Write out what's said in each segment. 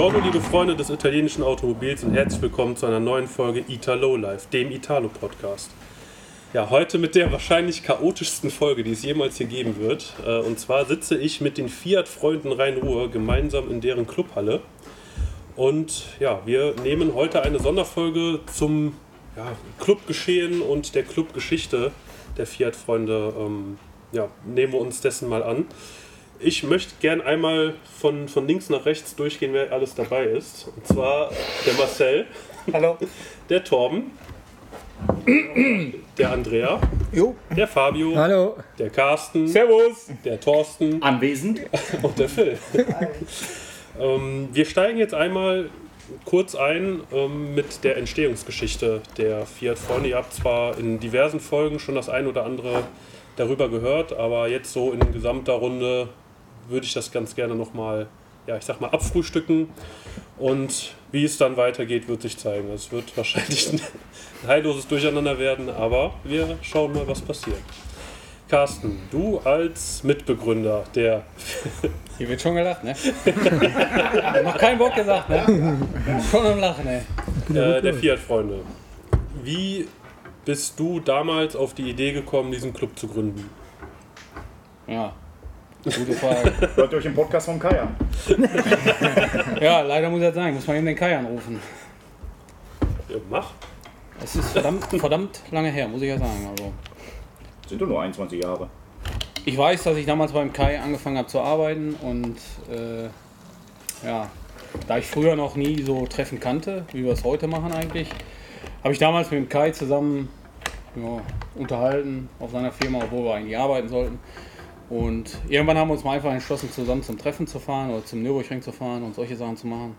Buongiorno, liebe Freunde des italienischen Automobils und herzlich willkommen zu einer neuen Folge Italo Live, dem Italo-Podcast. Ja, heute mit der wahrscheinlich chaotischsten Folge, die es jemals hier geben wird. Äh, und zwar sitze ich mit den Fiat-Freunden Rhein-Ruhr gemeinsam in deren Clubhalle. Und ja, wir nehmen heute eine Sonderfolge zum ja, Clubgeschehen und der Clubgeschichte der Fiat-Freunde. Ähm, ja, nehmen wir uns dessen mal an. Ich möchte gern einmal von, von links nach rechts durchgehen, wer alles dabei ist. Und zwar der Marcel. Hallo. Der Torben. Der Andrea. Jo. Der Fabio. Hallo. Der Carsten. Servus. Der Thorsten. Anwesend. Und der Phil. ähm, wir steigen jetzt einmal kurz ein ähm, mit der Entstehungsgeschichte der Fiat Freunde. Ihr habt zwar in diversen Folgen schon das ein oder andere darüber gehört, aber jetzt so in gesamter Runde würde ich das ganz gerne nochmal, ja, ich sag mal, abfrühstücken. Und wie es dann weitergeht, wird sich zeigen. Es wird wahrscheinlich ein heilloses Durcheinander werden, aber wir schauen mal, was passiert. Carsten, du als Mitbegründer der. Hier wird schon gelacht, ne? Noch kein Bock gesagt, ne? Schon am Lachen, ey. Äh, der Fiat-Freunde. Wie bist du damals auf die Idee gekommen, diesen Club zu gründen? Ja, gute Frage. Hört euch im Podcast von Kai an. Ja, leider muss ich das sagen, muss man eben den Kai anrufen. Ja, mach. Es ist verdammt, verdammt lange her, muss ich ja sagen. Also, Sind doch nur 21 Jahre. ich weiß, dass ich damals beim Kai angefangen habe zu arbeiten und äh, ja, da ich früher noch nie so Treffen kannte, wie wir es heute machen eigentlich, habe ich damals mit dem Kai zusammen ja, unterhalten auf seiner Firma, obwohl wir eigentlich arbeiten sollten. Und irgendwann haben wir uns mal einfach entschlossen, zusammen zum Treffen zu fahren oder zum Nürburgring zu fahren und solche Sachen zu machen.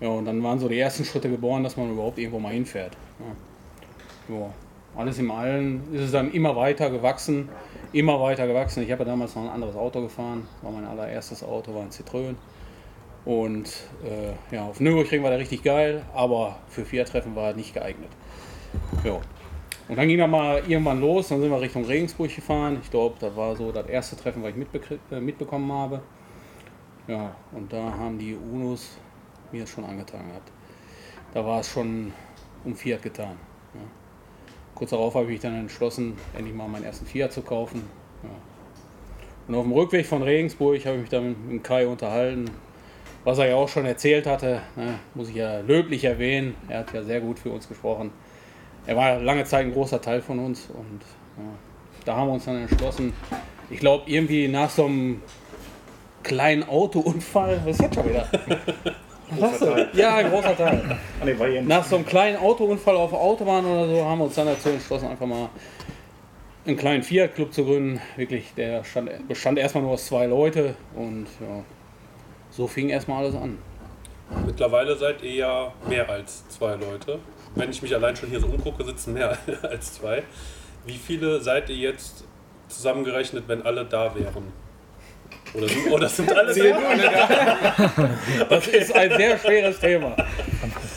Ja, und dann waren so die ersten Schritte geboren, dass man überhaupt irgendwo mal hinfährt. Ja. Ja. Alles im Allen ist es dann immer weiter gewachsen, immer weiter gewachsen. Ich habe ja damals noch ein anderes Auto gefahren, war mein allererstes Auto, war ein Citroën. Und äh, ja, auf Nürburgring war der richtig geil, aber für Fiat-Treffen war er nicht geeignet. Ja. Und dann ging er mal irgendwann los, dann sind wir Richtung Regensburg gefahren. Ich glaube, das war so das erste Treffen, was ich äh, mitbekommen habe. Ja, und da haben die UNOs mir schon angetan gehabt. Da war es schon um Fiat getan. Ja. Kurz darauf habe ich mich dann entschlossen, endlich mal meinen ersten Fiat zu kaufen. Ja. Und auf dem Rückweg von Regensburg habe ich mich dann mit dem Kai unterhalten, was er ja auch schon erzählt hatte. Ne, muss ich ja löblich erwähnen. Er hat ja sehr gut für uns gesprochen. Er war lange Zeit ein großer Teil von uns und ja, da haben wir uns dann entschlossen, ich glaube irgendwie nach so einem kleinen Autounfall, was ist jetzt schon wieder? Großer Teil. Ja, ein großer Teil. Nee, Nach so einem kleinen Autounfall auf der Autobahn oder so haben wir uns dann dazu entschlossen, einfach mal einen kleinen Fiat-Club zu gründen. Wirklich, der stand, bestand erstmal nur aus zwei Leute und ja, so fing erstmal alles an. Mittlerweile seid ihr ja mehr als zwei Leute. Wenn ich mich allein schon hier so umgucke, sitzen mehr als zwei. Wie viele seid ihr jetzt zusammengerechnet, wenn alle da wären? Oder sind, oder sind alle da? Das ist ein sehr schweres Thema.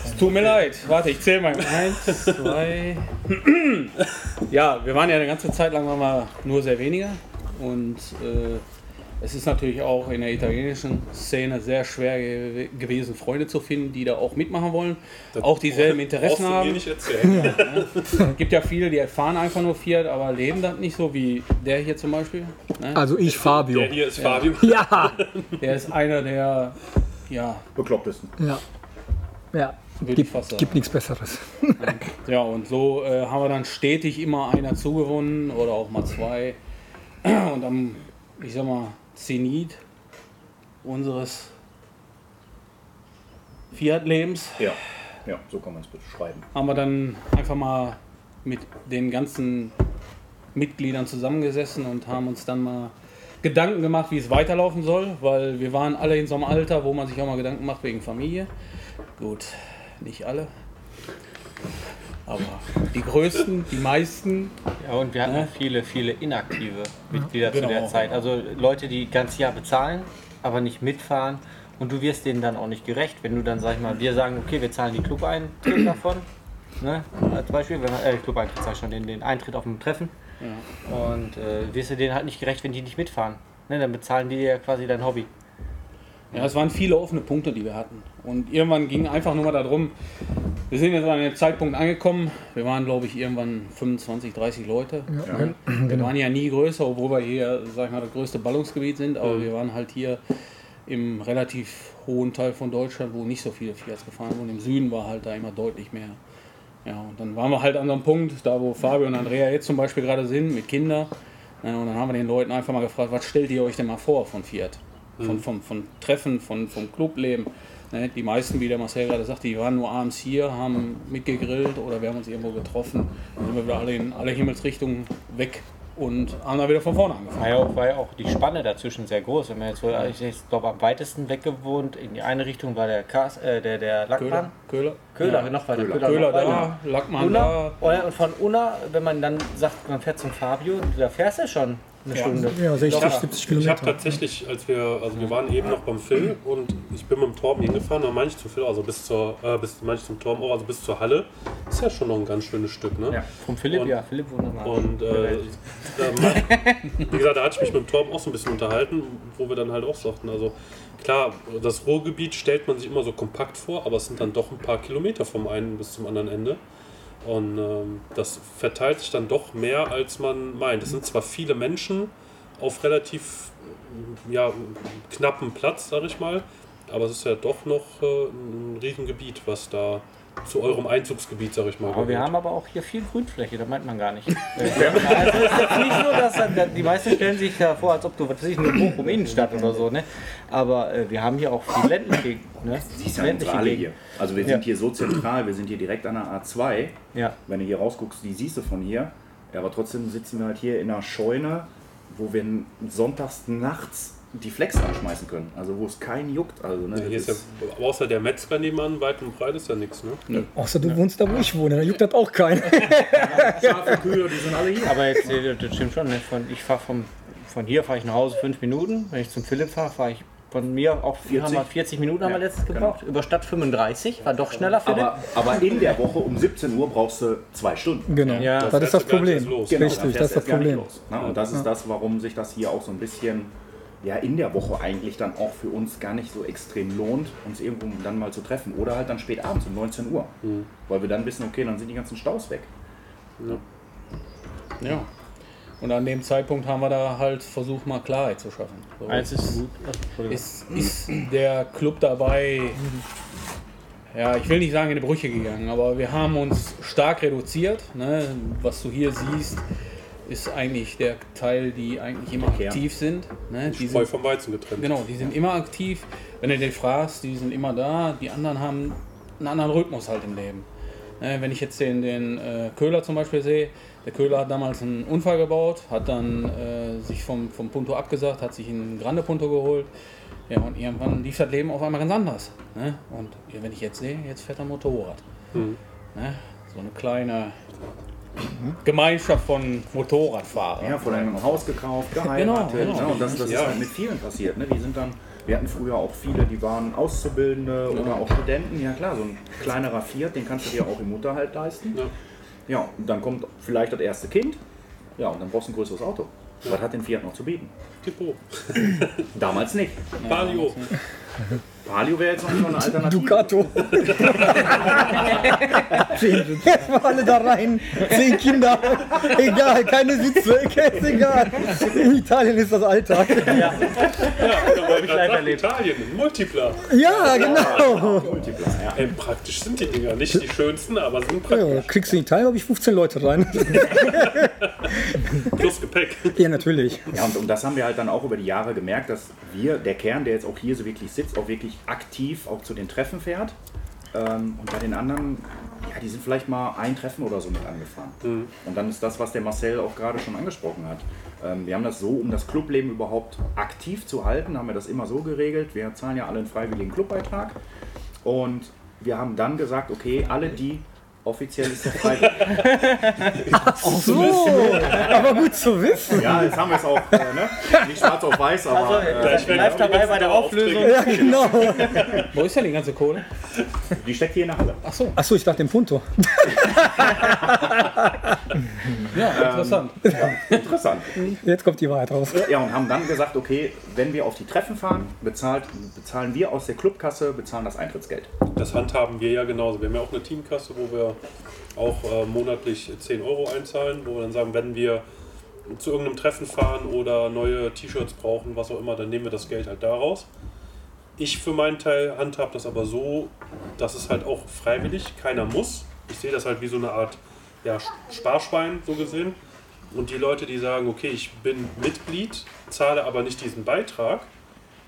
Es tut mir leid. Warte, ich zähle mal. Eins, zwei. Ja, wir waren ja eine ganze Zeit lang wir nur sehr wenige. Und äh, es ist natürlich auch in der italienischen Szene sehr schwer ge gewesen, Freunde zu finden, die da auch mitmachen wollen. auch dieselben Interessen haben. nicht erzählen. Es gibt ja viele, die fahren einfach nur Fiat, aber leben das nicht so wie der hier zum Beispiel. Ne? Also ich, Fabio. Der hier ist Fabio. Ja, Der ist einer der, ja, beklopptesten. ja. Ja, gibt, gibt nichts Besseres. Ja, und so äh, haben wir dann stetig immer einer zugewonnen oder auch mal zwei. Und am, ich sag mal, Zenit unseres Fiat-Lebens Ja. ja, so kann man es beschreiben. haben wir dann einfach mal mit den ganzen Mitgliedern zusammengesessen und haben uns dann mal Gedanken gemacht, wie es weiterlaufen soll, weil wir waren alle in so einem Alter, wo man sich auch mal Gedanken macht wegen Familie. Gut, nicht alle. Aber die größten, die meisten, Ja, und wir hatten Ne? viele, viele inaktive Mitglieder Genau. zu der Zeit. Also Leute, die ganz Jahr bezahlen, aber nicht mitfahren. Und du wirst denen dann auch nicht gerecht, wenn du dann, sag ich mal, wir sagen, okay, wir zahlen die Club-Eintritt davon. Ne? Als Beispiel, wenn man, äh, Club-Eintritt sag ich schon, den, den Eintritt auf dem Treffen. Und äh, wirst du denen halt nicht gerecht, wenn die nicht mitfahren. Ne? Dann bezahlen die ja quasi dein Hobby. Ja, es waren viele offene Punkte, die wir hatten. Und irgendwann ging einfach nur mal darum, wir sind jetzt an einem Zeitpunkt angekommen, wir waren glaube ich irgendwann 25, 30 Leute. Wir waren ja nie größer, obwohl wir hier, sag ich mal, das größte Ballungsgebiet sind, aber wir waren halt hier im relativ hohen Teil von Deutschland, wo nicht so viele Fiats gefahren wurden. Im Süden war halt da immer deutlich mehr. Ja, und dann waren wir halt an so einem Punkt, da wo Fabio und Andrea jetzt zum Beispiel gerade sind, mit Kindern. Ja, und dann haben wir den Leuten einfach mal gefragt, was stellt ihr euch denn mal vor von Fiat? Von, von, von Treffen, von, vom Clubleben. Ne, die meisten, wie der Marcel gerade sagte, die waren nur abends hier, haben mitgegrillt oder wir haben uns irgendwo getroffen. Dann sind wir wieder alle in alle Himmelsrichtungen weg und haben dann wieder von vorne angefangen. War ja, auch, war ja auch die Spanne dazwischen sehr groß. Wenn man jetzt, so- ich glaube, am weitesten weggewohnt, in die eine Richtung war der, Kas, äh, der, der Lackmann. Köhler. Köhler, Ja. noch weiter. Köhler. Köhler noch weiter. da, Lackmann Unna, da. und von Unna, wenn man dann sagt, man fährt zum Fabio, da fährst du schon eine Ja. Stunde. Ja, 60, Locker. 70 Ich habe Kilometer. tatsächlich, als wir, also wir waren eben noch beim Film und ich bin mit dem Torben hingefahren, dann meine ich zu Phil, also bis zur, äh, bis, meine ich zum Torben auch, also bis zur Halle, ist ja schon noch ein ganz schönes Stück, ne? Ja. Vom Philipp, Und- ja, Philipp wunderbar. Und äh, da, wie gesagt, da hatte ich mich mit dem Torben auch so ein bisschen unterhalten, wo wir dann halt auch sagten, also klar, das Ruhrgebiet stellt man sich immer so kompakt vor, aber es sind dann doch ein paar Kilometer vom einen bis zum anderen Ende. Und ähm, das verteilt sich dann doch mehr, als man meint. Es sind zwar viele Menschen auf relativ ja, knappen Platz, sag ich mal, aber es ist ja doch noch äh, ein Riesengebiet, was da zu eurem Einzugsgebiet, sag ich mal, Aber wir haben aber auch hier viel Grünfläche, das meint man gar nicht. Äh, also es ist jetzt nicht so, dass die meisten stellen sich da vor, als ob du, was weiß ich, eine Bochum Innenstadt oder so, ne? Aber äh, wir haben hier auch viel ländliche, ne? Siehst unsere alle hier. Also wir Ja. sind hier so zentral, wir sind hier direkt an der A2. Ja. Wenn du hier rausguckst, die siehst du von hier. Ja, aber trotzdem sitzen wir halt hier in einer Scheune, wo wir sonntags nachts die Flex anschmeißen können. Also wo es keinen juckt. Also, ne, Ja, hier ist ja, außer der Metzger nebenan, weit und breit ist ja nichts, ne? Außer du wohnst da, wo ich wohne, da juckt das auch keinen. Schafe, Kühe, die sind alle hier. Aber jetzt, äh, das stimmt schon, ne? Von, ich fahre vom, von hier fahre ich nach Hause fünf Minuten. Wenn ich zum Philipp fahre, fahre ich von mir auch 40? haben wir 40 Minuten haben wir Ja, letztens genau. gebraucht. Über Stadt 35, war doch schneller Philipp. Aber, aber in der Woche um 17 Uhr brauchst du zwei Stunden. Genau, Ja. das, Das ist das Problem. Genau, Richtig, das ist das Problem. Und das ist das, warum sich das hier auch so ein bisschen ja, in der Woche eigentlich dann auch für uns gar nicht so extrem lohnt, uns irgendwo dann mal zu treffen. Oder halt dann spät abends um 19 Uhr. Weil wir dann wissen, okay, dann sind die ganzen Staus weg. Ja. Und an dem Zeitpunkt haben wir da halt versucht, mal Klarheit zu schaffen. So. Eins ist ist, ist der Club dabei, ja, ich will nicht sagen in die Brüche gegangen, aber wir haben uns stark reduziert. Ne? Was du hier siehst, ist eigentlich der Teil, die eigentlich immer Kern. aktiv sind. Ne? Die Spreu sind vom Weizen getrennt. genau, die sind immer aktiv. Wenn du den fragst, die sind immer da. Die anderen haben einen anderen Rhythmus halt im Leben. Ne? Wenn ich jetzt den, den äh, Köhler zum Beispiel sehe, der Köhler hat damals einen Unfall gebaut, hat dann äh, sich vom, vom Punto abgesagt, hat sich einen Grande Punto geholt. Ja, und irgendwann lief das Leben auf einmal ganz anders. Ne? Und ja, wenn ich jetzt sehe, jetzt fährt er Motorrad. Mhm. Ne? So eine kleine Gemeinschaft von Motorradfahrern. Ja, von einem Haus gekauft, geheiratet. Genau, genau. Ne? Und das, das Ja. ist halt mit vielen passiert. Ne? Die sind dann, wir hatten früher auch viele, die waren Auszubildende oder auch Studenten. Ja klar, so ein kleinerer Fiat, den kannst du dir auch im Mutterhalt leisten. Ja. Ja, und dann kommt vielleicht das erste Kind. Ja, und dann brauchst du ein größeres Auto. Was hat den Fiat noch zu bieten? Tipo. Damals nicht. Palio. Palio wäre jetzt noch eine Alternative. Ducato. Mal alle da rein. Zehn Kinder. Egal, keine Sitze. Okay, ist egal. In Italien ist das Alltag. Ja, oder weil ich live erlebt. Italien, ein Multipler. Ja, genau. Multipler, ja. Ey, praktisch sind die Dinger. Nicht die schönsten, aber sind Ja, praktisch. kriegst du in Italien, habe ich 15 Leute rein. Plus Gepäck. Ja, natürlich. Ja, und, und das haben wir halt dann auch über die Jahre gemerkt, dass wir, der Kern, der jetzt auch hier so wirklich sitzt, auch wirklich aktiv auch zu den Treffen fährt. Ähm, und bei den anderen, ja, die sind vielleicht mal ein Treffen oder so mit angefahren. Und dann ist das, was der Marcel auch gerade schon angesprochen hat. Ähm, wir haben das so, um das Clubleben überhaupt aktiv zu halten, haben wir das immer so geregelt. Wir zahlen ja alle einen freiwilligen Clubbeitrag. Und wir haben dann gesagt, okay, alle die offiziell ist der freiwillig. So, aber gut zu wissen. ja, jetzt haben wir es auch, äh, ne? nicht schwarz auf weiß, aber Also, äh, Gleich werden live dabei bei der Auflösung. Ja, genau. Wo ist denn die ganze Kohle? die steckt hier in der Halle. Ach so. Achso, ich dachte im Punto. Ja, interessant. Interessant. Jetzt kommt die Wahrheit raus. Ja, und haben dann gesagt, okay, wenn wir auf die Treffen fahren, bezahlt, bezahlen wir aus der Clubkasse, bezahlen das Eintrittsgeld. Das handhaben wir ja genauso. Wir haben ja auch eine Teamkasse, wo wir auch äh, monatlich 10 Euro einzahlen, wo wir dann sagen, wenn wir zu irgendeinem Treffen fahren oder neue T-Shirts brauchen, was auch immer, dann nehmen wir das Geld halt daraus. Ich für meinen Teil handhab das aber so, dass es halt auch freiwillig, keiner muss. Ich sehe das halt wie so eine Art ja, Sparschwein, so gesehen. Und die Leute, die sagen, okay, ich bin Mitglied, zahle aber nicht diesen Beitrag,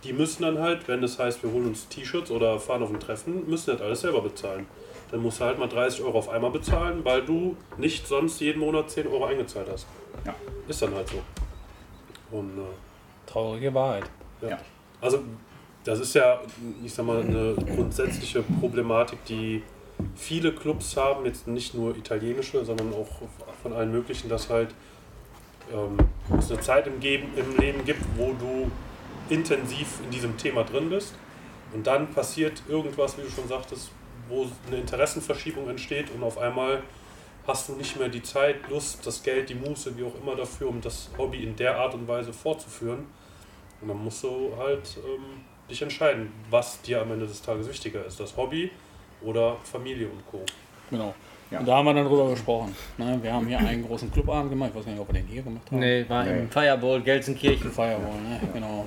die müssen dann halt, wenn das heißt, wir holen uns T-Shirts oder fahren auf ein Treffen, müssen das alles selber bezahlen. Dann musst du halt mal 30 Euro auf einmal bezahlen, weil du nicht sonst jeden Monat 10 Euro eingezahlt hast. Ja. Ist dann halt so. Und äh, Traurige Wahrheit. ja. Ja. Also, das ist ja, ich sag mal, eine grundsätzliche Problematik, die viele Clubs haben, jetzt nicht nur italienische, sondern auch von allen möglichen, dass halt ähm, es eine Zeit im, Geben, im Leben gibt, wo du intensiv in diesem Thema drin bist und dann passiert irgendwas, wie du schon sagtest, wo eine Interessenverschiebung entsteht und auf einmal hast du nicht mehr die Zeit, Lust, das Geld, die Muße, wie auch immer dafür, um das Hobby in der Art und Weise fortzuführen. Und dann musst du halt ähm, dich entscheiden, was dir am Ende des Tages wichtiger ist, das Hobby oder Familie und Co. Genau. Ja. Und da haben wir dann drüber gesprochen. Ne? Wir haben hier einen großen Clubabend gemacht. Ich weiß gar nicht, ob wir den hier gemacht haben. Nee, war im Fireball Gelsenkirchen. Firewall, ne? genau.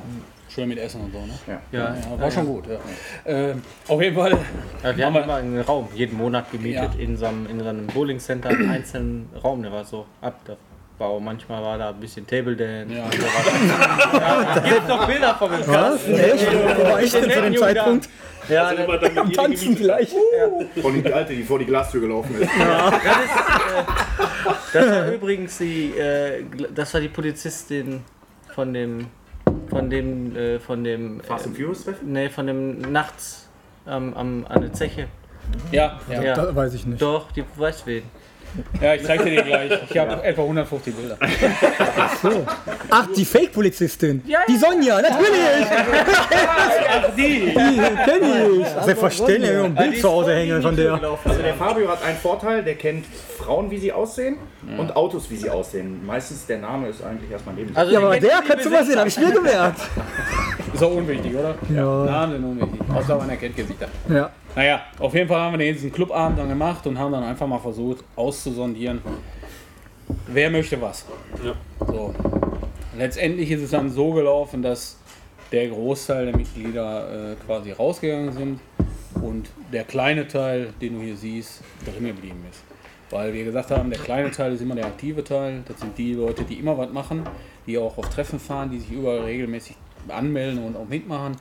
Schön mit Essen und so. Ne? Ja. Ja, Ja, war schon gut. Ja. Ähm, auf jeden Fall. Ja, wir Haben immer einen Raum jeden Monat gemietet Ja. in so einem, in so einem Bowling Center, einen einzelnen Raum, der war so Abbau. Manchmal war da ein bisschen Table Dance. Ja. ja, gibt noch Bilder von dem Was? Echt? Wo war ich denn zu dem Zeitpunkt? Ja, Also das, immer dann mit Tanzen gemietet. vielleicht. Von die Alte, die vor die Glastür gelaufen ist. das war übrigens die, äh, das war die Polizistin von dem, von dem, äh, von dem, Fast and äh, Furious Treffen? nee, von dem nachts am, am, an der Zeche. Ja, ja. Ja. Da weiß ich nicht. Doch, die weißt wen. Ja, ich zeig dir den gleich. Ich habe etwa 150 Bilder. Ach, die Fake-Polizistin. Ja, Die Sonja, natürlich. Die! Die kenn ich. Selbstverständlich, ich hab ein Bild zu Hause hängen von der. Also der Fabio hat einen Vorteil, der kennt Frauen, wie sie aussehen und Autos, wie sie aussehen. Meistens der Name ist eigentlich erstmal neben Also Ja, aber der kannst du mal sehen, hab ich mir gemerkt. Ist auch unwichtig, oder? Ja. Namen sind unwichtig. Außer man erkennt Gesichter. Ja. Naja, auf jeden Fall haben wir diesen Clubabend dann gemacht und haben dann einfach mal versucht auszusondieren, wer möchte was. Ja. So. Letztendlich ist es dann so gelaufen, dass der Großteil der Mitglieder äh, quasi rausgegangen sind und der kleine Teil, den du hier siehst, drin geblieben ist. Weil wir gesagt haben, der kleine Teil ist immer der aktive Teil. Das sind die Leute, die immer was machen, die auch auf Treffen fahren, die sich überall regelmäßig anmelden und auch mitmachen.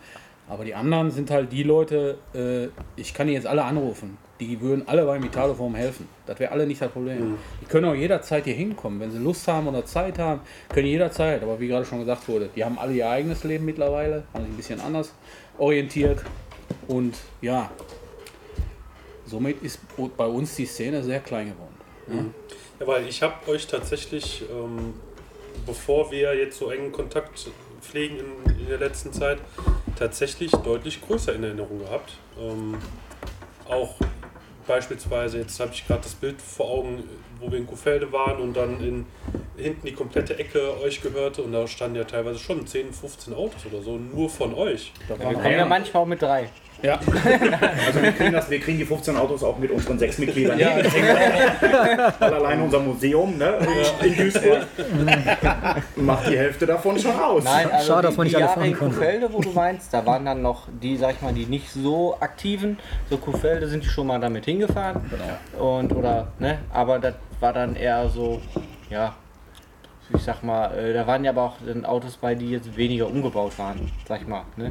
Aber die anderen sind halt die Leute, äh, ich kann die jetzt alle anrufen. Die würden alle beim Italoform helfen. Das wäre alle nicht das Problem. Die können auch jederzeit hier hinkommen. Wenn sie Lust haben oder Zeit haben, können die jederzeit. Aber wie gerade schon gesagt wurde, die haben alle ihr eigenes Leben mittlerweile, haben sich ein bisschen anders orientiert. Und ja, somit ist bei uns die Szene sehr klein geworden. Ja, weil ich habe euch tatsächlich, ähm, bevor wir jetzt so engen Kontakt pflegen in, in der letzten Zeit, tatsächlich deutlich größer in Erinnerung gehabt. Ähm, auch beispielsweise, jetzt habe ich gerade das Bild vor Augen, wo wir in Kuhfelde waren und dann in, hinten die komplette Ecke euch gehörte und da standen ja teilweise schon 10, 15 Autos oder so, nur von euch. Da Wir kommen ja manchmal auch mit drei. Ja, Also wir kriegen, das, wir kriegen die 15 Autos auch mit unseren sechs Mitgliedern ja. Weil allein unser Museum ne, in Duisburg macht die Hälfte davon schon aus. Nein, also Schade, die, dass man nicht alle Jahre fahren in kann. Kuhfelde, wo du meinst, da waren dann noch die, sag ich mal, die nicht so aktiven. So Kuhfelde sind die schon mal damit hingefahren. Und, oder, ne, aber das war dann eher so, ja, ich sag mal, äh, da waren ja aber auch dann Autos bei, die jetzt weniger umgebaut waren, sag ich mal, ne.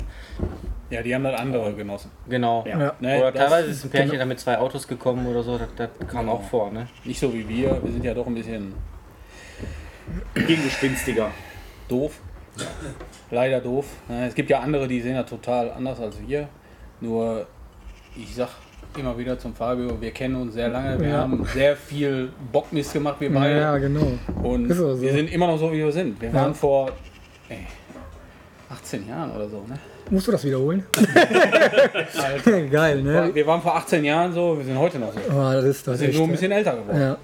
ja, die haben dann andere genossen. Genau. Ja. Ja. Ne, Oder das- teilweise ist ein Pärchen da mit zwei Autos gekommen oder so, das, das kam auch vor, ne. Nicht so wie wir, wir sind ja doch ein bisschen Gegengespinstiger. doof. Leider doof. Äh, Es gibt ja andere, die sehen ja total anders als wir. Nur, ich sag immer wieder zum Fabio, wir kennen uns sehr lange, wir Ja. haben sehr viel Bockmist gemacht, wir beide. Ja, genau. Und so. wir sind immer noch so, wie wir sind. Wir waren vor ey, 18 Jahren oder so, ne? Musst du das wiederholen? Geil, ne? Wir waren vor 18 Jahren so, wir sind heute noch so. Ah, das ist das. Wir sind nur ein bisschen älter geworden. Ja, Ja.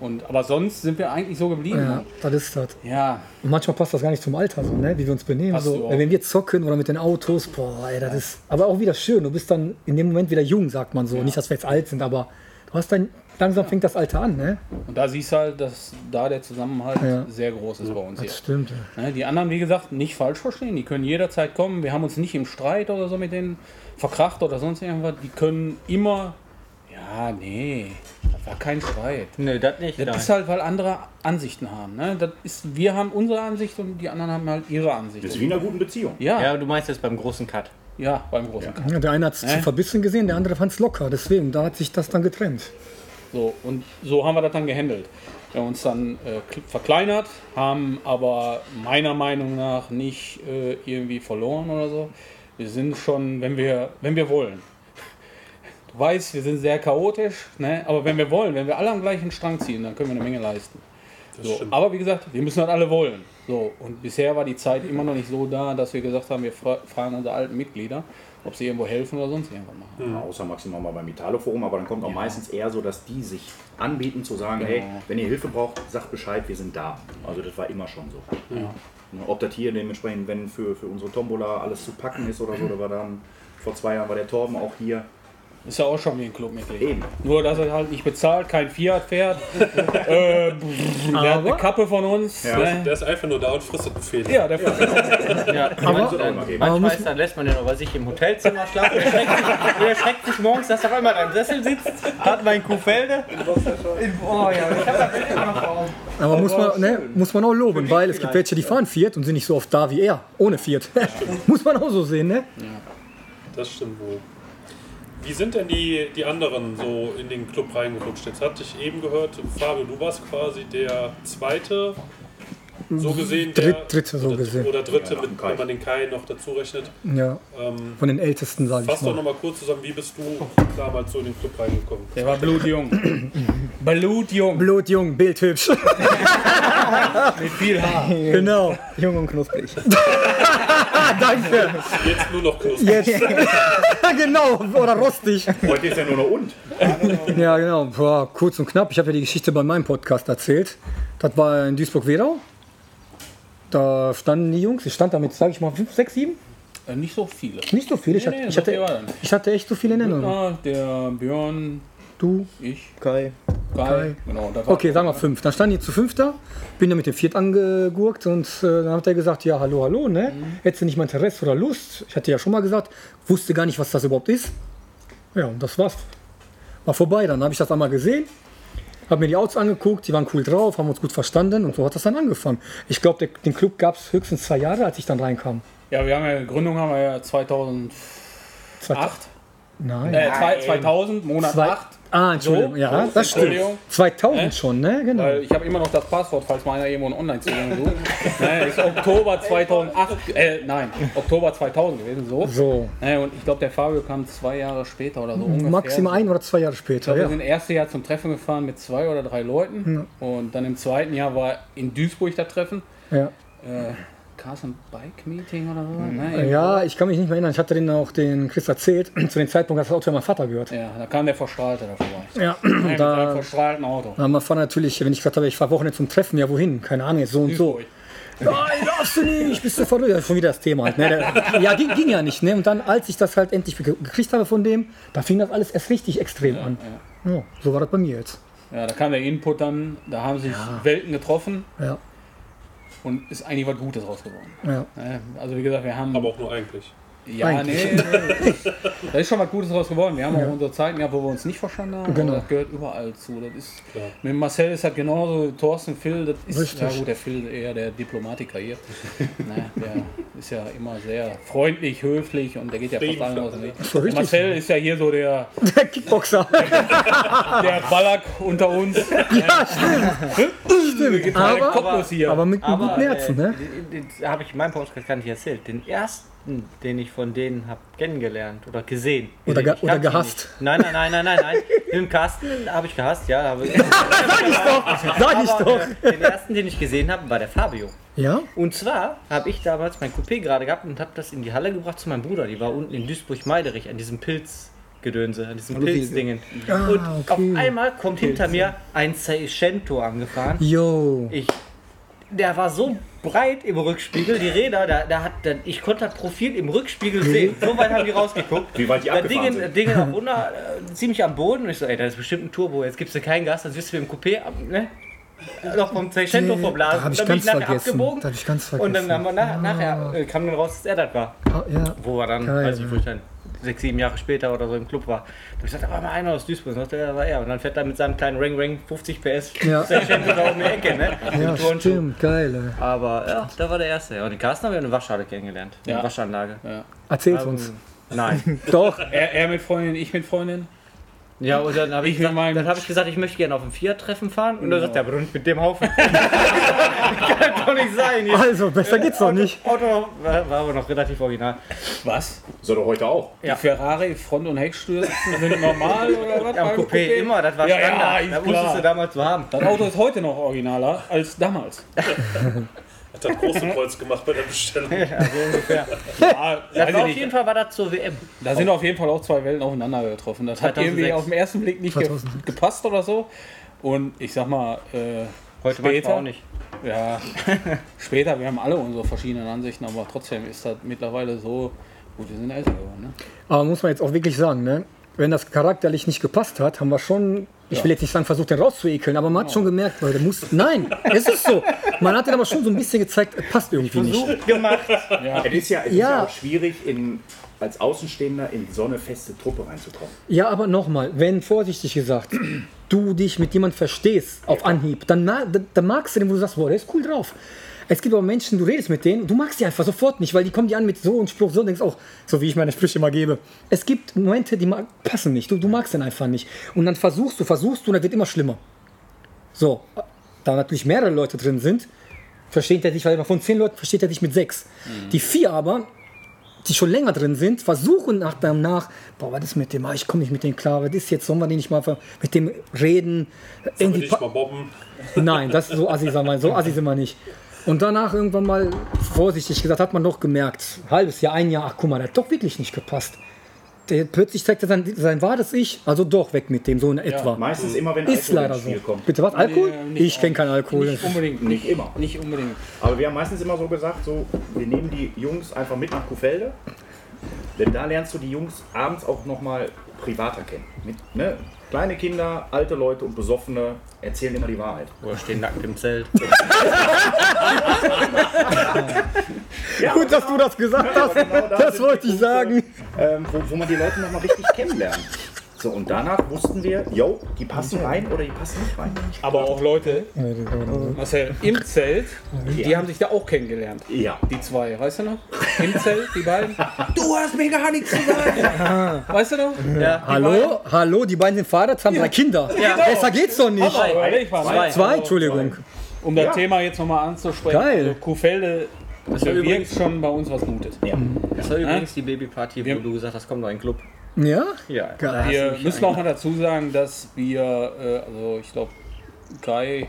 Und, aber sonst sind wir eigentlich so geblieben. ja, ne? das ist das. Ja, Und manchmal passt das gar nicht zum Alter, so, ne? wie wir uns benehmen. Passt So, wenn wir zocken oder mit den Autos, boah, ey, das ist aber auch wieder schön. Du bist dann in dem Moment wieder jung, sagt man so. Nicht, dass wir jetzt alt sind, aber du hast dann, langsam fängt das Alter an, ne? und da siehst du halt, dass da der Zusammenhalt Ja. sehr groß ist bei uns hier. Das stimmt. ja. Ne, Die anderen, wie gesagt, nicht falsch verstehen. Die können jederzeit kommen. Wir haben uns nicht im Streit oder so mit denen verkracht oder sonst irgendwas. Die können immer. Ja, nee, das war kein Streit. Nö, das nicht. Das nein. ist halt, weil andere Ansichten haben. Ne? Das ist, wir haben unsere Ansicht und die anderen haben halt ihre Ansicht. Das ist wie in einer guten Beziehung. Ja, ja, ja, du meinst jetzt beim großen Cut. beim großen. Ja, der eine hat es Ne? zu verbissen gesehen, der andere fand es locker. Deswegen, da hat sich das dann getrennt. So, und so haben wir das dann gehandelt. Wir haben uns dann äh, kl- verkleinert, haben aber meiner Meinung nach nicht äh, irgendwie verloren oder so. Wir sind schon, wenn wir, wenn wir wollen. Du weißt, wir sind sehr chaotisch, ne? aber wenn wir wollen, wenn wir alle am gleichen Strang ziehen, dann können wir eine Menge leisten. So, aber wie gesagt, wir müssen halt alle wollen. So, und bisher war die Zeit immer noch nicht so da, dass wir gesagt haben, wir fra fragen unsere alten Mitglieder, ob sie irgendwo helfen oder sonst irgendwas machen. Ja, außer maximal mal beim Italo-Forum, aber dann kommt auch meistens eher so, dass die sich anbieten zu sagen, hey, wenn ihr Hilfe braucht, sagt Bescheid, wir sind da. Also das war immer schon so. Ne, Ob das hier dementsprechend, wenn für, für unsere Tombola alles zu packen ist oder so, da war dann vor zwei Jahren war der Torben auch hier. Ist ja auch schon wie ein Clubmitglied. Eben. Nur, dass er halt nicht bezahlt, kein Fiat fährt. äh, der hat eine Kappe von uns. Ja. Ne? Der ist einfach nur da und fristet Befehle. Ja, der Ja, Aber- manchmal, auch immer geben. Aber manchmal muss- ist, dann lässt man den aber sich im Hotelzimmer schlafen. Der erschreckt sich, der erschreckt sich morgens, dass er auf einmal in einem Sessel sitzt, hat mein Kuhfelde. Oh ja, ich hab das Bild immer noch vor Augen. Aber muss man, ne, muss man auch loben, weil es gibt welche, die fahren Fiat und sind nicht so oft da wie er, ohne Fiat. muss man auch so sehen, ne? Das stimmt wohl. Wie sind denn die, die anderen so in den Club reingerutscht? Jetzt hatte ich eben gehört, Fabio, du warst quasi der zweite, so gesehen. Der, Dritt- dritte so oder, gesehen. Oder dritte, Ja, mit, wenn man den Kai noch dazu rechnet. Ja, Ähm, von den Ältesten, sage ich fass doch mal. nochmal kurz zusammen, wie bist du damals so in den Club reingekommen? Der war blutjung. blutjung. Blutjung, bildhübsch. Mit viel Haar. genau, jung und knusprig. Danke. Jetzt nur noch knusprig. Jetzt. genau, oder rostig. Heute ist ja nur noch und. Ja, genau. Boah, kurz und knapp. Ich habe ja die Geschichte bei meinem Podcast erzählt. Das war in Duisburg-Wedau. Da standen die Jungs. Ich stand da mit, sage ich mal, fünf, sechs, sieben. Äh, nicht so viele. Nicht so viele. Ich, Nee, hatte, nee, ich, hatte, da ich hatte echt so viele Nennungen. Ah, der Björn, Du, ich, Kai. Kai. Kai. Genau, da Okay, sagen wir fünf. Dann standen die zu fünf da. Bin dann mit dem Viert angegurkt und äh, dann hat er gesagt, ja, hallo, hallo, ne? Hättest du nicht mal Interesse oder Lust? Ich hatte ja schon mal gesagt, wusste gar nicht, was das überhaupt ist. Ja, und das war's. War vorbei. Dann habe ich das einmal gesehen, habe mir die Autos angeguckt, die waren cool drauf, haben uns gut verstanden und so hat das dann angefangen. Ich glaube, den Club gab es höchstens zwei Jahre, als ich dann reinkam. Ja, wir haben ja, Gründung haben wir ja 2008. Zwei, Nein. Äh, zwei- 2000, Monat Zwei, 8. ah, Entschuldigung, So, ja, so, das stimmt. Entschuldigung. 2000 Äh? schon, ne? Genau. Weil ich habe immer noch das Passwort, falls mal einer irgendwo einen Online-Zugang sucht. ne, ist Oktober 2008, äh, nein, Oktober 2000 gewesen, so. So, Ne, und ich glaube, der Fabio kam zwei Jahre später oder so ungefähr. maximal ein oder zwei Jahre Ich später. glaube, Ja. wir sind erste Jahr zum Treffen gefahren mit zwei oder drei Leuten. Und dann im zweiten Jahr war in Duisburg das Treffen. Ja. Äh, Carson Bike Meeting oder so. Ne, Ja, ich kann mich nicht mehr erinnern. Ich hatte den auch den Chris erzählt. Zu dem Zeitpunkt hat das Auto ja mein Vater gehört. Ja, da kam der Verstrahlte da vorbei. Ja, Ne, mit einem da verstrahlten Auto. haben wir natürlich, wenn ich gesagt habe, ich fahre Wochenende zum Treffen, ja wohin? Keine Ahnung, jetzt so und so. Nein, darfst du nicht, bist du verrückt. Ja, schon wieder das Thema halt. Ne? Ja, ging, ging ja nicht. Ne? Und dann, als ich das halt endlich ge- gekriegt habe von dem, da fing das alles erst richtig extrem an. Ja, so war das bei mir jetzt. Ja, da kam der Input dann, da haben sich Welten getroffen Ja, und ist eigentlich was Gutes raus geworden. ja. Ne, Also wie gesagt, wir haben... Aber auch nur eigentlich. Ja, Eigentlich. nee, nee. Da ist schon was Gutes draus geworden. Wir haben auch unsere Zeiten gehabt, wo wir uns nicht verstanden haben. Genau. Das gehört überall zu. Das ist, Klar. mit Marcel ist das genauso. Thorsten, Phil, das ist Richtig. ja gut, der Phil eher der Diplomatiker hier. ne, der ist ja immer sehr freundlich, höflich und der geht ja fast allen aus dem Weg. Marcel ist ja hier so der, Der Kickboxer. der Ballack unter uns. ja, stimmt. Geteilte Aber, Kopfnuss hier. aber mit einem guten Herzen, ne? den, den habe ich in meinem Podcast gar nicht erzählt. Den ersten, den ich von denen habe kennengelernt oder gesehen. Oder ge- ich oder gehasst. Nein, nein, nein, nein, nein, nein. Den Carsten habe ich gehasst, ja. Habe ich, Sag ich aber, doch. äh, den ersten, den ich gesehen habe, war der Fabio. Ja? Und zwar habe ich damals mein Coupé gerade gehabt und habe das in die Halle gebracht zu meinem Bruder. Die war unten in Duisburg-Meiderich an diesem Pilzgedönse, an diesem Pilzdingen. Ah, und okay. auf einmal kommt hinter mir ein Seicento angefahren. Jo. Ich, der war so breit im Rückspiegel, die Räder, da, da hat, da, ich konnte das Profil im Rückspiegel sehen. So weit haben die rausgeguckt. Wie weit die Da abgefahren Dinge, sind. Dinge noch unter, äh, ziemlich am Boden. Und ich so, ey, das ist bestimmt ein Turbo, jetzt gibst du kein Gas, das wirst du dem Coupé ab, ne? Noch vom Seicento verblasen. da hab ich dann bin ganz ich nachher vergessen. abgebogen. Da hab ich ganz Und dann vergessen. haben wir nach, nachher äh, kam dann raus, dass er das war. Ah, ja. Wo er dann, Geil, weiß ich, wo ich dann sechs, sieben Jahre später oder so im Club war. Da hab ich gesagt, da war mal einer aus Duisburg, und das war er. Und dann fährt er mit seinem kleinen Ring Ring 50 PS Ja. Seicento da um die Ecke, ne? Ja, stimmt. Geil. ey. Aber ja, da war der erste. Ja, und den Carsten haben wir in der Waschhalle kennengelernt. In Ja. der Waschanlage. Erzähl's Ähm, uns. Nein. Doch. Er, er mit Freundin, ich mit Freundin. Ja, und dann habe ich, Ich gesagt, dann hab ich gesagt, ich möchte gerne auf ein Fiat-Treffen fahren. Und dann sagt er, aber doch nicht mit dem Haufen. Kann doch nicht sein. Hier. Also, besser geht's doch nicht. Auto war, war aber noch relativ original. Was? So doch heute auch. Die Ferrari Front- und Heckstürzen sind normal oder was? Ja, beim Coupé, immer, das war Ja, ja, Standard. ist da musstest du damals so haben. Das Auto ist heute noch originaler als damals. Hat das große Kreuz gemacht bei der Bestellung. Ja, so ungefähr. Ja, Das auf ich jeden nicht. Fall war das zur WM. Da sind auf jeden Fall auch zwei Welten aufeinander getroffen. Das hat 2006. irgendwie auf den ersten Blick nicht ge 2006. gepasst oder so. Und ich sag mal, äh, Heute Später? auch nicht. ja, später, wir haben alle unsere verschiedenen Ansichten, aber trotzdem ist das mittlerweile so, gut, wir sind älter geworden. Ne? Aber muss man jetzt auch wirklich sagen, ne? Wenn das charakterlich nicht gepasst hat, haben wir schon, ich will jetzt nicht sagen, versucht, den rauszuekeln, aber man hat schon gemerkt, weil der muss. Nein, es ist so. Man hat den aber schon so ein bisschen gezeigt, es passt irgendwie nicht. Versucht gemacht. Es ist ja, es ist Ja. ja auch schwierig, in, als Außenstehender in so eine feste Truppe reinzukommen. Ja, aber nochmal, wenn vorsichtig gesagt, du dich mit jemand verstehst auf Anhieb, dann, dann, dann magst du den, wo du sagst, boah, der ist cool drauf. Es gibt aber Menschen, du redest mit denen, du magst die einfach sofort nicht, weil die kommen dir an mit so einem Spruch, so und denkst auch, so wie ich meine Sprüche immer gebe. Es gibt Momente, die mag, passen nicht, du, du magst den einfach nicht. Und dann versuchst du, versuchst du und das wird immer schlimmer. So, da natürlich mehrere Leute drin sind, versteht er dich, weil von zehn Leuten versteht er dich mit sechs. Die vier aber, die schon länger drin sind, versuchen nach dem nach, boah, was ist mit dem? Ah, ich komme nicht mit dem klar, was ist jetzt? Sollen wir den nicht mal mit dem reden? Würde Irgendwie ich pa- mal bobben. Nein, das so assi sind wir, so assi sind wir nicht. Und danach irgendwann mal vorsichtig gesagt, hat man doch gemerkt, halbes Jahr, ein Jahr, ach guck mal, der hat doch wirklich nicht gepasst. Der, plötzlich zeigt er sein, sein wahres Ich, also doch weg mit dem, so in etwa. Meistens immer, wenn Ist Alkohol leider ins so. Spiel kommt. Bitte was? Alkohol? Nee, ich kenne keinen Alkohol. Nicht unbedingt. Nicht immer. Nicht unbedingt. Aber wir haben meistens immer so gesagt, so, wir nehmen die Jungs einfach mit nach Kuhfelde. Denn da lernst du die Jungs abends auch nochmal privater kennen. Mit, ne? Kleine Kinder, alte Leute und Besoffene erzählen immer die Wahrheit. Oder stehen nackt im Zelt. Gut, dass du das gesagt hast. Genau da Das wollte ich Punkte, sagen. Ähm, wo, wo man die Leute nochmal richtig kennenlernt. So, und danach wussten wir, yo, die passen rein oder die passen nicht rein. Aber auch Leute, Marcel, im Zelt, die haben sich da auch kennengelernt. Ja. Die zwei, weißt du noch? Im Zelt, die beiden. Du hast mir gar nichts gesagt. Weißt du noch? Ja. Hallo, hallo, die beiden sind verheiratet, haben drei Kinder. Besser geht's doch nicht. Aber ich war Zwei. Zwei, Entschuldigung. Um das Ja. Thema jetzt nochmal anzusprechen. Geil. Also Kuhfelde war bewirkt übrigens- schon bei uns was Gutes. ja. Das war übrigens die Babyparty, wo Wir- du gesagt hast, komm noch in den Club. Ja? Ja. Geil. Wir müssen auch mal dazu sagen, dass wir, äh, also ich glaube, Kai,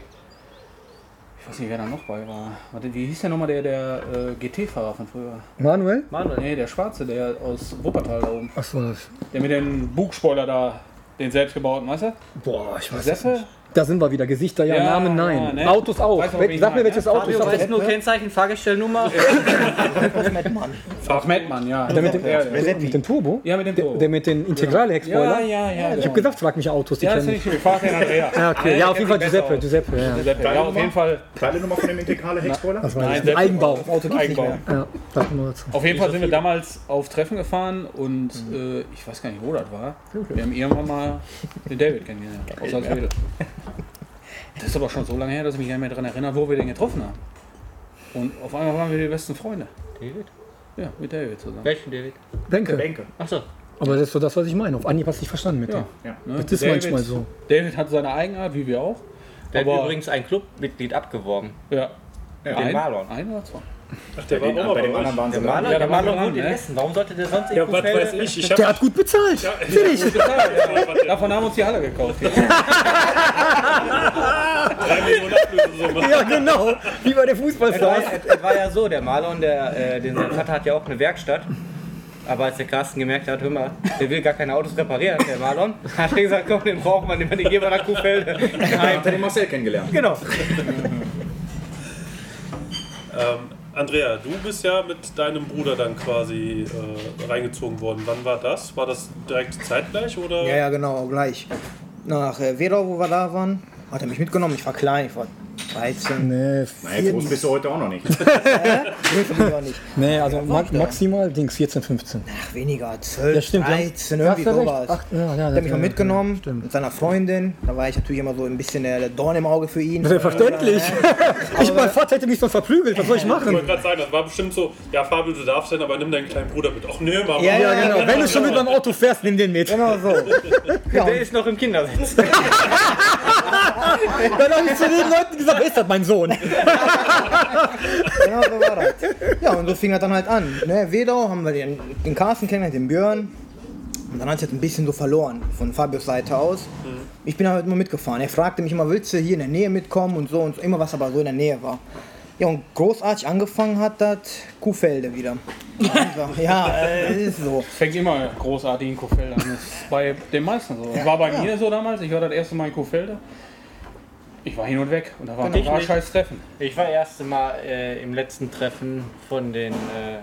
ich weiß nicht, wer da noch bei war. Warte, wie hieß der nochmal der, der äh, GT-Fahrer von früher? Manuel? Manuel. Nee, der Schwarze, der aus Wuppertal da oben. Achso, das. Der mit dem Bugspoiler da, den selbstgebauten, weißt du? Boah, ich weiß es Seppe? nicht. Da sind wir wieder. Gesichter ja, Ja, Namen nein. ja, ne? Autos auch. Weiß Wel- ich Sag mir meine, welches? Auto. Fabio Ich sag weiß das- nur Kennzeichen, Fahrgestellnummer. Ach, Mettmann, ja. Der mit dem, Ja, mit dem Turbo? Ja, mit dem Der, Turbo. der mit den Integrale-Heckspoiler? Ja, ja, ja. Ich hab gesagt, frag mich Autos, die Ja, das kennen finde ich schön. Fahr den Andrea. Ja, okay. Der Ja, auf jeden Fall Giuseppe, aus. Giuseppe, ja. Ja, auf jeden Fall. Kleine Nummer von dem integrale Heckspoiler? Das war Nein, das. Eigenbau. Das mehr. Ja, mal dazu. Auf jeden Fall sind wir damals auf Treffen gefahren und äh, ich weiß gar nicht, wo das war. Wir haben irgendwann mal den David kennengelernt. Aus Salzwedel. Das ist aber schon so lange her, dass ich mich nicht mehr daran erinnere, wo wir den getroffen haben. Und auf einmal waren wir die besten Freunde. David? Ja, mit David zusammen. Welchen David? Denke. Bänke. Achso. Aber das ist so das, was ich meine. Auf Anhieb hast du nicht verstanden mit Ja. dem. Ja. Ne? Das ist manchmal so. David hat seine Eigenart, wie wir auch. Der hat übrigens ein Clubmitglied abgeworben. Ja. Den ein, Marlon. Ein oder zwei? Ach, der war Den, auch mal bei bei dem anderen waren sie. Marlon, Ja, der war dran, wohnt in? Essen. Warum sollte der sonst in Ja, was weiß ich. Ich Der hat gut bezahlt. Fertig. Davon haben wir uns die Halle gekauft. drei Millionen Ablösesumme. Ja, genau. Wie bei der Es war, Fußballfrau. es war ja so, der Marlon, der, äh, den sein Vater hat ja auch eine Werkstatt. Aber als der Carsten gemerkt hat, hör mal, der will gar keine Autos reparieren, der Marlon, hat er gesagt, komm, den brauchen wir, den den gehen wir nach Kuhfelde. Hat er den Marcel kennengelernt. Genau. Ähm, Andrea, du bist ja mit deinem Bruder dann quasi äh, reingezogen worden. Wann war das? War das direkt zeitgleich oder? Ja, ja, genau, gleich. Nach äh, Wedau, wo wir da waren, hat er mich mitgenommen. Ich war klein, ich war 13. Nee, Naja, groß bist du heute auch noch nicht. Ich auch nicht. nee also ma maximal Dings 14, 15. Ach, weniger, 12, Ja, stimmt. 13, ja. irgendwie sowas. Ach, ja, ja, Der hat mich mal ja, mitgenommen Stimmt. mit seiner Freundin. Da war ich natürlich immer so ein bisschen der, Dorn im Auge für ihn. Selbstverständlich. Ich, mein Vater hätte mich so verprügelt. Was soll ich Ich machen? wollte gerade sagen, das war bestimmt so, ja Fabio, du darfst denn, aber nimm deinen kleinen Bruder mit. Ach nee, Mama. Ja, Ja, genau. Wenn du schon mit meinem Auto fährst, nimm den mit. Genau so. Der ist noch im Kindersitz. Dann habe ich zu den Leuten gesagt, das, mein Sohn? Genau so war das. Ja, und so fing das dann halt an. Ne, Wedau haben wir den, den Carsten kennengelernt, den Björn. Und dann hat es halt ein bisschen so verloren von Fabios Seite aus. Ich bin halt immer mitgefahren. Er fragte mich immer, willst du hier in der Nähe mitkommen und so und so. Immer was aber so in der Nähe war. Ja, und großartig angefangen hat das Kuhfelde wieder. Ja, äh, ist so. Fängt immer großartig in Kuhfelde an. Das ist bei den meisten so. Das war bei mir so damals. Ich war das erste Mal in Kuhfelde. Ich war hin und weg. Und da war, ein scheiß Treffen. Ich war erste Mal äh, im letzten Treffen von den, äh,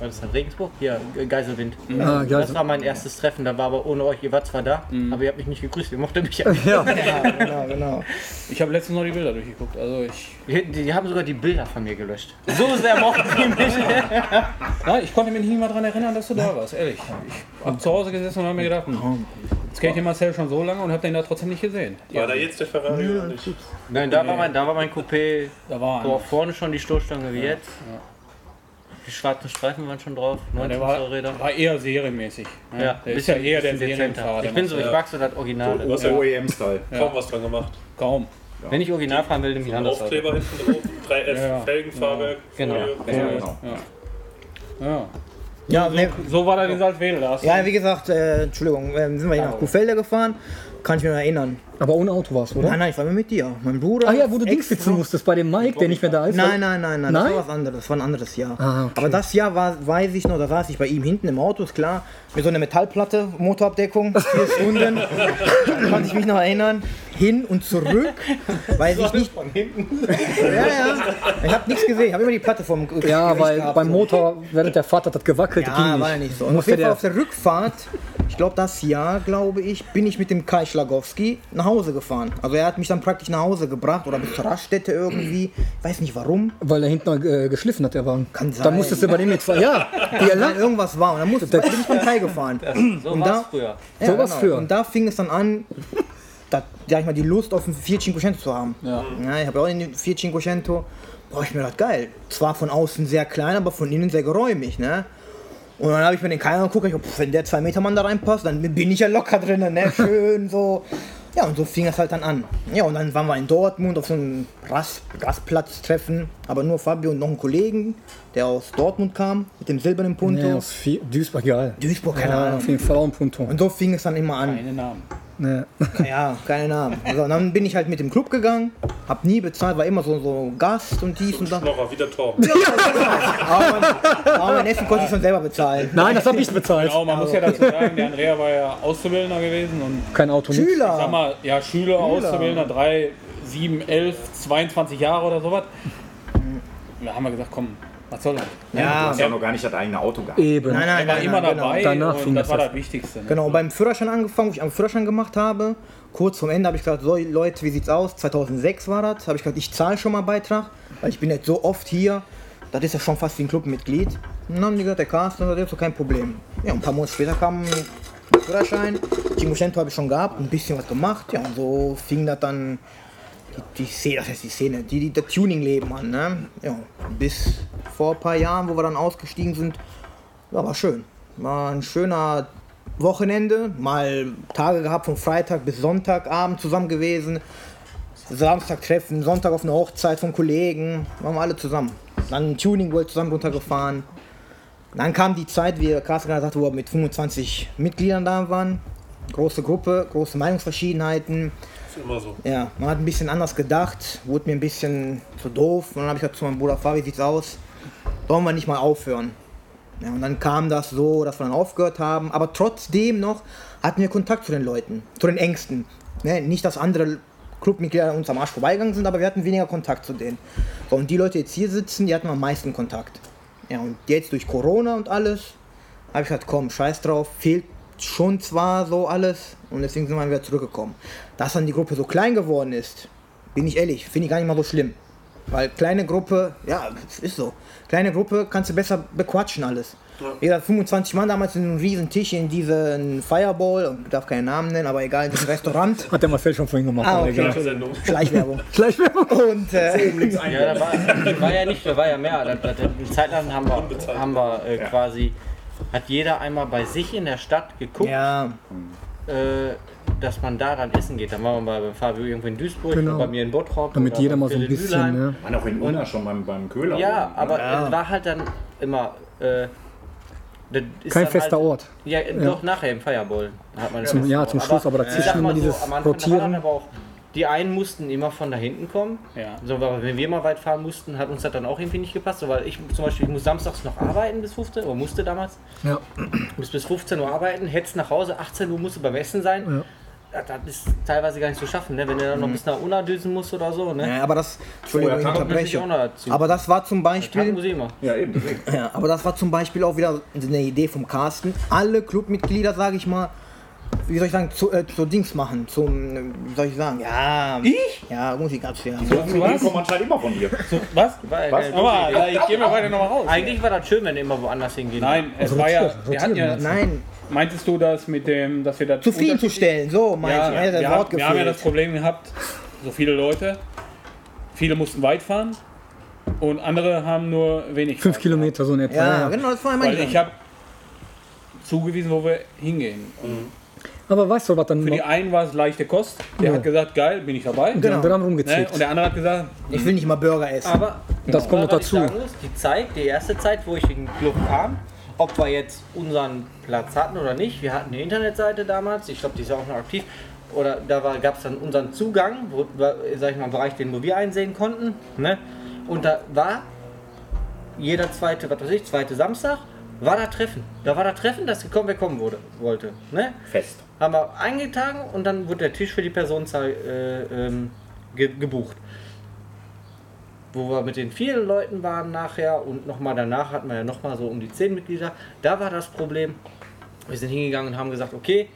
war das in Regensburg? Hier, Ge- Geiselwind. Ah, Das Geisel- war mein erstes Treffen, da war aber ohne euch, ihr wart zwar da, aber ihr habt mich nicht gegrüßt, ihr mochtet mich ja. Ja. Ja, genau, genau. Ich habe letztens noch die Bilder durchgeguckt. Also ich. Die, die, haben sogar die Bilder von mir gelöscht. So sehr mochten die mich. Nein, ich konnte mich nicht mal daran erinnern, dass du da warst, ehrlich. Ich habe zu Hause gesessen und habe mir gedacht, hm, jetzt kenne ich den Marcel schon so lange und habe den da trotzdem nicht gesehen. War da jetzt der Ferrari oder nicht? Nein, da war mein, da war mein Coupé, Da war wo vorne schon die Stoßstange wie jetzt. Die schwarzen Streifen waren schon drauf, Ja, 19 der war, Räder. war eher serienmäßig. ne? Ja, der ist ja eher der. Serienfahrer. Ich bin so, ich mag so das Original. Du hast ja OEM-Style. kaum was dran gemacht. Kaum. Wenn ich Original fahren will, nehme ich Ein anders. Aufkleber hinten drauf, 3F Ja, ja. Felgenfahrwerk. Genau. Folie. Ja, genau. Ja. Ja, So war das in Salzwedel. Da hast du- ja wie gesagt, äh, Entschuldigung, äh, sind wir hier nach Kuhfelde gefahren. Kann ich mich noch erinnern. Aber ohne Auto warst du, oder? Nein, nein, ich war mit dir. Mein Bruder. Ah ja, wo du Dings sitzen musstest, bei dem Mike, der nicht mehr da ist. Nein, nein, nein, nein, das Nein? war was anderes, das war ein anderes Jahr. Ah, okay. Aber das Jahr war, weiß ich noch, da saß ich bei ihm hinten im Auto, ist klar, mit so einer Metallplatte, Motorabdeckung, vier Stunden, kann ich mich noch erinnern, hin und zurück, weiß ich nicht. Von hinten. Ja, ja, ich habe nichts gesehen, ich habe immer die Platte vom G- Ja, weil gehabt, beim so. Motor, während der Fahrt hat das gewackelt, Ja, ging nicht. war nicht so. Und auf jeden Fall der- auf der Rückfahrt, ich glaube das Jahr, glaube ich, bin ich mit dem Kai Schlagowski nach Hause gefahren. Also er hat mich dann praktisch nach Hause gebracht oder bis zur Raststätte irgendwie. Ich weiß nicht warum. Weil er hinten äh, geschliffen hat, der Wagen. Kann Dann sein. musstest du bei dem mitfahren. Ja, ja Nein, lang. irgendwas war. Und dann musste, bin ich mit Kai gefahren. So Und da- früher. Ja, So was früher. Und da fing es dann an, da, sag ich mal, die Lust auf ein 4 Cinquecento zu haben. Ja. Ja, ich habe auch einen 4 Cinquecento. Boah, ich mir das geil. Zwar von außen sehr klein, aber von innen sehr geräumig, ne? Und dann habe ich mir den Kai angeguckt, ich hab, pff, wenn der 2 Meter Mann da reinpasst, dann bin ich ja locker drin, ne? Schön so. Ja, und so fing es halt dann an. Ja, und dann waren wir in Dortmund auf so einem Rast, Rastplatztreffen, aber nur Fabio und noch einen Kollegen, der aus Dortmund kam, mit dem silbernen Punto. Nee, aus Duisburg, egal. Duisburg, keine Ja, Ahnung. auf jeden Fall auch ein Punto. Und so fing es dann immer an. Keine Namen. Nee. Ja, keine Namen. Also, dann bin ich halt mit dem Club gegangen, hab nie bezahlt, war immer so, so Gast und dies und das. Schnorrer, wieder Torben. Aber mein, aber mein Essen konnte ich schon selber bezahlen. Nein, das habe ich bezahlt. Genau, man muss ja dazu sagen, der Andrea war ja Auszubildender gewesen und Kein Auto, nichts. ich sag Schüler! mal, ja, Schüler, Auszubildender, drei, sieben, elf, 22 Jahre oder sowas. Da haben wir gesagt, komm, was soll das? Du Ja, hast ja noch gar nicht das eigene Auto gehabt. Eben. nein, nein, war nein, immer nein, dabei Genau. Danach und das das war das Wichtigste. Ne? genau, beim Führerschein angefangen, wo ich am Führerschein gemacht habe. Kurz vorm Ende habe ich gesagt, so Leute, wie sieht's aus? 2006 war das. Habe ich gesagt, ich zahle schon mal Beitrag, weil ich bin jetzt so oft hier. Das ist ja schon fast wie ein Clubmitglied. Und dann haben die gesagt, der Carsten, das ist so kein Problem. Ja, ein paar Monate später kam der Führerschein. Cinquecento habe ich schon gehabt, ein bisschen was gemacht. Ja, und so fing das dann die, die Szene, das heißt die Szene, die, die, das Tuning-Leben an. Ne? Ja, bis vor ein paar Jahren, wo wir dann ausgestiegen sind, ja, war schön. War ein schöner Wochenende, mal Tage gehabt von Freitag bis Sonntagabend zusammen gewesen. Samstag treffen, Sonntag auf eine Hochzeit von Kollegen, waren wir alle zusammen. Dann Tuning World zusammen runtergefahren. Dann kam die Zeit, wie Carsten gerade sagte, wo wir mit 25 Mitgliedern da waren. Große Gruppe, große Meinungsverschiedenheiten. Ist immer so. Ja, man hat ein bisschen anders gedacht, wurde mir ein bisschen zu doof. Und dann habe ich gesagt zu meinem Bruder, Fabi, wie sieht's aus? Wollen wir nicht mal aufhören? Ja, und dann kam das so, dass wir dann aufgehört haben. Aber trotzdem noch hatten wir Kontakt zu den Leuten, zu den Ängsten. Ne? Nicht, dass andere Clubmitglieder uns am Arsch vorbeigegangen sind, aber wir hatten weniger Kontakt zu denen. So, und die Leute, die jetzt hier sitzen, die hatten am meisten Kontakt. Ja, und jetzt durch Corona und alles, habe ich gesagt, komm, scheiß drauf, fehlt schon zwar so alles und deswegen sind wir wieder zurückgekommen. Dass dann die Gruppe so klein geworden ist, bin ich ehrlich, finde ich gar nicht mal so schlimm. Weil kleine Gruppe, ja, ist so. Kleine Gruppe kannst du besser bequatschen alles. Wie gesagt, 25 Mann damals in einem riesen Tisch in diesem Fireball, ich darf keinen Namen nennen, aber egal, in diesem Restaurant. Hat der Marcel schon vorhin gemacht. Ah, aber okay. Schleichwerbung. Schleichwerbung. Und äh, Ja, da war, war ja nicht, da war ja mehr. Da, da, eine Zeit lang haben wir, haben wir äh, quasi, hat jeder einmal bei sich in der Stadt geguckt, ja, äh, dass man da dann essen geht. Dann waren wir bei Fabio irgendwo in Duisburg, Genau. bei mir in Bottrop. Damit jeder mal so ein bisschen, ne? Man auch in Unna schon beim, beim Köhler. Ja, aber Ja. es war halt dann immer. Äh, das ist Kein fester halt, Ort. Ja, doch nachher im Fireball. Hat man Zum- ja, zum Schluss, aber dazwischen sag mal immer dieses da Rotieren. Die einen mussten immer von da hinten kommen. Ja. So, weil wenn wir mal weit fahren mussten, hat uns das dann auch irgendwie nicht gepasst. So, weil ich zum Beispiel, ich muss samstags noch arbeiten bis 15 Uhr, musste damals. Ja. Bis bis 15 Uhr arbeiten, hättest nach Hause, 18 Uhr musst du beim Essen sein. Ja. Das ist teilweise gar nicht zu schaffen, ne? wenn du dann noch bis nach Unna düsen musst oder so. Ne? ja, aber das, Entschuldigung, ich auch noch dazu. Aber das war zum Beispiel, muss ich immer. Ja, eben. ja, aber das war zum Beispiel auch wieder eine Idee vom Carsten. Alle Clubmitglieder, sage ich mal, wie soll ich sagen, zu, äh, zu Dings machen, zum, äh, wie soll ich sagen, ja, ich? Ja, Musik gab's ja. Die kommen anscheinend immer von dir. Was? War, Was? äh, Aber ja, ich gehe mal weiter nochmal raus. Eigentlich war das schön, wenn du immer woanders hingehen. Nein, es Also war ja, wir hatten ja. Nein, meintest du das mit dem, dass wir da zufriedenzustellen, so mein Ja, ich. Ja, das wir, Wort haben, wir haben ja das. Problem gehabt, so viele Leute, viele mussten weit fahren und andere haben nur wenig. Fünf Fahrt Kilometer so in etwa. Ja, genau, das war mein Weil ich habe zugewiesen, wo wir hingehen. Und Aber weißt du, was dann für die einen war es leichte Kost. Der Ja. hat gesagt, geil, bin ich dabei. Die Genau. anderen haben Ne? rumgezickt. Und der andere hat gesagt, Ich will nicht mal Burger essen. Aber Das kommt noch dazu. muss, die Zeit, die erste Zeit, wo ich in den Club kam, ob wir jetzt unseren Platz hatten oder nicht, wir hatten eine Internetseite damals, ich glaube, die ist ja auch noch aktiv, oder da gab es dann unseren Zugang, wo, sag ich mal, Bereich, den wir einsehen konnten. Ne? Und da war jeder zweite, was weiß ich, zweite Samstag, war da Treffen. Da war da Treffen, dass gekommen, wer kommen wurde, wollte. Ne? Fest. Haben wir eingetragen und dann wurde der Tisch für die Personenzahl äh, ähm, ge gebucht. Wo wir mit den vielen Leuten waren nachher und nochmal danach hatten wir ja nochmal so um die 10 Mitglieder. Da war das Problem, wir sind hingegangen und haben gesagt, okay,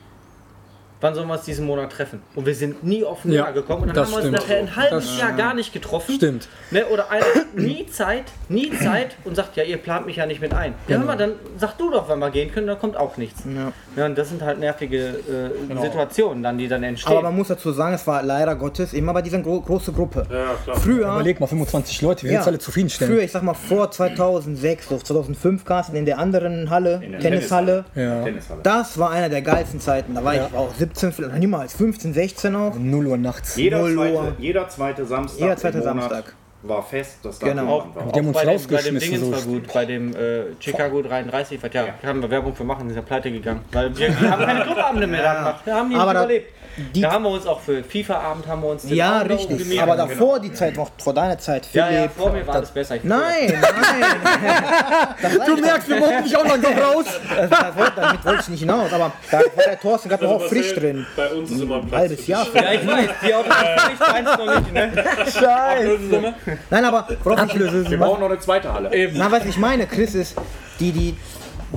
wann sollen wir uns diesen Monat treffen? Und wir sind nie auf den Ja, gekommen und dann haben wir uns stimmt. nachher ein halbes Das- Jahr gar nicht getroffen. Stimmt. Ne, oder einer hat nie Zeit, nie Zeit und sagt, ja, ihr plant mich ja nicht mit ein. Ja, Genau. hör mal, dann sag du doch, wenn wir gehen können, dann kommt auch nichts. Ja. Ja, und das sind halt nervige äh, Situationen dann, die dann entstehen. Aber man muss dazu sagen, es war leider Gottes immer bei dieser gro großen Gruppe. Ja, klar. Früher, Überleg mal, 25 Leute, wir Ja. sind alle zufriedenstellen. früher, ich sag mal vor 2006, so 2005 Carsten, in der anderen Halle, In der Tennishalle, Ja. Tennishalle. das war einer der geilsten Zeiten. Da war ich auch 17, vielleicht niemals, 15, 16 auch. 0 Uhr nachts. Jeder Null zweite, Uhr. jeder zweite Samstag. Jeder zweite im Monat Samstag. War fest, dass da Genau. Clubabend war. Die haben uns bei dem, bei dem Dingens so war gut, bei dem äh, Chicago 33, was ja, haben wir Werbung für machen, ist ja pleite gegangen. Weil wir, wir haben keine Clubabende mehr da gemacht. Wir haben die Aber nicht da- überlebt. Die- da haben wir uns auch für FIFA-Abend haben wir uns Ja, richtig. gemietet. Aber davor die Zeit, noch vor deiner Zeit, Ja, Philipp. ja, vor mir war alles besser. Ich- Nein, nein. Du merkst, wir wollten dich auch langsam raus. Das, das wollte, damit wollte ich nicht hinaus. Aber da war der Thorsten gerade noch auch Marcel, frisch drin. Bei uns ist immer ein Platz. Halbes Jahr. Ja, ich weiß, die Autos nicht, eins noch nicht, ne? Ablösesumme. Nein, aber worauf ich, Wir brauchen noch eine zweite Halle. Eben. na, was ich meine, Chris, ist, die, die,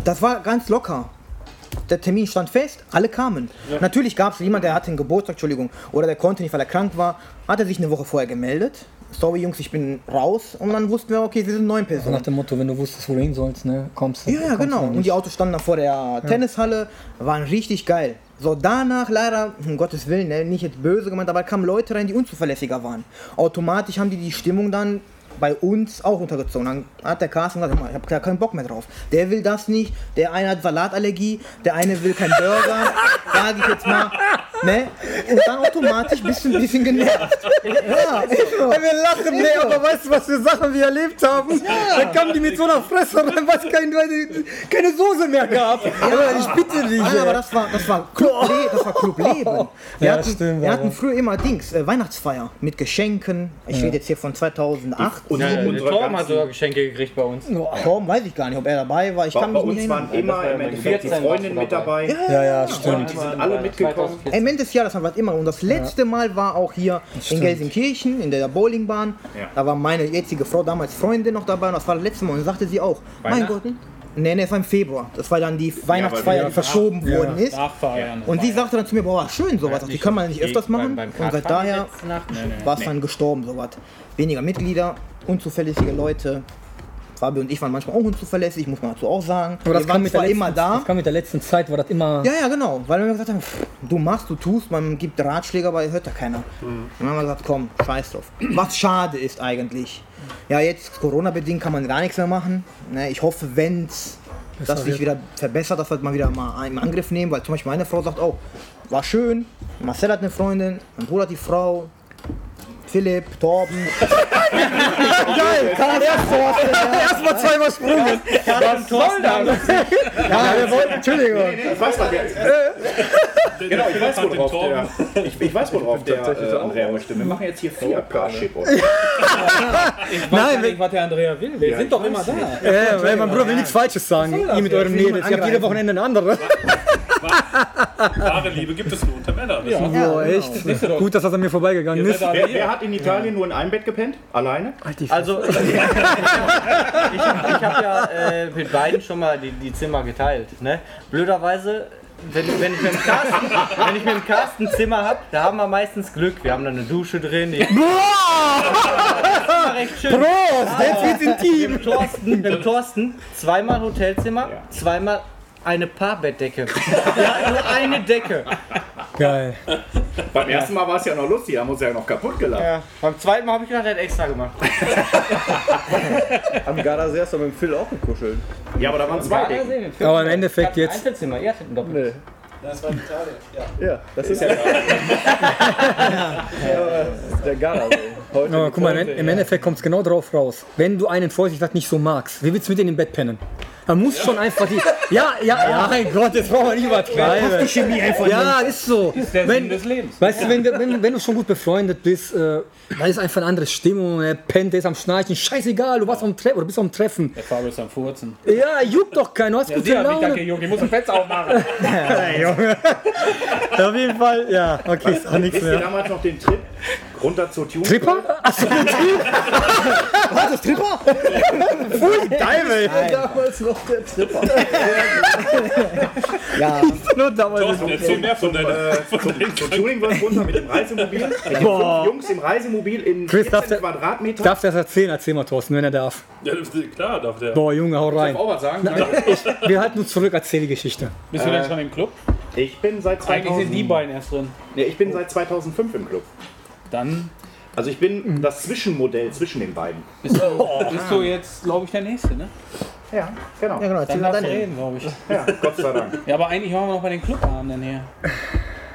das war ganz locker. Der Termin stand fest, alle kamen. Natürlich gab es jemanden, der hatte einen Geburtstag, Entschuldigung, oder der konnte nicht, weil er krank war, hat er sich eine Woche vorher gemeldet. Sorry Jungs, ich bin raus. Und dann wussten wir, okay, wir sind neun Nach Personen. dem Motto, wenn du wusstest, wo du hin sollst, ne, kommst du. Ja, ja, kommst genau. Und die Autos standen dann vor der Tennishalle, waren richtig geil. So, danach leider, um Gottes Willen, ne, nicht jetzt böse gemeint, aber kamen Leute rein, die unzuverlässiger waren. Automatisch haben die die Stimmung dann bei uns auch runtergezogen. Dann hat der Carsten gesagt, ich habe keinen Bock mehr drauf. Der will das nicht, der eine hat Salatallergie, der eine will keinen Burger, sage ich jetzt mal. ne? Und dann automatisch bist du ein bisschen genervt. Ja, so. Wir lachen, nee, aber weißt du, was für Sachen wir erlebt haben? Da kamen die mit so einer Fresse rein, was keine, keine Soße mehr gab. Aber ich bitte dich. Nein, aber ey. das war, das war Club, Le das war. Wir, Ja, hatten, stimmt, wir hatten früher immer Dings, äh, Weihnachtsfeier mit Geschenken. Ich rede jetzt hier von 2008. Und Ja, der unsere Torben hat sogar Geschenke gekriegt bei uns. Kaum weiß ich gar nicht, ob er dabei war. Ich bei, kann bei mich nicht uns waren erinnern. immer war im ja Endeffekt die 14 Freundinnen warst mit du dabei. Ja, ja, stimmt. Und die sind alle mitgekommen. Ende des Jahres haben wir das immer. Und das letzte Mal war auch hier in Gelsenkirchen, in der Bowlingbahn. Ja. Da war meine jetzige Frau, damals Freundin, noch dabei. Und das war das letzte Mal. Und sagte sie auch, mein Gott. Nee, nee, es war im Februar. Das war dann die Weihnachtsfeier, die verschoben worden ist. Nachfeiern. Und sie sagte dann zu mir, boah, schön sowas. Die kann man nicht öfters machen. Beim, beim Und seit daher war es dann gestorben, sowas. Weniger Mitglieder, unzuverlässige Leute. Fabi und ich waren manchmal auch unzuverlässig, muss man dazu auch sagen. Aber das wir kam waren mit der zwar letzten, immer da. Das kam mit der letzten Zeit, war das immer. Ja, ja, genau. Weil wir gesagt haben, pff, du machst, du tust, man gibt Ratschläge, aber hört ja keiner. Dann haben wir gesagt, komm, scheiß drauf. Was schade ist eigentlich. Ja, jetzt Corona-bedingt kann man gar nichts mehr machen. Ne, ich hoffe, wenn's das sich wieder verbessert, dass wir das mal wieder mal im Angriff nehmen, weil zum Beispiel meine Frau sagt auch, war schön, Marcel hat eine Freundin, mein Bruder hat die Frau, Philipp, Torben. Geil, Karl Erstforst, Erstmal zweimal sprungen. Was soll das? Ja, wir wollten, Entschuldigung. Ich weiß, was der, genau, ich weiß, worauf der, ich, ich weiß, worauf der äh, Andrea möchte. Wir machen jetzt hier vier Parship. Ich weiß Nein, ja nicht, was der Andrea will. Wir sind doch immer da. Ja, weil mein Bruder will nichts Falsches sagen. Ihr mit eurem Mädels. Ich hab jede Wochenende eine andere. Wahre Liebe gibt es nur unter Männern. Das Ja. Ja, Boah, genau. echt. Doch. Gut, dass das an mir vorbeigegangen ist. Wer, wer hat in Italien nur in einem Bett gepennt? Alleine? Also, ich, ich habe hab ja äh, mit beiden schon mal die, die Zimmer geteilt. Ne? Blöderweise, wenn, wenn, ich mit dem Carsten, wenn ich mit dem Carsten ein Zimmer habe, da haben wir meistens Glück. Wir haben da eine Dusche drin. Die, recht schön. Prost, jetzt wird's intim. Mit dem Thorsten, mit dem Thorsten zweimal Hotelzimmer, zweimal eine Paarbettdecke. Ja, nur eine Decke. Geil. Beim ersten Mal war es ja noch lustig, haben uns ja noch kaputt gelacht. Ja. Beim zweiten Mal habe ich gedacht, er hat extra gemacht. Am Gardasee hast du mit dem Phil auch gekuschelt. Ja, aber da waren zwei Decken. Aber im Endeffekt jetzt. Einzelzimmer, ihr hattet ein Doppel. Ja, das ist ja. ja. Der Gardasee. Heute Aber guck mal, im im Endeffekt kommt es genau drauf raus. Wenn du einen Vorsicht hat nicht so magst, wie willst du mit denen im Bett pennen? Man muss schon einfach die. Ja, ja, ja, mein Gott, jetzt brauchen wir nicht übertreiben. Die Chemie einfach Ja, ist so. Der Sinn Wenn, des Lebens. weißt du, wenn, du- wenn, wenn du schon gut befreundet bist, äh, da ist einfach eine andere Stimmung. Er pennt, der ist am Schnarchen. Scheißegal, du warst am Treffen oder bist am Treffen. Der Fabio ist am Furzen. Ja, juckt doch keiner, du hast Ja, gute hat mich da Laune. gejuckt. Ich muss ein Fenster aufmachen. Auf jeden Fall, ja, okay, ist auch nichts Wisst ihr mehr. damals noch den Trip runter zur Tune? Tripper? Achso, Was ist Tripper? geil, ey. damals noch der Tripper. Ja, Nur damals. Thorsten, erzähl mehr von deiner. Von deinen Zur Tuning World runter mit dem Reisemobil. Mit den fünf Jungs im Reisemobil in Chris, darf 14 der- Quadratmeter. Darf das erzählen? Erzähl mal, Thorsten, wenn er darf. ja, klar, darf der. Boah, Junge, hau rein. auch was sagen? Wir halten uns zurück, erzähl die Geschichte. Bist du denn schon im Club? Ich bin seit Eigentlich 2000, sind die beiden erst drin. nee, ich bin seit 2005 im Club. Dann Also ich bin das Zwischenmodell zwischen den beiden. bist du, bist du jetzt, glaube ich, der Nächste, ne? Ja, genau. ja genau. Erzähl Dann mal darfst du reden, glaube ich. Ja, Gott sei Dank. Ja, aber eigentlich waren wir noch bei den Clubabenden hier.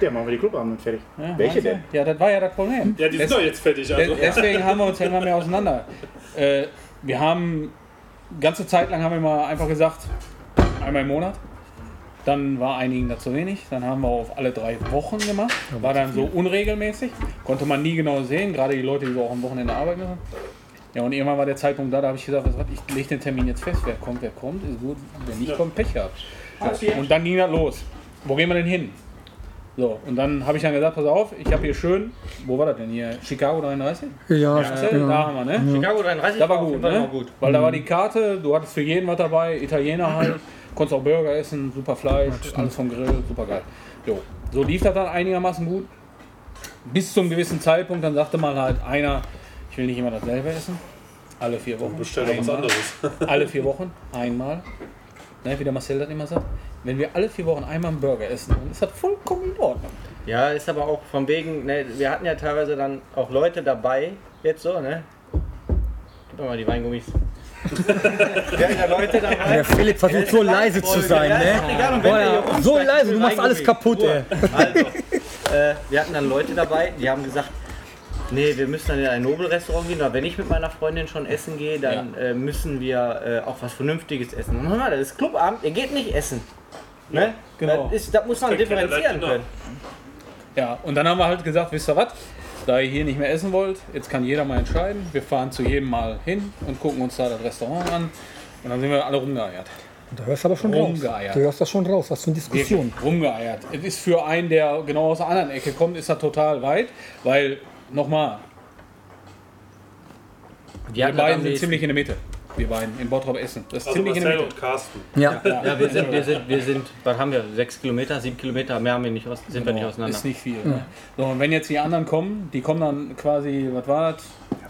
Der machen wir die Clubabende fertig. Ja, Welche denn? Ja, das war ja das Problem. Ja, die sind Des- doch jetzt fertig. Also. de- Deswegen haben wir uns ja immer mehr auseinander. Äh, wir haben, ganze Zeit lang haben wir mal einfach gesagt, einmal im Monat. Dann war einigen da zu wenig. Dann haben wir auf alle drei Wochen gemacht. War dann so unregelmäßig. Konnte man nie genau sehen, gerade die Leute, die so auch am Wochenende arbeiten müssen. Ja, und irgendwann war der Zeitpunkt da, da habe ich gesagt, was, ich lege den Termin jetzt fest. Wer kommt, wer kommt, ist gut. Wer nicht kommt, Pech gehabt. Und dann ging das los. Wo gehen wir denn hin? So, und dann habe ich dann gesagt, pass auf, ich habe hier schön, wo war das denn hier? Chicago 33? Ja, ja. Da haben wir, ne? Chicago 33 Da war jeden gut, ne? gut. Weil da war die Karte, du hattest für jeden was dabei, Italiener halt, konntest auch Burger essen, super Fleisch, alles vom Grill, super geil. Jo, so lief das dann einigermaßen gut. Bis zum gewissen Zeitpunkt, dann sagte mal halt einer, ich will nicht immer dasselbe essen. Alle vier Wochen. Bestell doch was anderes. Alle vier Wochen, einmal. Ne, wie der Marcel das immer sagt. Wenn wir alle vier Wochen einmal einen Burger essen, dann ist das vollkommen in Ordnung. Ja, ist aber auch von wegen, ne, wir hatten ja teilweise dann auch Leute dabei, jetzt so, ne? Gib doch mal die Weingummis. Wir hatten ja Leute dabei. Der Philipp versucht so leise zu sein, ne? Boah, ja, so leise, du machst alles kaputt, ey. Also, äh, wir hatten dann Leute dabei, die haben gesagt, nee, wir müssen dann in ein Nobelrestaurant gehen, oder wenn ich mit meiner Freundin schon essen gehe, dann äh, müssen wir äh, auch was Vernünftiges essen. Und mal, das ist Clubabend, ihr geht nicht essen. Ne? genau. Das, ist, das muss man keine differenzieren können. Ja, und dann haben wir halt gesagt, wisst ihr was? Da ihr hier nicht mehr essen wollt, jetzt kann jeder mal entscheiden. Wir fahren zu jedem mal hin und gucken uns da das Restaurant an. Und dann sind wir alle rumgeeiert. Da hörst du aber schon raus. Rumgeeiert. Du hörst das schon raus, was für eine Diskussion. Wirklich rumgeeiert. Es ist für einen, der genau aus der anderen Ecke kommt, ist er total weit, weil, nochmal, Die wir das beiden sind ziemlich in der Mitte. Wir beiden in Bottrop Essen. Das ist Also ziemlich in der Marcel Mitte. und Carsten. Ja. Ja, wir sind, wir sind, wir sind, was haben wir? Sechs Kilometer, sieben Kilometer, mehr haben wir nicht, aus, sind wir nicht auseinander. Ist nicht viel. Ne? So, und wenn jetzt die anderen kommen, die kommen dann quasi, was war das?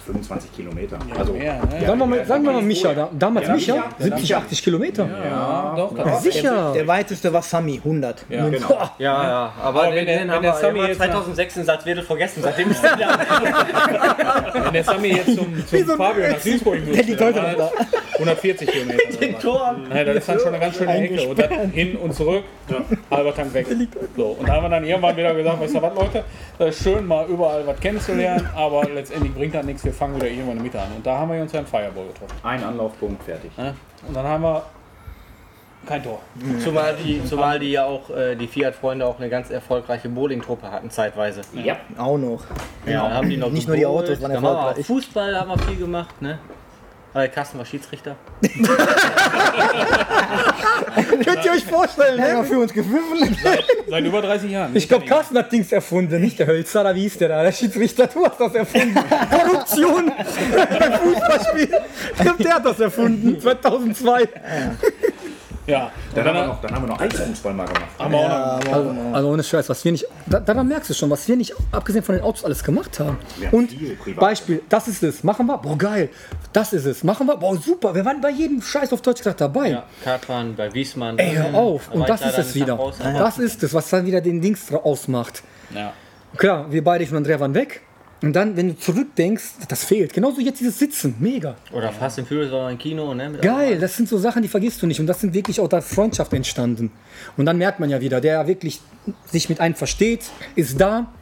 Ja, 25 Kilometer. Also, Mehr, ne? Sagen wir mal, sagen wir mal Micha, da, damals Ja, Micha, Micha. 70, 80 Kilometer. Ja, doch. Ja, Das sicher. Der weiteste war Sami, 100. Ja. genau. Ja, ja, aber, Aber den, wenn der- den wenn haben der wir Sami jetzt 2006 in Salzwedel vergessen, seitdem ist er wieder. Wenn der Sammy jetzt zum, zum Fabio nach Duisburg heute noch da. 140 Kilometer. den Tor. Nein, das ist dann schon eine ganz schöne Ecke. Und dann hin und zurück, halber Tank weg. So, und da haben wir dann irgendwann wieder gesagt, weißt du was, Leute, das ist schön, mal überall was kennenzulernen, aber letztendlich bringt das nichts, wir fangen wieder irgendwann in der Mitte an. Und da haben wir uns ja einen Fireball getroffen. Ein Anlaufpunkt, fertig. Und dann haben wir kein Tor. Zumal die, zumal die ja auch, äh, die Fiat-Freunde auch eine ganz erfolgreiche Bowling-Truppe hatten, zeitweise. Ja. Auch noch. Ja, dann haben die noch Nicht nur die Autos waren dann haben wir auch erfolgreich. Fußball haben wir viel gemacht, ne? Weil Carsten war Schiedsrichter. Könnt ihr euch vorstellen, Der hat ne? für uns gepfiffen. Seit über 30 Jahren. Ich glaube, Carsten hat Dings erfunden, nicht der Hölzer, oder wie hieß der da? Der Schiedsrichter, du hast das erfunden. Korruption beim Fußballspiel. Ich glaube, der hat das erfunden, 2002. Ja, Dann, und haben wir dann noch, dann haben wir noch Eisfußball mal gemacht. haben wir auch noch Also, also ohne Scheiß, was wir nicht, da, daran merkst du schon, was wir nicht, abgesehen von den Autos, alles gemacht haben. Wir haben Und. Beispiel, das ist es, machen wir, boah geil, das ist es, machen wir, boah super, wir waren bei jedem Scheiß auf Deutsch gesagt dabei. ja, Kartfahren bei Wiesmann. Ey, hör auf, und das ist es wieder. Das ist es, was dann wieder den Dings ausmacht. Ja. Klar, wir beide, ich und Andrea waren weg. Und dann, wenn du zurückdenkst, das fehlt. Genauso jetzt dieses Sitzen, mega. Oder Fast and Furious war im Kino, ne? Mit Geil, das sind so Sachen, die vergisst du nicht. Und das sind wirklich auch da Freundschaft entstanden. Und dann merkt man ja wieder, der wirklich sich mit einem versteht, ist da.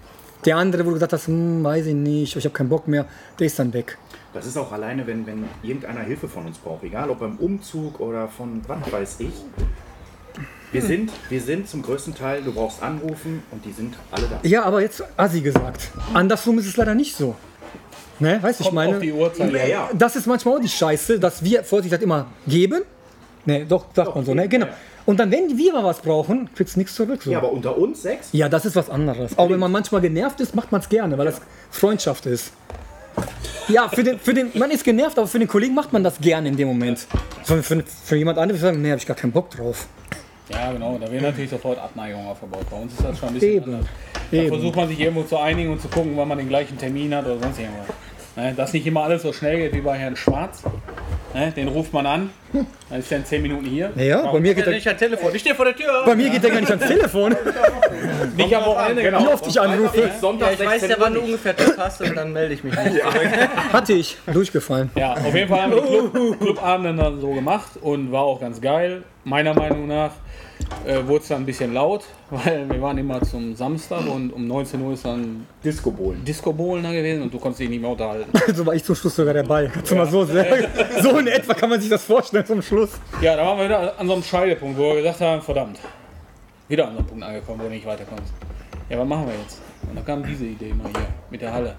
Der andere, wo du gesagt hast, hm, weiß ich nicht, ich habe keinen Bock mehr, der ist dann weg. Das ist auch alleine, wenn, wenn irgendeiner Hilfe von uns braucht, egal ob beim Umzug oder von was weiß ich. Wir sind, wir sind zum größten Teil, du brauchst anrufen und die sind alle da. Ja, aber jetzt Assi gesagt. Andersrum ist es leider nicht so. Ne, weißt du, ich meine, auf die Uhrzeit. Ja, ja. das ist manchmal auch die Scheiße, dass wir Vorsicht halt immer geben. Ne, doch, sagt man so, ne, genau. Und dann, wenn wir mal was brauchen, kriegst du nichts zurück. So. Ja, aber unter uns sechs? Ja, das ist was anderes. Auch wenn man manchmal genervt ist, macht man es gerne, weil das Freundschaft ist. Ja, für den, für den, man ist genervt, aber für den Kollegen macht man das gerne in dem Moment. So, für, für jemand anderes sagen, nee, habe ich gar keinen Bock drauf. Ja, genau. Da wird natürlich sofort Abneigung aufgebaut. Bei uns ist das schon ein bisschen Eben. anders. Da Eben. versucht man sich irgendwo zu einigen und zu gucken, wann man den gleichen Termin hat oder sonst irgendwas. Ne, Dass nicht immer alles so schnell geht wie bei Herrn Schwarz. Ne, Den ruft man an, dann ist er in 10 Minuten hier. Ja, bei mir geht er, nicht am Telefon, ich stehe vor der Tür. bei mir geht er gar nicht ans Telefon. Nicht am Wochenende, Wie oft ich anrufe, Ja, ich weiß ja, wann du ungefähr Tipp hast und dann melde ich mich nicht. hatte ich durchgefallen. Ja, auf jeden Fall haben wir Club, Clubabende dann so gemacht und war auch ganz geil. Meiner Meinung nach äh, wurde es dann ein bisschen laut, weil wir waren immer zum Samstag und um 19 Uhr ist dann Disco Bowlen. Disco Bowlen da gewesen und du konntest dich nicht mehr unterhalten. So war ich zum Schluss sogar dabei. Kannst du mal so sagen. So in etwa kann man sich das vorstellen zum Schluss. Ja, da waren wir wieder an so einem Scheidepunkt, wo wir gesagt haben, verdammt, wieder an so einem Punkt angekommen, wo du nicht weiterkommst. Ja, was machen wir jetzt? Und dann kam diese Idee mal hier mit der Halle.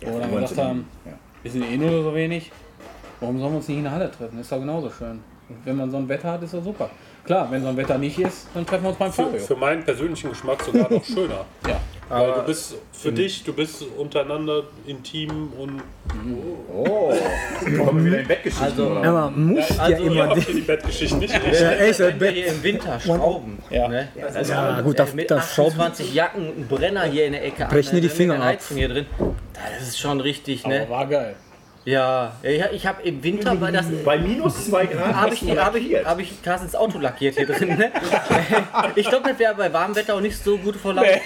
Wo wir dann gesagt haben, ja. wir sind eh nur so wenig, warum sollen wir uns nicht in der Halle treffen? Ist doch genauso schön. Und wenn man so ein Wetter hat, ist doch super. Klar, wenn so ein Wetter nicht ist, dann treffen wir uns beim Für, Fabio. für meinen persönlichen Geschmack sogar noch schöner. Ja. Weil du bist für dich, du bist untereinander intim und Kommen wir wieder in Bettgeschichten, Also- oder? Ja, man muss ja, also, ihr immer. hier die Bettgeschichten nicht. Ja, echt, Wenn wir hier im Winter schrauben, Ja. ne? Also Ja, gut, das- mit das Schrauben- 28 Jacken, ein Brenner hier in der Ecke. Brechen dir die ne, Finger ab. Heizung hier drin. Das ist schon richtig, Aber ne? war geil. Ja, ja, ich habe im Winter war das. Bei minus 2 Grad Habe ich, hab ich, hab ich Carstens Auto lackiert hier drin. Ne? Ich glaube, das wäre bei warmem Wetter auch nicht so gut vor Lauf. Echt,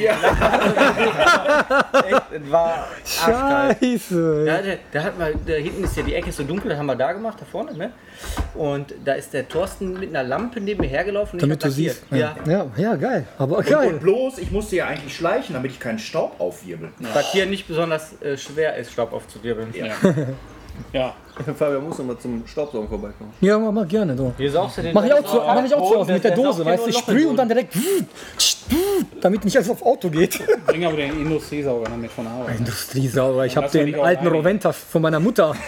es war arschkalt. Scheiße. Da, der hat mal, da hinten ist ja die Ecke so dunkel, das haben wir da gemacht, da vorne, ne? Und da ist der Thorsten mit einer Lampe neben mir hergelaufen und Damit du ich hab lackiert. siehst. Ja. ja, ja, geil. Aber Und geil. bloß, ich musste ja eigentlich schleichen, damit ich keinen Staub aufwirbel. Was hier nicht besonders äh, schwer ist, Staub aufzuwirbeln. Ja. ja. Fabian muss noch mal zum Staubsaugen vorbeikommen. Ja, mach mal gerne. So. Hier saugst du den Mach ich auch, zu, mach ich auch zu Hause mit der Dose, weißt du? Ich sprühe und dann direkt, damit nicht alles aufs Auto geht. Bring aber den Industriesauger dann mit von der Arbeit. Industriesauger. Ich habe mal den alten. Roventa von meiner Mutter.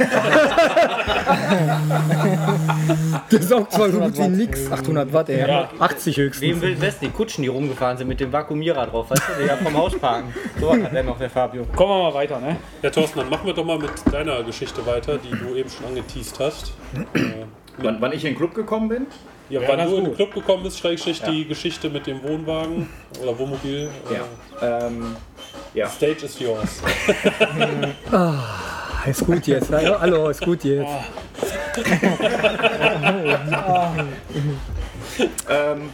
der saugt zwar so gut wie nix. 800 Watt, ey. Ja. 80 Wie im höchstens. Wild die Kutschen, die rumgefahren sind mit dem Vakuumierer drauf, weißt du, die da vom Haus parken. So was hat der noch, der Fabio. Kommen wir mal weiter, ne? Ja, Thorsten, dann machen wir doch mal mit deiner Geschichte weiter, die du eben schon angeteased hast. Äh, Wann, wann ich in den Club gekommen bin? Ja, Ja, wann du in den. Club gekommen bist, Schrägstrich die Geschichte mit dem Wohnwagen oder Wohnmobil. äh, Ähm, ja. Stage is yours. Ist gut jetzt. Hallo, hallo, ist gut jetzt. Ähm,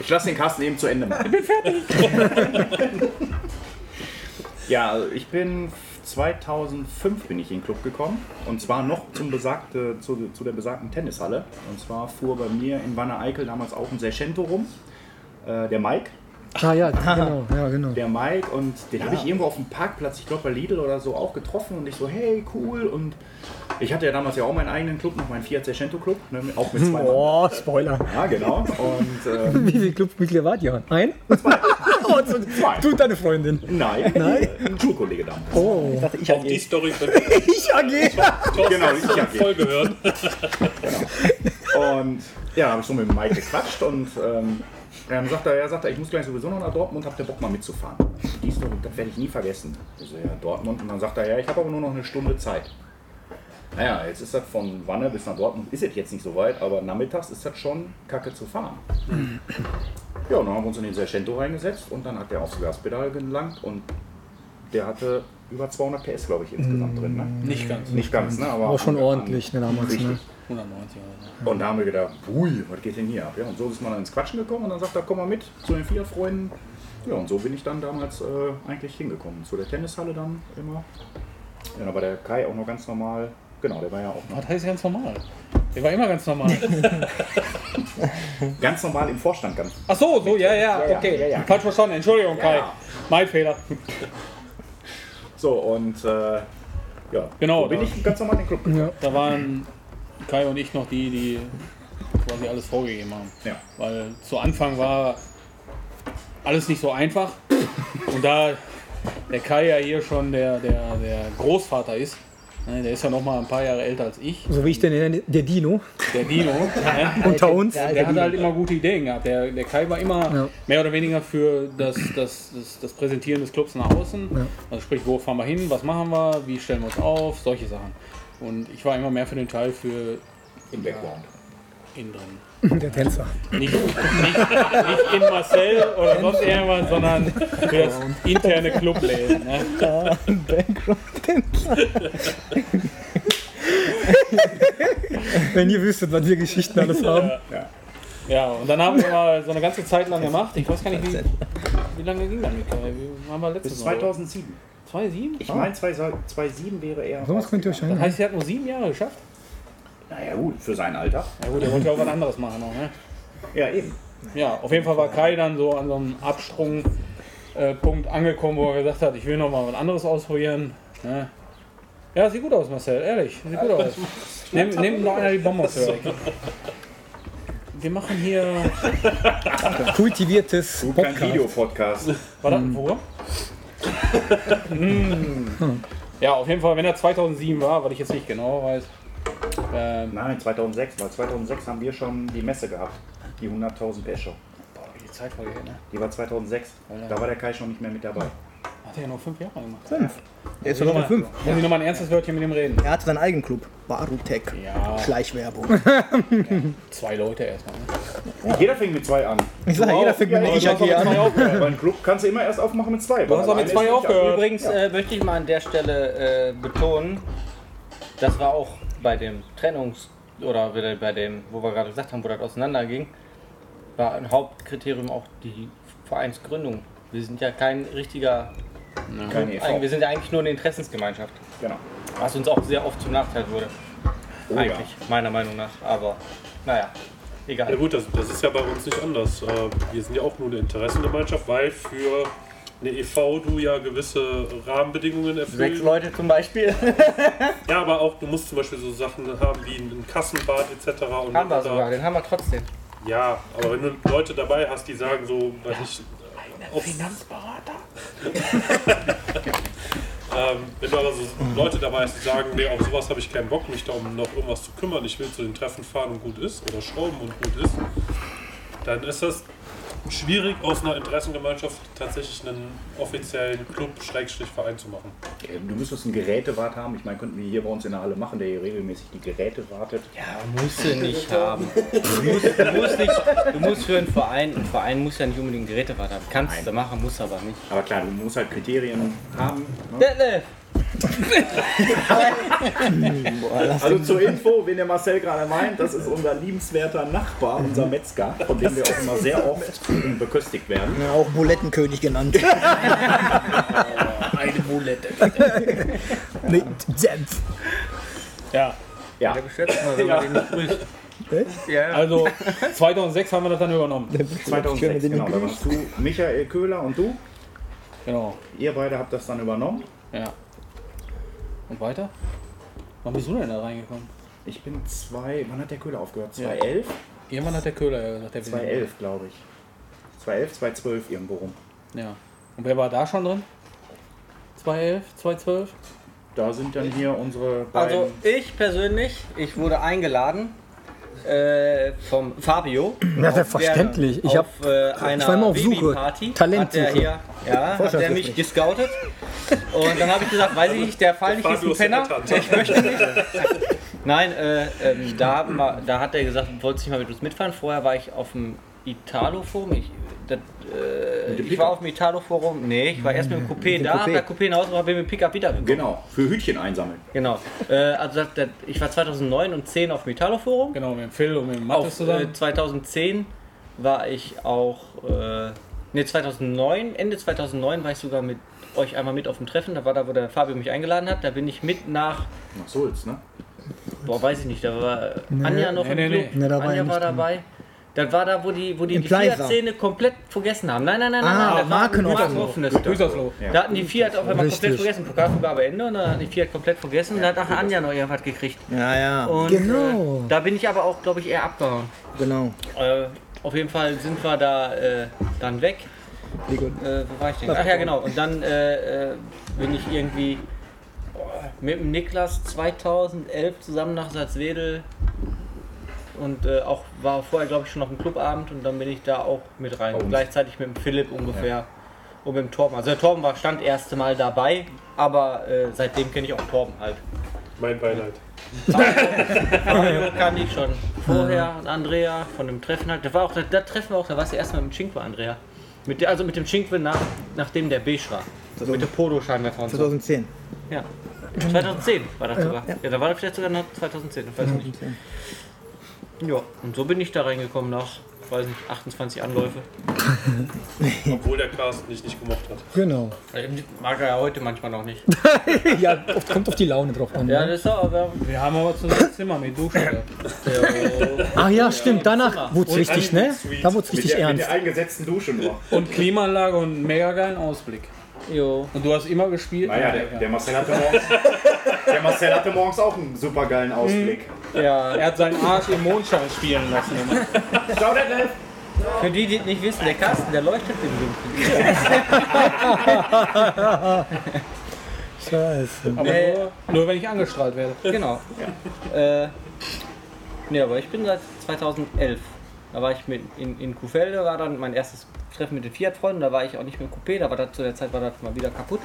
ich lasse den Carsten eben zu Ende machen. Ich bin fertig. ja, also ich bin 2005 bin ich in den Club gekommen und zwar noch zum besagte, zu, zu der besagten Tennishalle. Und zwar fuhr bei mir in Wanne-Eickel damals auch ein Sergento rum, äh, der Mike. Ah ja, genau, ja, genau. Der Mike und den habe ich irgendwo auf dem Parkplatz, ich glaube bei Lidl oder so, auch getroffen und ich so, hey, cool. Und ich hatte ja damals ja auch meinen eigenen Club, noch meinen Fiat Sergento Club, ne, auch mit zwei Mann. Oh, Spoiler. Ja, genau. Und ähm, Wie viele Clubmitglieder wart ihr? Ein? Oh, so- Zwei. Du und deine Freundin. nein, Nein? ein Schulkollege damals. Oh, Auch die Story wird ich AG. Genau, ich schon hab voll gehört. Und ja, habe ich so mit dem Mike gequatscht und ähm, dann sagt er, ja, sagt er, ich muss gleich sowieso noch nach Dortmund, habt ihr Bock mal mitzufahren? Die Story, das werde ich nie vergessen. Ich so, ja, Dortmund. Und dann sagt er, ja, ich habe aber nur noch eine Stunde Zeit. Naja, jetzt ist das von Wanne bis nach Dortmund, ist es jetzt nicht so weit, aber nachmittags ist das schon kacke zu fahren. Ja, und dann haben wir uns in den Sergento reingesetzt und dann hat der aufs Gaspedal gelangt und der hatte über 200 PS, glaube ich, insgesamt drin. Ne? Nicht ganz. Nicht ganz, ne? Aber War schon ordentlich, ne, damals, Richtig. ne? 190 oder so. Und da haben wir gedacht, ui, was geht denn hier ab? Ja, und so ist man dann ins Quatschen gekommen und dann sagt er, komm mal mit zu den vier Freunden. Ja, und so bin ich dann damals äh, eigentlich hingekommen. Zu der Tennishalle dann immer. Ja, da war der Kai auch noch ganz normal. Genau, der war ja auch noch Was heißt ganz normal? Der war immer ganz normal. ganz normal im Vorstand. Ganz Ach so, so, ja, ja, ja, okay. ja, ja. Falsch verstanden, Entschuldigung, Kai. Ja. Mein Fehler. so, und äh, ja, Genau, so bin ich ganz normal in den Club gekommen. Da waren Kai und ich noch die, die quasi alles vorgegeben haben. Ja. Weil zu Anfang war alles nicht so einfach. Und da der Kai ja hier schon der, der, der Großvater ist, ne, der ist ja noch mal ein paar Jahre älter als ich, So wie ich den nenne, der Dino der Dino. ne, unter uns. Der hat halt immer gute Ideen gehabt. Der, der Kai war immer Ja. mehr oder weniger für das, das, das, das Präsentieren des Clubs nach außen. Also sprich, wo fahren wir hin, was machen wir, wie stellen wir uns auf, solche Sachen. Und ich war immer mehr für den Teil für Im Background. innen drin. Der Tänzer. Nicht, nicht, nicht in Marcel oder sonst irgendwas, sondern für das interne Clubleben. Ne? Wenn ihr wüsstet, was wir Geschichten alles haben. Ja, und dann haben wir mal so eine ganze Zeit lang gemacht. Ich weiß gar nicht, wie, wie lange ging das haben wir letztes Bis Mal? 2007. 2007? Ich meine, 2007 wäre er. Sowas könnt ihr euch Das heißt, er hat nur sieben Jahre geschafft? Naja, gut, für sein Alter. Ja gut, er wollte ja auch was anderes machen noch, ne? Ja, eben. Ja, auf jeden Fall war Kai dann so an so einem Absprungpunkt äh, angekommen, wo er gesagt hat, ich will noch mal was anderes ausprobieren. Ne? Ja, sieht gut aus, Marcel, ehrlich, sieht gut aus. Nimm, nimm noch einer die Bombenför. Wir machen hier. Kultiviertes Kein Podcast. Videopodcast. War das ein Programm? Mm. Ja, auf jeden Fall, wenn er 2007 war, was ich jetzt nicht genau weiß. Ähm, Nein, 2006, weil 2006 haben wir schon die Messe gehabt. Die 100.000 PS Show. boah, wie die Zeit vergeht, ne? Die war 2006. Da war der Kai schon nicht mehr mit dabei. Hat er ja nur fünf Jahre gemacht. Fünf. Der ist doch Nummer fünf. Muss ich nochmal ein ernstes Wörtchen mit ihm reden? Er hatte seinen eigenen Club. Barutech. Ja, Schleichwerbung. zwei Leute erstmal. Ne? Jeder fängt mit zwei an. Ich sage, jeder fängt mit mit zwei an. aufgehört. Beim Club kannst du immer erst aufmachen mit zwei. Du hast auch mit zwei aufgehört. Übrigens äh, möchte ich mal an der Stelle äh, betonen, das war auch bei dem Trennungs- oder wieder bei dem, wo wir gerade gesagt haben, wo das auseinanderging, war ein Hauptkriterium auch die Vereinsgründung. Wir sind ja kein richtiger, Keine Eigentlich- wir sind ja eigentlich nur eine Interessensgemeinschaft, Genau. was uns auch sehr oft zum Nachteil wurde. Oh, eigentlich, meiner Meinung nach. Aber naja, Ja egal. gut, das, das ist ja bei uns nicht anders. Äh, Wir sind ja auch nur eine Interessengemeinschaft, weil für eine EV du ja gewisse Rahmenbedingungen Sechs erfüllst. Leute zum Beispiel. Ja, aber auch du musst zum Beispiel so Sachen haben wie ein Kassenbad etc. Und haben wir sogar, den haben wir trotzdem. Ja, aber wenn du Leute dabei hast, die sagen so, weiß ich, auf, Finanzberater. ähm, wenn du aber so Leute dabei hast, die sagen, nee, auf sowas habe ich keinen Bock, mich da um noch irgendwas zu kümmern, ich will zu den Treffen fahren und gut ist oder schrauben und gut ist, dann ist das schwierig aus einer Interessengemeinschaft tatsächlich einen offiziellen Club-Verein zu machen. Äh, Du müsstest einen Gerätewart haben. Ich meine, könnten wir hier bei uns in der Halle machen, der hier regelmäßig die Geräte wartet. Ja, musst du nicht haben. Du musst, du musst, nicht, du musst für einen Verein, ein Verein muss ja nicht unbedingt einen Gerätewart haben. Kannst Nein. du machen, musst aber nicht. Aber klar, du musst halt Kriterien haben. Ne? Detlef! Also zur Info, wen der Marcel gerade meint, das ist unser liebenswerter Nachbar, unser Metzger, von dem wir auch immer sehr oft beköstigt werden. Ja, auch Bulettenkönig genannt. Eine Bulette. Mit Senf. Ja, Ja, Der beschwert mal, wenn man den nicht grüßt. Ja, ja. also 2006 haben wir das dann übernommen. 2006, genau. Da warst du, Michael Köhler und du. Genau. Ihr beide habt das dann übernommen. Ja. Und weiter? Wann bist du denn da reingekommen? Ich bin zwei, wann hat der Köhler aufgehört? Ja. 2011? Irgendwann hat der Köhler ja gesagt, der will 2011, glaube ich. 2011, 2012 irgendwo rum. Ja. Und wer war da schon drin? 2011, 2012? Da sind dann hier unsere beiden. Also ich persönlich, ich wurde eingeladen äh, vom Fabio. Ja, Auf selbstverständlich. der- Ich hab- auf, äh, einer ich war immer auf Suche. Talentsuche. Hat der hier, ja, hat der mich gescoutet. Und dann habe ich gesagt, weiß ich nicht, der Fall nicht ist ein Penner. Ich möchte nicht. Nein, äh, ähm, da, da hat er gesagt, wolltest du nicht mal mit uns mitfahren. Vorher war ich auf dem Italo-Forum. Ich, das, äh, Mit ich war auf dem Italo-Forum. Nee, ich war erst mit dem Coupé dem da, hab Coupé. der Coupé nach Hause gebracht, bin mit dem Pickup wiedergekommen. Genau, für Hütchen einsammeln. Genau. Äh, also das, das, ich war 2009 und 10 auf dem Italo-Forum. Genau, mit dem Phil und mit dem Mattes Auf, zusammen. äh, 2010 war ich auch, äh, ne 2009, Ende 2009 war ich sogar mit euch einmal mit auf dem Treffen. Da war da, wo der Fabio mich eingeladen hat. Da bin ich mit nach, Nach Sulz, ne? boah, weiß ich nicht, da war Anja noch Nee, im nee, Club. nee. Nee, da war Anja war nicht drin. Das war da, wo die, wo die, Im die. Fiat-Szene komplett vergessen haben. Nein, nein, nein, Ah, nein, nein. das war Marken- ein Markenoffenes. Gütersloh. Ja. Da hatten die Fiat auf einmal komplett vergessen. Pokalvergabe Ende und dann hat die Fiat komplett vergessen. Und da hat nachher Anja noch irgendwas gekriegt. Ja, ja, Und Genau. äh, da bin ich aber auch, glaube ich, eher abgehauen. genau. Äh, auf jeden Fall sind wir da äh, dann weg. Wie gut. Äh, wo war ich denn? Ach ja, genau. Und dann äh, äh, bin ich irgendwie mit dem Niklas 2011 zusammen nach Salzwedel und äh, auch war vorher, glaube ich, schon auf dem Clubabend und dann bin ich da auch mit rein. Uns. Gleichzeitig mit dem Philipp ungefähr und mit dem Torben. Also der Torben war stand erste Mal dabei, aber äh, seitdem kenne ich auch Torben halt. Mein Beileid. Mario kannte ich schon vorher und Andrea von dem Treffen halt. Da war auch das, das Treffen war auch, da warst du erstmal mit dem Chinkwe, Andrea. Mit der, also mit dem Chinkwe nach, nachdem der beige war. mit der Polo-Scheinwerfer und so. 2010. Ja. 2010 war das sogar. ja. Ja, da war das vielleicht sogar noch 2010, ich weiß nicht. Ja, und so bin ich da reingekommen nach, weiß nicht, 28 Anläufe. Obwohl der Carsten dich nicht gemocht hat. Genau. Mag er ja heute manchmal noch nicht. ja, oft kommt auf die Laune drauf an. Ja, ne? das ist aber. Wir haben aber zusammen ein Zimmer mit Dusche. Ach ja, stimmt. Danach wurde es Und richtig, ne? Da wurde es Mit richtig der, mit ernst. der eingesetzten Dusche nur. Und Klimaanlage und einen mega geilen Ausblick. Jo. Und du hast immer gespielt. Naja, der, der, Marcel hatte morgens, der Marcel hatte morgens auch einen super geilen Ausblick. Ja, Er hat seinen Arsch im Mondschein spielen lassen. immer. Schau, der Delf. für die, die nicht wissen, der Carsten, der leuchtet im Dunkeln. Scheiße. Aber Nee. nur, nur wenn ich angestrahlt werde. Genau. Äh, nee, aber ich bin seit 2011. Da war ich mit in, in Kuhfelde, war dann mein erstes Treffen mit den Fiat-Freunden. Da war ich auch nicht mit dem Coupé, da war das zu der Zeit war das mal wieder kaputt.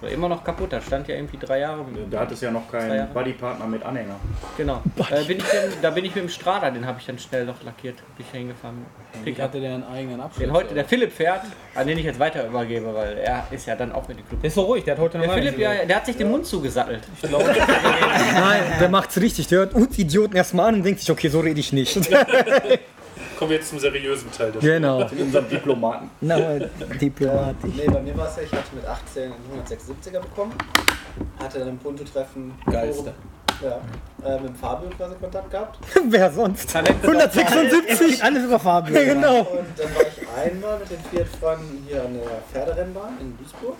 War immer noch kaputt, da stand ja irgendwie drei Jahre. Da hat es ja noch keinen. Buddypartner mit Anhänger. Genau. Äh, bin ich dann, da bin ich mit dem Strada, den habe ich dann schnell noch lackiert. Bin ich hingefahren. Ich hatte der einen eigenen Abschluss. Den heute der Philipp fährt, an den ich jetzt weiter übergebe, weil er ist ja dann auch mit dem Club. Der ist so ruhig, der hat heute noch Der Philipp, ja, der hat sich den Mund zugesattelt. Nein, der macht's richtig. Der hört uns Idioten erstmal an und denkt sich, okay, so rede ich nicht. Kommen wir jetzt zum seriösen Teil der genau. In unserem Diplomaten. Na, diplomatisch. Nee, bei mir war es ja, ich hatte mit 18 einen 176er bekommen. Hatte dann im Punto-Treffen Geilste. Ja, äh, mit Fabio quasi Kontakt gehabt. Wer sonst? Talent- 176. Alles über Fabio. Ja, genau. Und dann war ich einmal mit den Fiat-Freunden hier an der Pferderennbahn in Duisburg.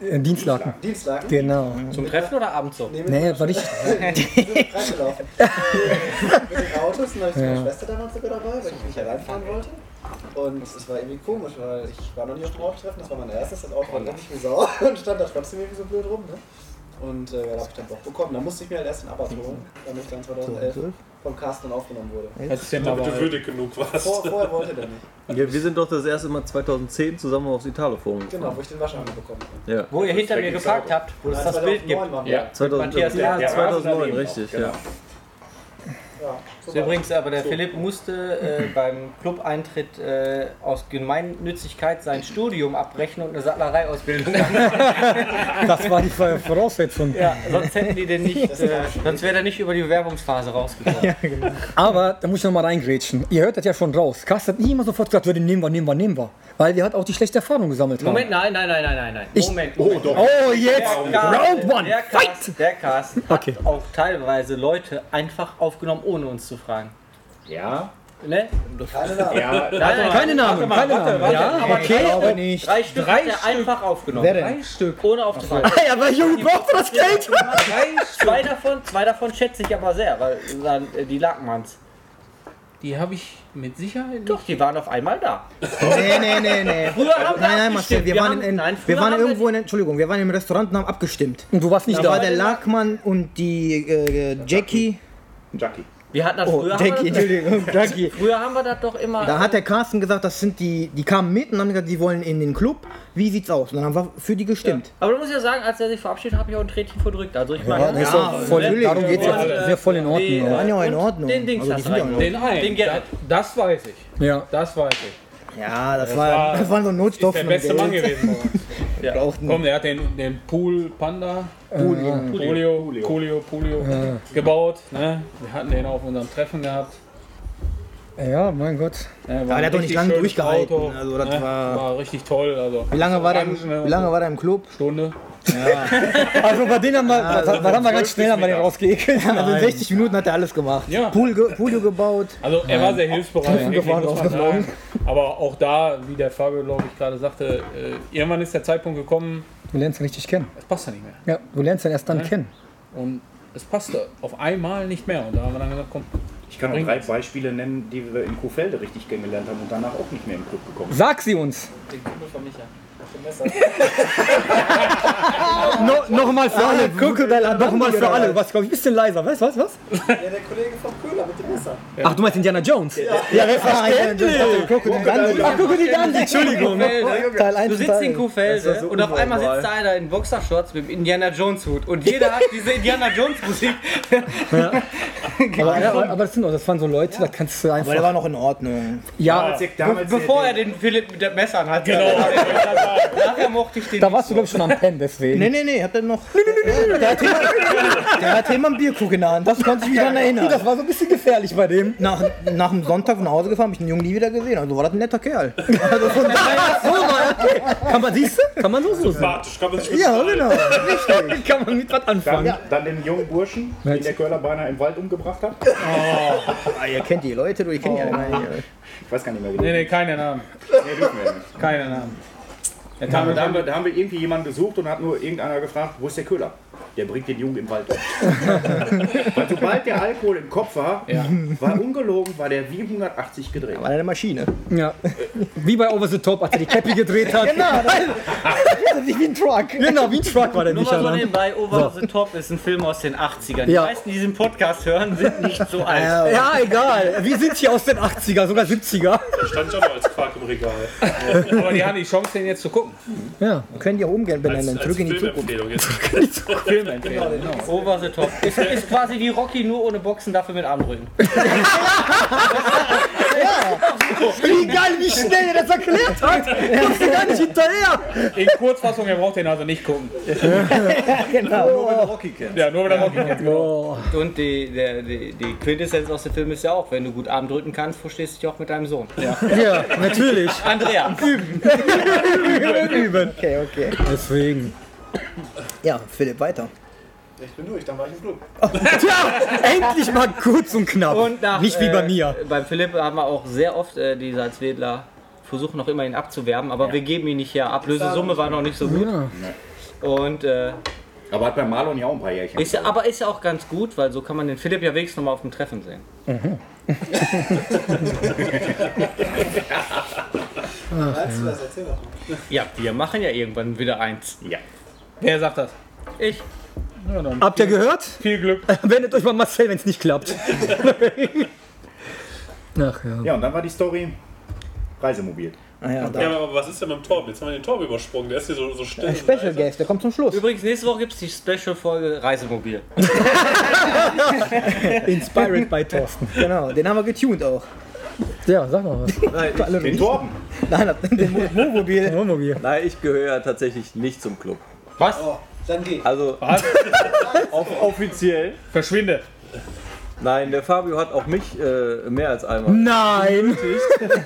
Äh, Dienstlaken. Dienstlagen. Genau. Zum Treffen oder abends so? Nee, Nee, war. Wir sind reingelaufen. mit den Autos und dann habe ich meine Schwester damals sogar dabei, weil ich nicht reinfahren wollte. Und es war irgendwie komisch, weil ich war noch nie auf dem Autotreffen, das war mein erstes, das Auto war richtig wie Sau und stand da trotzdem irgendwie so blöd rum. Ne? Und äh, ja, da habe ich dann Bock bekommen. Da musste ich mir halt erst den Abarth holen, damit ich dann 2011 vom Carsten aufgenommen wurde. Du den Damit du würdig genug warst. Vor, vorher wollte der nicht. Wir, wir sind doch das erste Mal 2010 zusammen aufs Italo-Forum Genau, gefahren. wo ich den Waschhammer bekommen habe. Ja. Wo ihr hinter mir geparkt habt, wo es das Bild gibt. 2009. Ja. 2000, Matthias ja, Lehrer, 2009, richtig, ja. Ja, Übrigens, aber der So. Philipp musste äh, beim Club-Eintritt äh, aus Gemeinnützigkeit sein Studium abbrechen und eine Sattlereiausbildung machen. Das war die Voraussetzung. ja, sonst hätten die den nicht, äh, sonst wäre er nicht über die Bewerbungsphase rausgekommen. Aber da muss ich noch mal reingrätschen. Ihr hört das ja schon raus. Carsten hat nie immer sofort gesagt, ja, den nehmen wir, nehmen wir, nehmen wir. Weil wir halt auch die schlechte Erfahrung gesammelt haben. Moment, nein, nein, nein, nein, nein, nein. Ich- Moment, Moment. Oh, jetzt! Der Round Carsten- one! Der Carsten, der Carsten Okay. hat auch teilweise Leute einfach aufgenommen, ohne uns zu fragen. Ja, Ne? Keine Namen. ja, Nein, Keine Namen, keine Namen. Ja, aber Okay, aber nicht. drei Stück Drei hat er Stück. einfach aufgenommen. Wer denn? Stück. Ohne aufzufallen. Hey, aber Junge, braucht das Geld? Zwei davon, zwei davon schätze ich aber sehr, weil dann, äh, die Lackmanns. Die habe ich mit Sicherheit Doch, die waren auf einmal da. Nee, nee, nee, nee. Früher haben wir Nein, nein, Marcel, wir Wir waren, haben- in, nein, wir waren haben wir irgendwo in, Entschuldigung, wir waren im Restaurant und haben abgestimmt. Und du warst nicht Da da. war der Lackmann und die äh, Jackie. Jackie. Wir hatten das Oh, früher. Jackie, haben wir, Entschuldigung, Jackie. früher haben wir das doch immer. Da hat der Carsten gesagt, das sind die, die kamen mit und haben gesagt, die wollen in den Club. Wie sieht's aus? Und dann haben wir für die gestimmt. aber du musst ja sagen, als er sich verabschiedet hat, habe ich auch ein Tränchen verdrückt. Also ich meine, Ja, das ist auch voll, natürlich. darum geht es ja. Sehr voll in die, Ordnung. waren aber- ja auch in Ordnung. Den Dings Also die hast ja. Den einen. Den Gerrit. Das weiß ich. Ja. Das weiß ich. Ja, das, Das war, war- das waren so Ist Notstoffe. der beste Mann gewesen. Ja. Komm, der hat den, den Pool Panda, Julio. Polio, Polio, Polio gebaut. Ne? Wir hatten den auf unserem Treffen gehabt. Ja, mein Gott. Ne, der hat doch nicht lange durchgehalten. Also das ne? war- war richtig toll. Also Wie lange war der, ne, wie lange war der im Club? Stunde. Also bei denen haben wir, was, was haben wir ganz schnell haben wir den rausgeekelt. Also in 60 Minuten hat er alles gemacht. Ja. Pool, ge Polio gebaut. Also er war sehr hilfsbereit. Gefahren, sagen. Aber auch da, wie der Fabio, glaube ich, gerade sagte, äh, irgendwann ist der Zeitpunkt gekommen, Du lernst ihn richtig kennen. es passt ja nicht mehr. Ja, du lernst ihn erst dann kennen. Und es passte auf einmal nicht mehr. Und da haben wir dann gesagt, komm, Ich kann noch Bringt drei. Beispiele nennen, die wir in Kuhfelde richtig kennengelernt haben und danach auch nicht mehr im Club gekommen sind. Sag sie uns. Den Kumpel von Micha. Mit dem Messer. No, Nochmal für alle. Guck, nochmal für alle. Du warst, glaube ich, ein bisschen leiser. Was, was, was? Ja, der Kollege vom Köhler dem Messer. Ach, du meinst Indiana Jones? Ja, selbstverständlich. Ach, guck dir die an. Entschuldigung. Teil 1 Du sitzt in Kuhfelde und auf einmal sitzt da einer in Boxershorts mit dem Indiana Jones Hut und jeder hat diese Indiana Jones Musik. Aber, ja, aber, das, sind, doch- das waren so Leute, da kannst du Aber der einfach. war noch in Ordnung. Ja, Bevor er den Philipp mit den Messern hat. Genau. Nachher mochte ich den. da warst du, glaube ich, schon am Pennen, deswegen. Nee, nee, nee, hat er noch. Der hat immer, einen der Hand. Das konnte ich mich daran erinnern. Das war so ein bisschen gefährlich bei dem. Nach, nach dem Sonntag nach Hause gefahren, habe ich den Jungen nie wieder gesehen. Also war das ein netter Kerl. Also von daher, So mal, okay. Kann man, siehst du? Kann man so so sehen. Sympathisch, kann man sich mit ja, genau. Kann man mit was dann, anfangen. dann den jungen Burschen, den der Köhler beinahe im Wald umgebracht hat. Ah, ihr kennt die Leute, du, ich kenne die alle gar nicht. Ich weiß gar nicht mehr, wie nee, nee, keine Namen. nee, dürfen wir ja nicht. Keine Namen. Da haben, wir, da, haben wir, da haben wir irgendwie jemanden gesucht und hat nur irgendeiner gefragt, wo ist der Köhler? Der bringt den Jungen im Wald um. Weil sobald der Alkohol im Kopf war, war ungelogen, war der wie 180 gedreht. War eine Maschine. Ja. Wie bei Over the Top, als er die Cappy gedreht hat. Genau, das wie ein Truck. Genau, wie ein Truck war der Nur nicht. mal so nebenbei, Over the Top ist ein Film aus den 80ern. Die Ja. meisten, die diesen Podcast hören, sind nicht so alt. Ja, egal. Wir sind hier aus den 80er, sogar 70er. Da stand schon mal als Quark im Regal. Aber die haben die Chance, den jetzt zu gucken. Ja. Können die auch umgehen Als, benennen. als Zurück in die Zukunft. Filmempfehlung jetzt. Filmempfehlung. Over the Top. Ist, ist quasi wie Rocky, nur ohne Boxen, dafür mit Armdrücken. Wie geil, wie schnell er das erklärt hat. Kommst du gar nicht hinterher. In Kurzfassung, ihr braucht den also nicht gucken. Genau. Nur wenn du Rocky kennst. Ja, nur wenn er Rocky kennt. Oh. Und die, der, die, die Quintessenz aus dem Film ist ja auch, wenn du gut Arm drücken kannst, verstehst du dich auch mit deinem Sohn. Ja. Ja, natürlich. Andrea. Üben. Okay, okay. Deswegen. Ja, Philipp, weiter. Ich bin durch, dann war ich im Club. Tja, endlich mal kurz und knapp. Und nach, nicht wie bei äh, mir. Beim Philipp haben wir auch sehr oft äh, die Salzwedler versuchen noch immer ihn abzuwerben, aber wir geben ihn nicht her. Ablösesumme war noch nicht so gut. Ja. Und äh, Aber hat bei Marlon ja auch ein paar Jährchen. ist ja, aber ist ja auch ganz gut, weil so kann man den Philipp ja wenigstens noch mal auf dem Treffen sehen. Das? Erzähl doch. Ja, wir machen ja irgendwann wieder eins. Ja. Wer sagt das? Ich. Ja, dann Habt ihr gehört? viel Glück. Wendet euch mal Marcel, wenn es nicht klappt. Ach ja. Ja, und dann war die Story Reisemobil. Ah, ja. Ja, aber was ist denn mit dem Torben? Jetzt haben wir den Torben übersprungen. Der ist hier so, so still. Ein Special Guest, der kommt zum Schluss. Übrigens, nächste Woche gibt es die Special-Folge Reisemobil. Inspired by Thorsten. Genau, den haben wir getuned auch. Ja, sag mal was. Nein, Den. Torben. Nein, den Mo- Wohnmobil. Wohnmobil. nein, ich gehöre ja tatsächlich nicht zum Club. Was? Oh, dann geh. Also off offiziell. Verschwinde. Nein, der Fabio hat auch mich äh, mehr als einmal. Nein!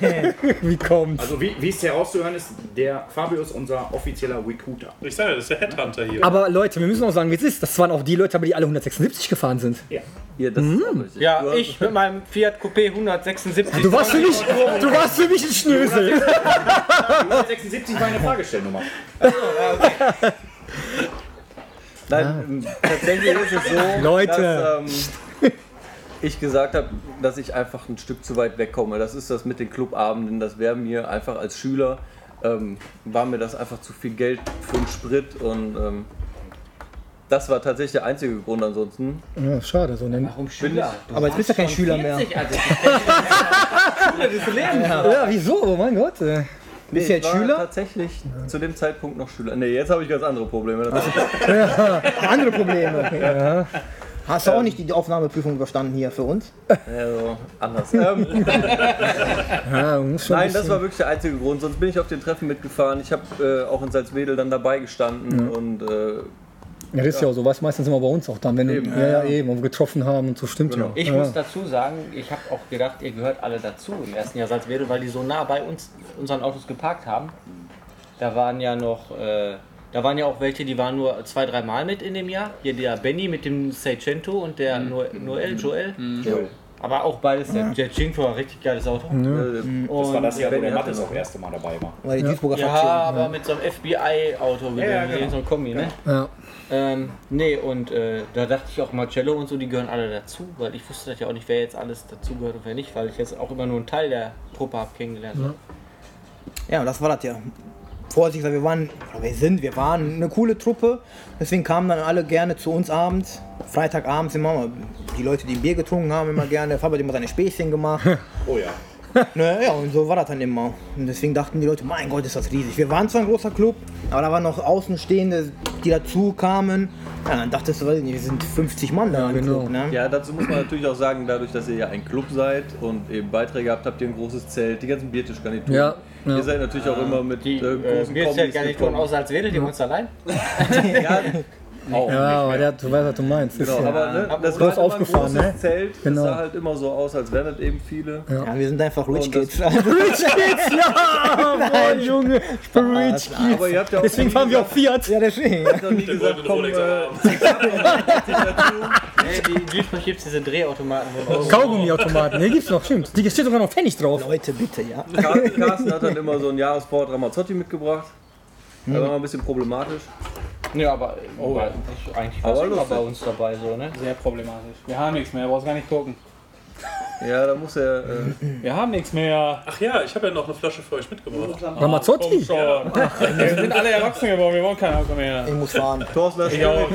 Wie kommt's? Also wie, wie es herauszuhören ist, der Fabio ist unser offizieller Recruiter. Ich sage ja, das ist der Headhunter hier. Aber Leute, wir müssen auch sagen, wie es ist. Das waren auch die Leute, aber die alle 176 gefahren sind. Ja, das ist auch richtig. Ja, hast- ich mit meinem Fiat Coupé 176. Du warst für mich, du warst für mich ein Schnösel. 176 war eine Fragestellnummer. Nein, ähm, tatsächlich ist es so, Leute. dass ähm, ich gesagt habe, dass ich einfach ein Stück zu weit wegkomme. Das ist das mit den Clubabenden. Das wäre mir einfach als Schüler, ähm, war mir das einfach zu viel Geld für den Sprit und ähm, das war tatsächlich der einzige Grund ansonsten. Ja, schade. So ne? Warum Schüler? Du Aber jetzt bist du kein warst Schüler schon mehr. 40, Alter. Schule des Lebens. Ja, wieso? Oh mein Gott. Äh. Bist du jetzt Schüler? tatsächlich zu dem Zeitpunkt noch Schüler. Nee, jetzt habe ich ganz andere Probleme. Das Andere Probleme. Hast du auch nicht die Aufnahmeprüfung überstanden hier für uns? also anders. Ähm, Ja, Nein, das war wirklich der einzige Grund. Sonst bin ich auf den Treffen mitgefahren. Ich habe äh, auch in Salzwedel dann dabei gestanden und äh, Ja, das ist ja auch so. Was meistens immer bei uns auch dann, wenn Eben. ja, ja, eben, wir getroffen haben und so stimmt Genau. ja. Ich ja. muss dazu sagen, ich habe auch gedacht, ihr gehört alle dazu im ersten Jahr Salzwedel, weil die so nah bei uns unseren Autos geparkt haben. Da waren ja noch, äh, da waren ja auch welche, die waren nur zwei, drei Mal mit in dem Jahr. Hier der Benny mit dem Seicento und der Noel, Noel, Joel. Aber auch beides, der, der Cinco war ein richtig geiles Auto. äh, Das war das Jahr, wo der Mattes auch das erste Mal dabei war. Weil die Duisburger Ja, aber mit so einem FBI-Auto, mit Ja, dem- genau. so einem Kombi, ne? Ja. Ähm, nee, und äh, da dachte ich auch Marcello und so, die gehören alle dazu, weil ich wusste das ja auch nicht, wer jetzt alles dazugehört und wer nicht, weil ich jetzt auch immer nur einen Teil der Truppe habe kennengelernt. ne? Ja, und das war das ja. Vorsicht, wir waren, oder wir sind, wir waren eine coole Truppe. Deswegen kamen dann alle gerne zu uns abends. Freitagabends immer mal die Leute, die ein Bier getrunken haben, immer gerne. Fabio hat immer seine Späßchen gemacht. Oh ja. ne, ja, und so war das dann immer. Und deswegen dachten die Leute, mein Gott, ist das riesig. Wir waren zwar ein großer Club, aber da waren noch Außenstehende, die dazu kamen. Ja, dann dachtest du, weiß ich nicht, wir sind 50 Mann da im genau. Club. Ne? Ja, dazu muss man natürlich auch sagen, dadurch, dass ihr ja ein Club seid und eben Beiträge habt, habt ihr ein großes Zelt, die ganzen Biertischgarnituren. Ja, ja. Ihr seid natürlich auch immer mit Die äh, äh, großen gar Kombis nicht von gekommen. aus als Wedel, die uns allein. Ja, auch. Ja, aber der, du weißt, was du meinst. Genau, ja, aber ne, das war halt aufgefahren, ne? Zelt. Genau. Das sah halt immer so aus, als wären das eben viele. Ja, wir sind einfach Rich Kids. Rich Kids, ja! Boah, Junge, ich bin Rich Kids. Aber ihr habt ja auch Deswegen nie fahren wir auch gesagt- Fiat. ja, deswegen. habt doch nie Der gesagt, komm, äh, die Duisburg gibt es diese Drehautomaten. Kaugummiautomaten, ne, gibt's noch, stimmt. Die steht sogar noch Pfennig drauf. Leute, bitte, ja. Car- Carsten hat dann immer so ein Jahresvorrat Ramazzotti mitgebracht. Das war mal ein bisschen problematisch. Ja, aber Oh, ja. ich, eigentlich war immer lustig. bei uns dabei so, ne? sehr problematisch. Wir haben nichts mehr, brauchst gar nicht gucken. Ja, da muss er. Äh, Wir haben nichts mehr. Ach ja, ich habe ja noch eine Flasche für euch mitgebracht. Ramazzotti? schon. Wir sind alle erwachsen geworden, wir wollen kein Alkohol mehr. Ich muss fahren. Thorsten, das Ich auch.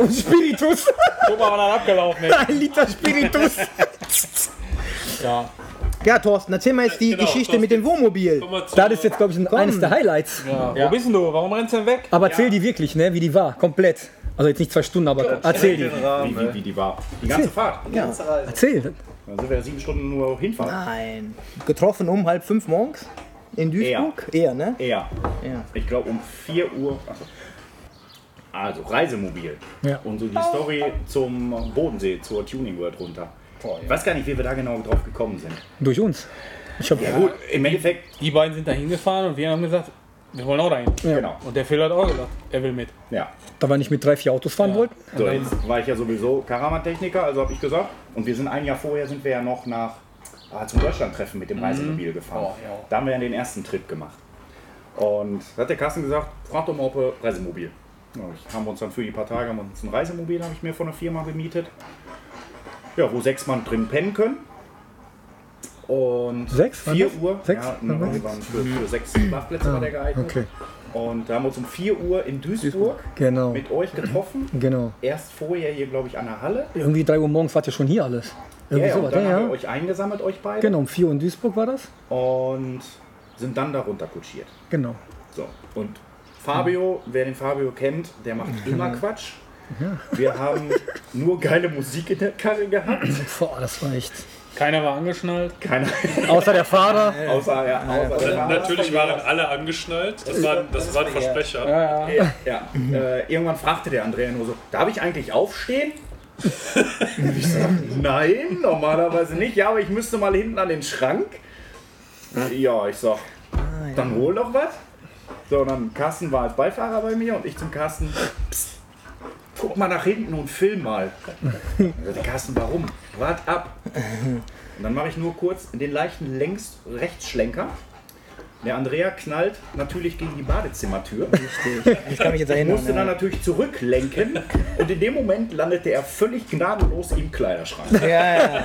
Und Spiritus. Guck mal, wann er abgelaufen ist. Ein Liter Spiritus. Ja. Ja, Thorsten, erzähl mal jetzt die Genau, Geschichte mit dem Wohnmobil. Das ist jetzt, glaube ich, ein- eines der Highlights. ja. Wo bist denn du? Warum rennst du denn weg? Aber erzähl die wirklich, ne, wie die war. Komplett. Also jetzt nicht zwei Stunden, aber erzähl die. Wie, wie, wie die war. Die ganze Fahrt. Erzähl. Dann sind wir ja sieben Stunden nur hinfahren. Nein. Getroffen um halb fünf morgens in Duisburg? Eher, ne? Eher. Ja. Ich glaube um 4 Uhr. achso. Also Reisemobil. Ja. Und so die Story zum Bodensee, zur Tuning World runter. Ich weiß gar nicht, wie wir da genau drauf gekommen sind. Durch uns. Ich Ja gut, im Endeffekt, Die beiden sind da hingefahren und wir haben gesagt, wir wollen auch dahin. genau. Und der Phil hat auch gesagt, er will mit. Ja. Da wir nicht mit drei, vier Autos fahren wollten. So, jetzt war ich ja sowieso Karaman-Techniker, also habe ich gesagt. Und wir sind ein Jahr vorher sind wir ja noch nach ah, zum Deutschlandtreffen mit dem Reisemobil gefahren. Oh, ja. Da haben wir ja den ersten Trip gemacht. Und da hat der Carsten gesagt, frag doch mal, ob Reisemobil. Ja, ich haben wir uns dann für die paar Tage haben uns ein Reisemobil, habe ich mir von einer Firma gemietet. Ja, wo sechs Mann drin pennen können. Und Sechs, waren 4 das? Uhr, Sechs? ja, irgendwann für, für sechs Schlafplätze war der geeignet. Okay, Und da haben wir uns um 4 Uhr in Duisburg genau. mit euch getroffen. Genau. Erst vorher hier, glaube ich, an der Halle. Irgendwie 3 Uhr morgens wart ihr schon hier alles. Ja, Irgendwie ja, und sowas, dann ja, haben wir ja. euch eingesammelt, euch beide. Genau, um 4 Uhr in Duisburg war das. Und sind dann darunter kutschiert. Genau. So. Und Fabio, wer den Fabio kennt, der macht immer Quatsch. Wir haben nur geile Musik in der Karre gehabt. Boah, das war echt. Keiner war angeschnallt. Keiner, Außer der Fahrer. außer, ja, außer der Na- Natürlich waren alle angeschnallt. Das war, das war ein Versprecher. Ja, ja. Ja, äh, irgendwann fragte der Andrea nur so, darf ich eigentlich aufstehen? ich sag, nein, normalerweise nicht. Ja, aber ich müsste mal hinten an den Schrank. Ja, ich sag, dann hol doch was. So, und dann Carsten war als Beifahrer bei mir und ich zum Carsten, psst, guck mal nach hinten und film mal. Dann Carsten, warum? Wart ab. Und dann mache ich nur kurz den leichten Längs-Rechtsschlenker. Der Andrea knallt natürlich gegen die Badezimmertür. Ich kann mich jetzt erinnern. musste dann Ja, natürlich zurücklenken und in dem Moment landete er völlig gnadenlos im Kleiderschrank. ja. ja.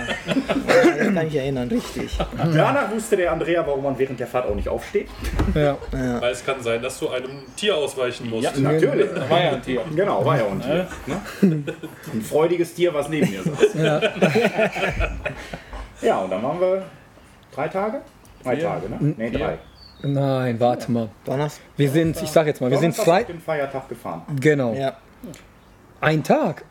Das kann ich mich erinnern, richtig. Danach wusste der Andrea, warum man während der Fahrt auch nicht aufsteht. Ja. Weil es kann sein, dass du einem Tier ausweichen musst. Ja, natürlich. War ja ein Tier. Genau, war ja auch ein Tier. Ne? Ein freudiges Tier, was neben mir saß. Ja, und dann waren wir drei Tage? Drei Tage, ne? Nee, drei. Nein, warte mal. Donnerstag. Wir sind, ich sag jetzt mal, wir sind Donnerstag frei. auf den Feiertag gefahren. Genau. Ja. Ein Tag.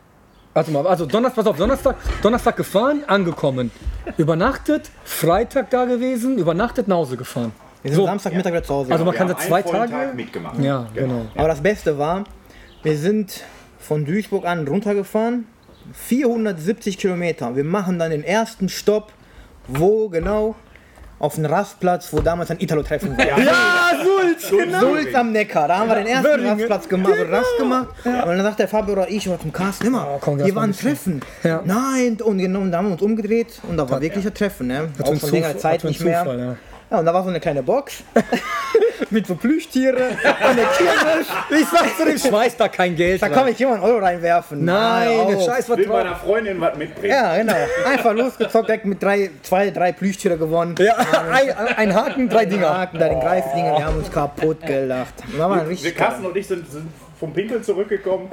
Also mal, also Donnerstag, pass auf, Donnerstag, Donnerstag gefahren, angekommen. Übernachtet, Freitag da gewesen, übernachtet nach Hause gefahren. Wir sind So. Samstagmittag wieder zu Hause. Also man Wir kann haben da zwei Tage. Tag mitgemacht. Ja, genau. Aber das Beste war, wir sind von Duisburg an runtergefahren, 470 Kilometer. Wir machen dann den ersten Stopp, wo genau? Auf dem Rastplatz, wo damals ein Italo-Treffen war. Ja, Sulz! Genau. Sulz am Neckar, da haben wir den ersten Wöhringen. Rastplatz gemacht, also Rast gemacht. Und dann sagt der Fabio oder ich zum Carsten immer, Oh, hier war ein Treffen. Ja. Nein, und genau, und da haben wir uns umgedreht und da war wirklich ein Treffen. Ne? Was Auch schon längere Zeit nicht mehr. Zufall, ja. Ja, und da war so eine kleine Box mit so Plüschtiere und eine Kirmes. Ich sag zu dem Schmeiß da kein Geld. Da kann ich jemand Euro reinwerfen. Nein, Hör der auf. Scheiß war Will meiner Freundin was mitbringen. Ja, genau. Einfach losgezockt, direkt mit drei, zwei, drei Plüschtiere gewonnen. Ja, ein, ein Haken, drei Dinger. Haken, da den Greifdinger, wir haben uns kaputt gelacht. Wir richtig Carsten und ich sind, sind vom Pinkeln zurückgekommen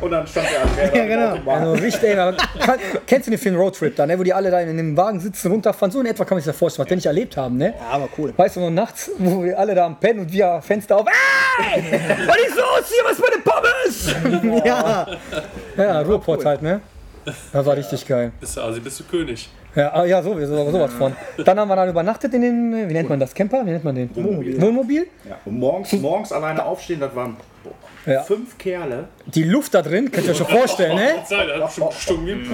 und dann stand der Andrea Ja, genau. Also richtig, ey, kann, kennst du den Film Roadtrip da, ne, wo die alle da in dem Wagen sitzen, runterfahren? So in etwa kann man sich das vorstellen, was wir nicht erlebt haben, ne? Ja, aber cool. Weißt du, noch nachts, wo wir alle da am Pennen und wir Fenster auf. Ey! Was ist los hier? Was für eine Pommes? Ja, Ja, Ruhrpott halt, ne? Das war richtig geil. Bist du, also bist du König. Ja, ah, ja sowieso, sowas von. Dann haben wir dann übernachtet in den, wie nennt man das, Camper? Wie nennt man den? Wohnmobil. Wohnmobil? Ja. Und morgens, morgens alleine aufstehen, das waren Ja. fünf Kerle. Die Luft da drin, könnt ihr euch schon vorstellen, ne? Hat gestunken wie ein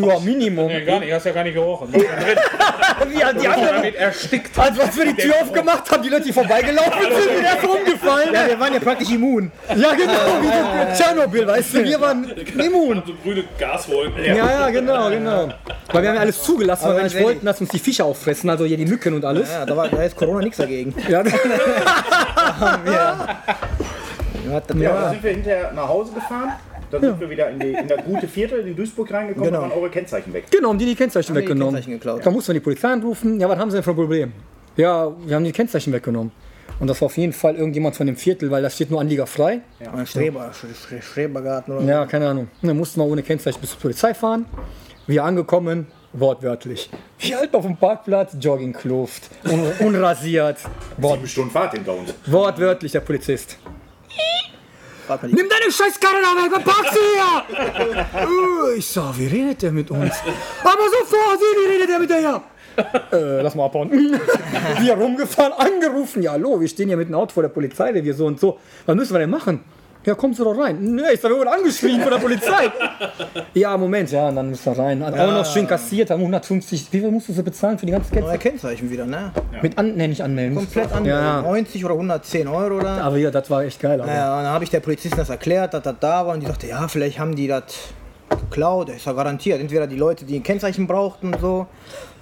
Puma. Ja, Minimum. Nee, gar nicht, hast ja gar nicht gerochen. Wie die anderen, Damit erstickt. also als wir die Tür aufgemacht haben, die Leute, die vorbeigelaufen sind, sind erst rumgefallen. ja, wir waren ja praktisch immun. Ja, genau, wie so Tschernobyl, weißt du, wir waren immun. So grüne Gaswolken. Ja, ja, genau, genau. Weil wir haben ja alles zugelassen, weil Aber wir nicht wollten, dass uns die Fische auffressen, also hier die Mücken und alles. Ja, da, war, da ist Corona nichts dagegen. Ja, das Ja, ja. da sind wir hinterher nach Hause gefahren. Dann sind wir wieder in, die, in das gute Viertel in Duisburg reingekommen Genau. und waren eure Kennzeichen weg. Genau, haben die die Kennzeichen Haben die die weggenommen. Kennzeichen geklaut. Da mussten wir die Polizei anrufen. Ja, was haben sie denn für ein Problem? Ja, wir haben die Kennzeichen weggenommen. Und das war auf jeden Fall irgendjemand von dem Viertel, weil da steht nur Anlieger frei. Ein Streber, Stre- Strebergarten oder Ja, keine Ahnung. Und dann mussten wir ohne Kennzeichen bis zur Polizei fahren. Wir angekommen, wortwörtlich. Wir halten auf dem Parkplatz, Joggingkluft, un unrasiert. Wort Sieben Stunden Fahrt hinter uns. wortwörtlich der Polizist. Nimm deine Scheißkarre da weg, parkst du hier? Äh, ich sag, wie redet der mit uns? Aber sofort, wie redet der mit der hier? Äh, lass mal abhauen. wir rumgefahren, angerufen. Ja, hallo, wir stehen hier mit dem Auto vor der Polizei, wir so und so. Was müssen wir denn machen? Ja, kommst du doch rein. Nee, ich wir wurden angeschrien von der Polizei. ja, Moment, ja, und dann müssen wir rein. Hat Auch noch schön kassiert, haben 150. Wie viel musst du so bezahlen für die ganze Neue Kette? Kennzeichen wieder, ne? Mit an, nee, nicht anmelden. Komplett an. Ja, 90 oder 110 Euro oder? aber ja, das war echt geil. Aber. Ja, und dann habe ich der Polizistin das erklärt, dass das da war und die sagte, ja, vielleicht haben die das geklaut. Das ist ja garantiert. Entweder die Leute, die ein Kennzeichen brauchten und so.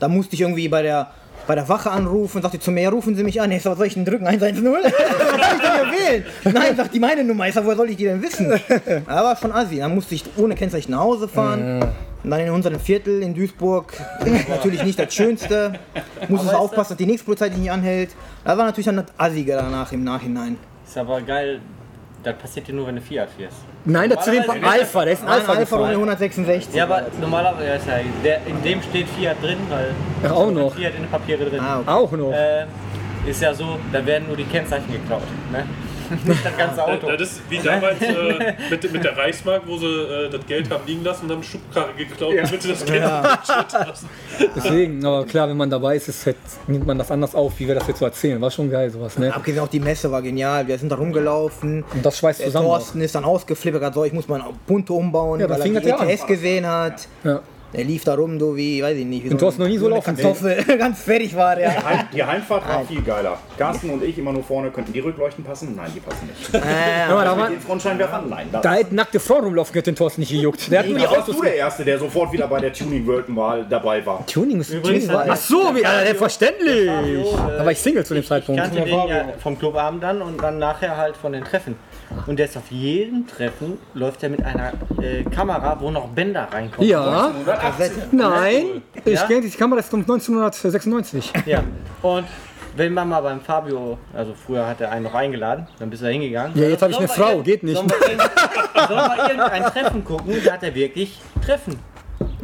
Da musste ich irgendwie bei der bei der Wache anrufen, sagte zu mir, ja, rufen Sie mich an. Ich sag, was soll ich denn drücken? 110? was soll ich denn hier wählen? Nein, sagt die meine Nummer. Ich sag, woher soll ich die denn wissen? Aber schon assi. Dann musste ich ohne Kennzeichen nach Hause fahren. Und dann in unserem Viertel in Duisburg, natürlich nicht das Schönste. Musste aufpassen, dass die nächste Polizei dich nicht anhält. Das war natürlich dann das Assige danach im Nachhinein. Ist aber geil, das passiert dir nur, wenn du Fiat fährst. Nein, dazu den Alpha, der ist ein Alpha, Alfa Romeo gefahren. 166. Ja, aber normalerweise, ja, ist ja, der, in dem steht Fiat drin, weil Ach, auch noch. Fiat in den Papiere drin. Ah, okay. Auch noch. äh, ist ja so, da werden nur die Kennzeichen geklaut. Ne? Nicht das ganze Auto. Das ist wie damals äh, mit, mit der Reichsmark, wo sie äh, das Geld haben liegen lassen und haben Schubkarre geklaut, damit sie das Geld Deswegen, aber klar, wenn man dabei ist, ist halt, nimmt man das anders auf, wie wir das jetzt so erzählen. War schon geil, sowas, ne? Abgesehen auch die Messe war genial. Wir sind da rumgelaufen. Und das schweißt Der zusammen. Thorsten ist dann ausgeflippert, hat so, ich muss mal ein Punto umbauen, Ja, weil er das die ja. ETS gesehen hat. Ja. Der lief da rum, so wie, weiß ich nicht. Wie Und Thorsten noch nie so laufen Kartoffel. Ganz fertig war der. Die, Heim, die Heimfahrt war viel geiler. Carsten und ich immer nur vorne. Könnten die Rückleuchten passen? Nein, die passen nicht. Äh, Ja, da, war, den Frontscheinwerfern? Nein. Da hätten nackte Frauen rumlaufen können, den Thorsten nicht gejuckt. Der hat nur die Autos. du der Erste, der sofort wieder bei der Tuning World mal dabei war. Tuning ist Übrigens Tuning war. Ach so, wie, ja, selbstverständlich. Fabio, äh, Da war ich Single zu dem Ich Zeitpunkt. kannte den ja vom Clubabend dann und dann nachher halt von den Treffen. Und der ist auf jedem Treffen, läuft er mit einer äh, Kamera, wo noch Bänder reinkommen. Ja, nein, ich Ja? kenne die Kamera ist von 1996. Ja. Und wenn man mal beim Fabio, also früher hat er einen noch eingeladen, dann bist du da hingegangen. Ja, jetzt habe ich eine Frau, geht nicht. Sollen wir, irgend- sollen wir irgendein Treffen gucken? Da hat er wirklich Treffen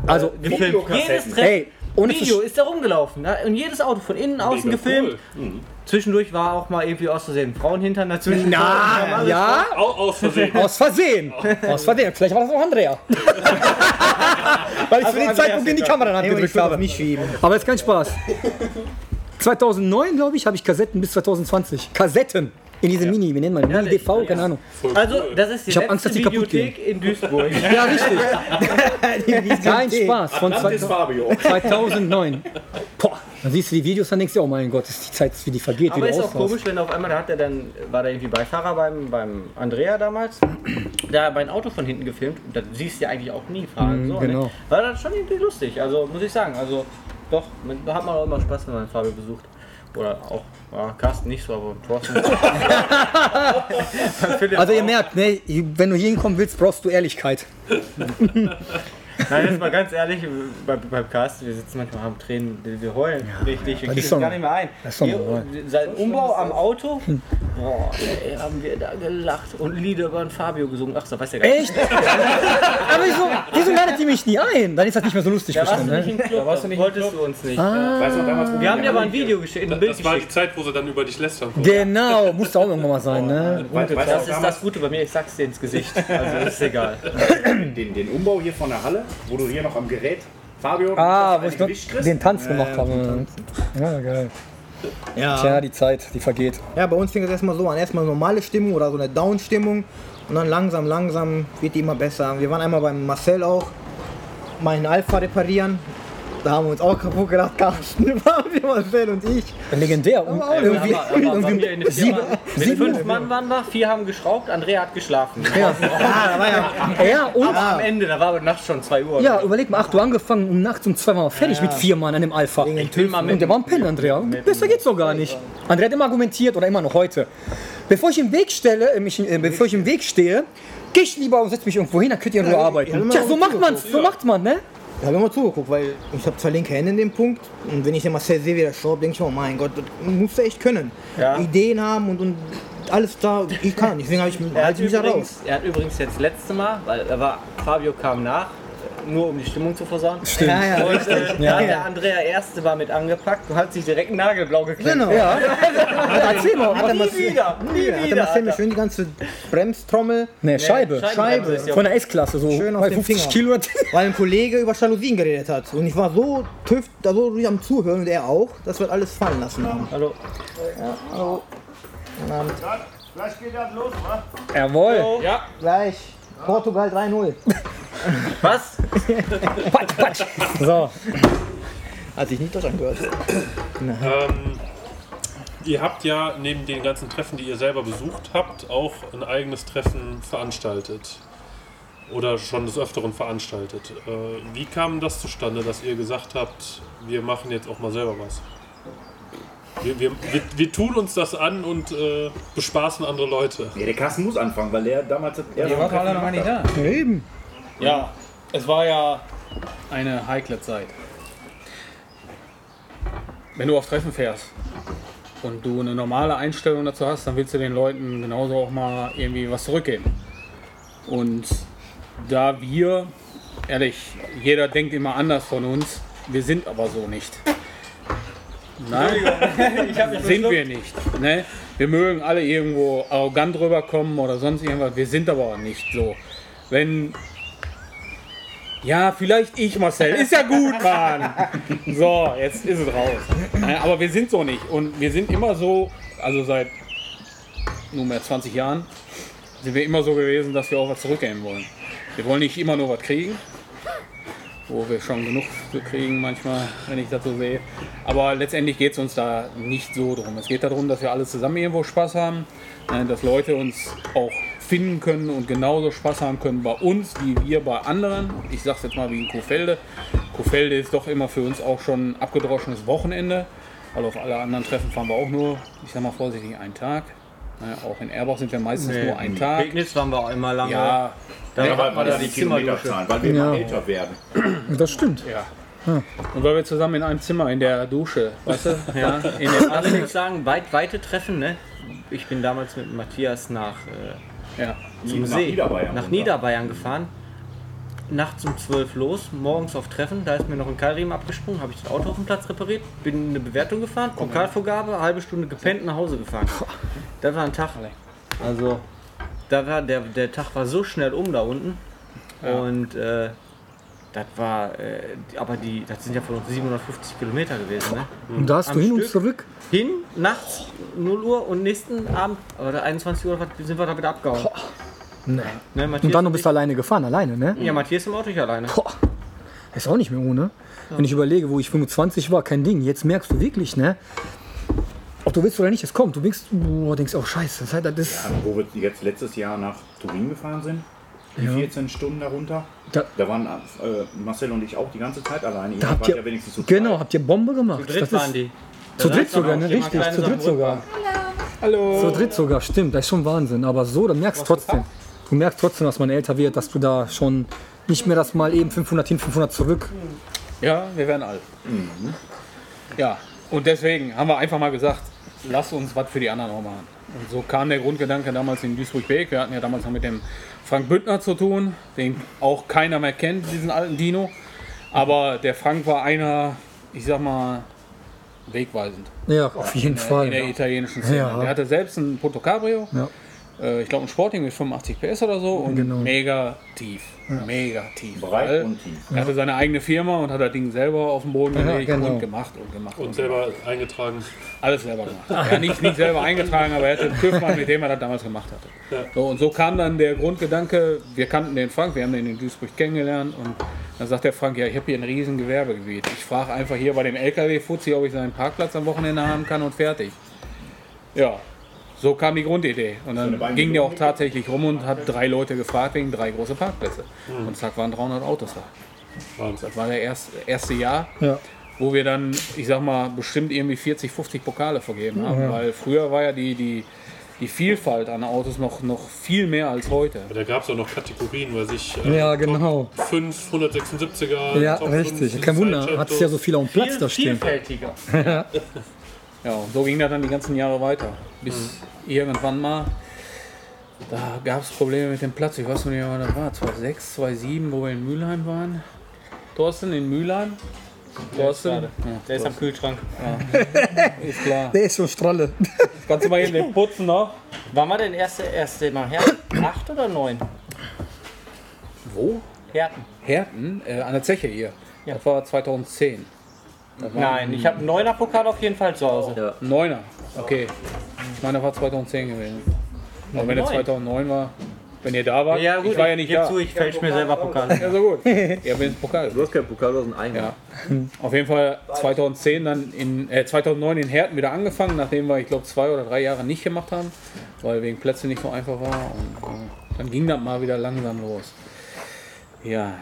Also, gefilmt. Videokassetten. Jedes Treffen. ey, ohne Video ist da rumgelaufen. Ne? Und jedes Auto von innen, außen Mega gefilmt. cool. Zwischendurch war auch mal irgendwie aus Versehen Frauenhintern dazwischen. Na, ja, Au, aus Versehen. aus Versehen. Aus Versehen. Vielleicht war das auch Andrea. Weil ich zu dem Andreas Zeitpunkt in die Kamera ich gedrückt habe. mich schieben. Aber jetzt kein Spaß. 2009, glaube ich, habe ich Kassetten bis 2020. Kassetten. In diese Mini, wir nennen mal Mini die- DV, keine Ahnung. Also, das ist die Ich letzte Angst, dass die kaputt Videothek in Duisburg. Ja, richtig. Kein Spaß. Von Atlantis 2000 Fabio. 2009. Boah, dann siehst du die Videos, dann denkst du, oh mein Gott, ist die Zeit, wie die vergeht, Aber ist auch komisch, wenn auf einmal, da hat er dann, war da irgendwie Beifahrer beim, beim Andrea damals, da mein Auto von hinten gefilmt und das siehst du ja eigentlich auch nie fahren. Mhm, so, genau. ne? War das schon irgendwie lustig, also muss ich sagen, also doch, da hat man auch immer Spaß, wenn man Fabio besucht. Oder auch, ja, Carsten nicht so, aber Thorsten. Also ihr merkt, ne, wenn du hier hinkommen willst, brauchst du Ehrlichkeit. Nein, jetzt mal ganz ehrlich, bei, beim Cast, wir sitzen manchmal am Tränen, wir, wir heulen richtig, wir das kriegen gar nicht mehr ein. sein Umbau am Auto, boah, ey, haben wir da gelacht und Lieder über den Fabio gesungen. Ach, so weiß ja gar nicht. Echt? Aber wieso, wieso ladet ihr mich nie ein? Dann ist das nicht mehr so lustig Da warst bestimmt, du nicht ne? im Club, da warst du nicht wolltest du uns nicht. Weißt du noch damals, wo Wir haben dir aber ein Video geschickt, ein Bild Das war die. Zeit, wo sie dann über dich lästern konnten. Genau, muss auch irgendwann mal sein, ne? Du Das ist das Gute bei mir, ich sag's dir ins Gesicht. Also das ist egal. den, den Umbau hier von der Halle, wo du hier noch am Gerät Fabio Ah, wo ich den Tanz gemacht habe. Ja, geil. Ja. Tja, die Zeit, die vergeht. ja, bei uns fing es erstmal so an. Erstmal normale Stimmung oder so eine Down-Stimmung. Und dann langsam, langsam wird die immer besser. Wir waren einmal beim Marcel auch, meinen Alpha reparieren. Da haben wir uns auch kaputt gedacht, Carsten, waren wir, Marcel und ich. Legendär. Und irgendwie, Aber, aber irgendwie mir in der sieben, Firma, mit sieben, fünf Mann waren wir, vier haben geschraubt, Andrea hat geschlafen. ja. ja, und Aber am Ende, da war aber nachts schon 2 Uhr. Ja, überleg mal, ach, du angefangen um nachts um zwei Mal fertig mit vier Mann an dem Alpha. Ich will mal mit. Und der war ein Pen, Andrea. Besser geht's doch gar nicht. Andrea hat immer argumentiert oder immer noch heute. Bevor ich im Weg stelle, äh, mich, äh, bevor ich im Weg stehe, gehe ich lieber und setze mich irgendwo hin, dann könnt ihr in Ruhe Ja, arbeiten. ja, Tja, so macht man's, so macht man, ne? Ich habe immer zugeguckt, weil ich habe zwei linke Hände in dem Punkt und wenn ich den Marcel sehe, wie der schraubt, denke ich, oh mein Gott, das musst du echt können. Ja. Ideen haben und, und alles da, ich kann. Deswegen habe ich Er halt mich da raus. übrigens, er hat übrigens jetzt letzte Mal, weil er war, Fabio kam nach, nur um die Stimmung zu versauen. Stimmt. Ja, ja, Und äh, hat Ja. der Andrea Erste war mit angepackt und hat sich direkt Nagelblau geklemmt. Genau. Ja. Erzähl mal. Hat er Nie Marcel- wieder, nie Ja, hat der wieder. Mir Alter. schön die ganze Bremstrommel, Ne, Scheibe. Ist ja Von der S-Klasse, so Schön auf bei den 50 Finger. Kilo. weil ein Kollege über Jalousien geredet hat. Und ich war so tüft, da so ruhig am Zuhören und er auch, dass wir alles fallen lassen haben. Hallo. Hallo. Guten Abend. Jawohl. Ja. Gleich. Portugal 3-0. Was? So, Hat sich nicht das angehört. Ähm, ihr habt ja neben den ganzen Treffen, die ihr selber besucht habt, auch ein eigenes Treffen veranstaltet. Oder schon des Öfteren veranstaltet. Äh, wie kam das zustande, dass ihr gesagt habt, wir machen jetzt auch mal selber was? Wir, wir, wir, wir tun uns das an und äh, bespaßen andere Leute. Ja, der Carsten muss anfangen, weil der damals wart Treffen alle noch nicht da. eben. Ja, es war ja eine heikle Zeit. Wenn du auf Treffen fährst und du eine normale Einstellung dazu hast, dann willst du den Leuten genauso auch mal irgendwie was zurückgeben. Und da wir, ehrlich, jeder denkt immer anders von uns, wir sind aber so nicht. Nein, sind wir nicht. Ne? Wir mögen alle irgendwo arrogant rüberkommen oder sonst irgendwas, wir sind aber nicht so. Wenn ja, vielleicht ich, Marcel. Ist ja gut, Mann. So, jetzt ist es raus. Nein, Aber wir sind so nicht. Und wir sind immer so, also seit nunmehr 20 Jahren, sind wir immer so gewesen, dass wir auch was zurückgeben wollen. Wir wollen nicht immer nur was kriegen, wo wir schon genug zu kriegen manchmal, wenn ich das so sehe. Aber letztendlich geht es uns da nicht so drum. Es geht darum, dass wir alle zusammen irgendwo Spaß haben, äh, dass Leute uns auch finden können und genauso Spaß haben können bei uns wie wir bei anderen. Ich sag's jetzt mal wie in Kofelde. Kofelde ist doch immer für uns auch schon ein abgedroschenes Wochenende, weil auf alle anderen Treffen fahren wir auch nur, ich sag mal vorsichtig, einen Tag. Naja, auch in Erbach sind wir meistens nur einen Tag. Pegnitz waren wir auch immer lange. Ja, da Ja, weil, weil das die Zimmerdusche. Kilometerzahlen, weil wir Ja. immer älter werden. Das stimmt. ja. Und weil wir zusammen in einem Zimmer in der Dusche, weißt du? Ja. In der ich muss sagen, weit, weite Treffen, ne? Ich bin damals mit Matthias nach, äh, ja. zum Nach See, Niederbayern nach runter. Niederbayern gefahren. Nachts um 12 los, morgens auf Treffen, da ist mir noch ein Keilriemen abgesprungen, habe ich das Auto auf dem Platz repariert, bin eine Bewertung gefahren, Pokalvorgabe, halbe Stunde gepennt, nach Hause gefahren. Das war ein Tag. Also, da war der, der Tag war so schnell um da unten und äh, das war, äh, aber die, das sind ja von uns 750 Kilometer gewesen, ne? Und da hast Am du hin und Stück? zurück. Hin, nachts 0 Uhr und nächsten Abend, oder 21 Uhr sind wir da wieder abgehauen. Nee. Ne, Matthias Und dann noch und bist du alleine gefahren, alleine, ne? Ja, Matthias im Auto, ich alleine. Boah, ist auch nicht mehr ohne. Wenn ich überlege, wo ich 25 war, kein Ding. Jetzt merkst du wirklich, ne? Ob du willst oder nicht, es kommt. Du denkst, boah, denkst, oh scheiße, das ist- das ist. Wo wir jetzt letztes Jahr nach Turin gefahren sind, die 14 Stunden darunter, Da- da, waren äh, Marcel und ich auch die ganze Zeit alleine. Da habt ihr, ja wenigstens zu genau, zweit. habt ihr Bombe gemacht. Zu dritt Das waren ist, die. zu dritt sogar, auch ne? Richtig, zu dritt sogar. Hallo. Zu dritt sogar, stimmt. Das ist schon Wahnsinn. Aber so, dann merkst du trotzdem. Du merkst trotzdem, dass man älter wird, dass du da schon nicht mehr das mal eben 500 hin, 500 zurück. Ja, wir werden alt. Ja, und deswegen haben wir einfach mal gesagt, lass uns was für die anderen auch machen. Und so kam der Grundgedanke damals in Duisburg-Beek. Wir hatten ja damals noch mit dem Frank Büttner zu tun, den auch keiner mehr kennt, diesen alten Dino. Aber der Frank war einer, ich sag mal, wegweisend Ja, auf jeden in der Fall. italienischen Szene. Ja. Der hatte selbst ein Punto Cabrio. Ja. Äh, ich glaube ein Sporting mit 85 PS oder so und Genau. mega tief. Mega tief. Breit und tief. Er hatte seine eigene Firma und hat das Ding selber auf den Boden Ja, gelegt genau. und gemacht und gemacht. Und selber eingetragen. Alles selber gemacht. Ja, nicht, nicht selber eingetragen, aber er hatte einen TÜV-Mann, mit dem er das damals gemacht hatte. So, und so kam dann der Grundgedanke, wir kannten den Frank, wir haben den in Duisburg kennengelernt und dann sagt der Frank, ja, ich habe hier ein riesen Gewerbegebiet. Ich frage einfach hier bei dem LKW-Fuzzi, ob ich seinen Parkplatz am Wochenende haben kann und fertig. Ja, so kam die Grundidee. Und dann ging der auch tatsächlich rum und hat drei Leute gefragt wegen drei große Parkplätze. Und zack, waren 300 Autos da. Wahnsinn. Das war der erste, erste Jahr, Ja. wo wir dann, ich sag mal, bestimmt irgendwie 40, 50 Pokale vergeben haben. Weil früher war ja die, die die Vielfalt an Autos noch, noch viel mehr als heute. Da gab es auch noch Kategorien, weil ich. äh, Ja, genau. Top 5, 176er. Ja, Top richtig. 5, Kein Wunder, hat es ja so viel auf dem Platz da stehen. vielfältiger. Ja, und so ging das dann die ganzen Jahre weiter. Bis irgendwann mal, da gab es Probleme mit dem Platz. Ich weiß nicht mehr, wann das war. 2006, 2007, wo wir in Mülheim waren. Thorsten in Mülheim. Thorsten? Ja, Der ist am Kühlschrank. ist klar. Der ist schon Stralle. Kannst du mal eben den putzen noch? Wann war denn erste, erste Mal her? Acht oder neun? Wo? Herten. Herten, äh, an der Zeche hier. Ja. Das war 2010. Nein, ich habe einen neuner Pokal auf jeden Fall zu Hause. Neuner. Okay. Ich meine, das war 2010 gewesen. Aber wenn er Neun. 2009 war, wenn ihr da wart, Ja, gut, ich war ja nicht geb da. zu, ich fälsche mir selber Pokal. Ja, so gut. Ihr bin ins Pokal. Du hast keinen Pokal, du hast einen Eimer. Ja. Auf jeden Fall 2010 dann in äh, 2009 in Herten wieder angefangen, nachdem wir ich glaube zwei oder drei Jahre nicht gemacht haben, weil wegen Plätze nicht so einfach war und äh, dann ging das mal wieder langsam los. Ja,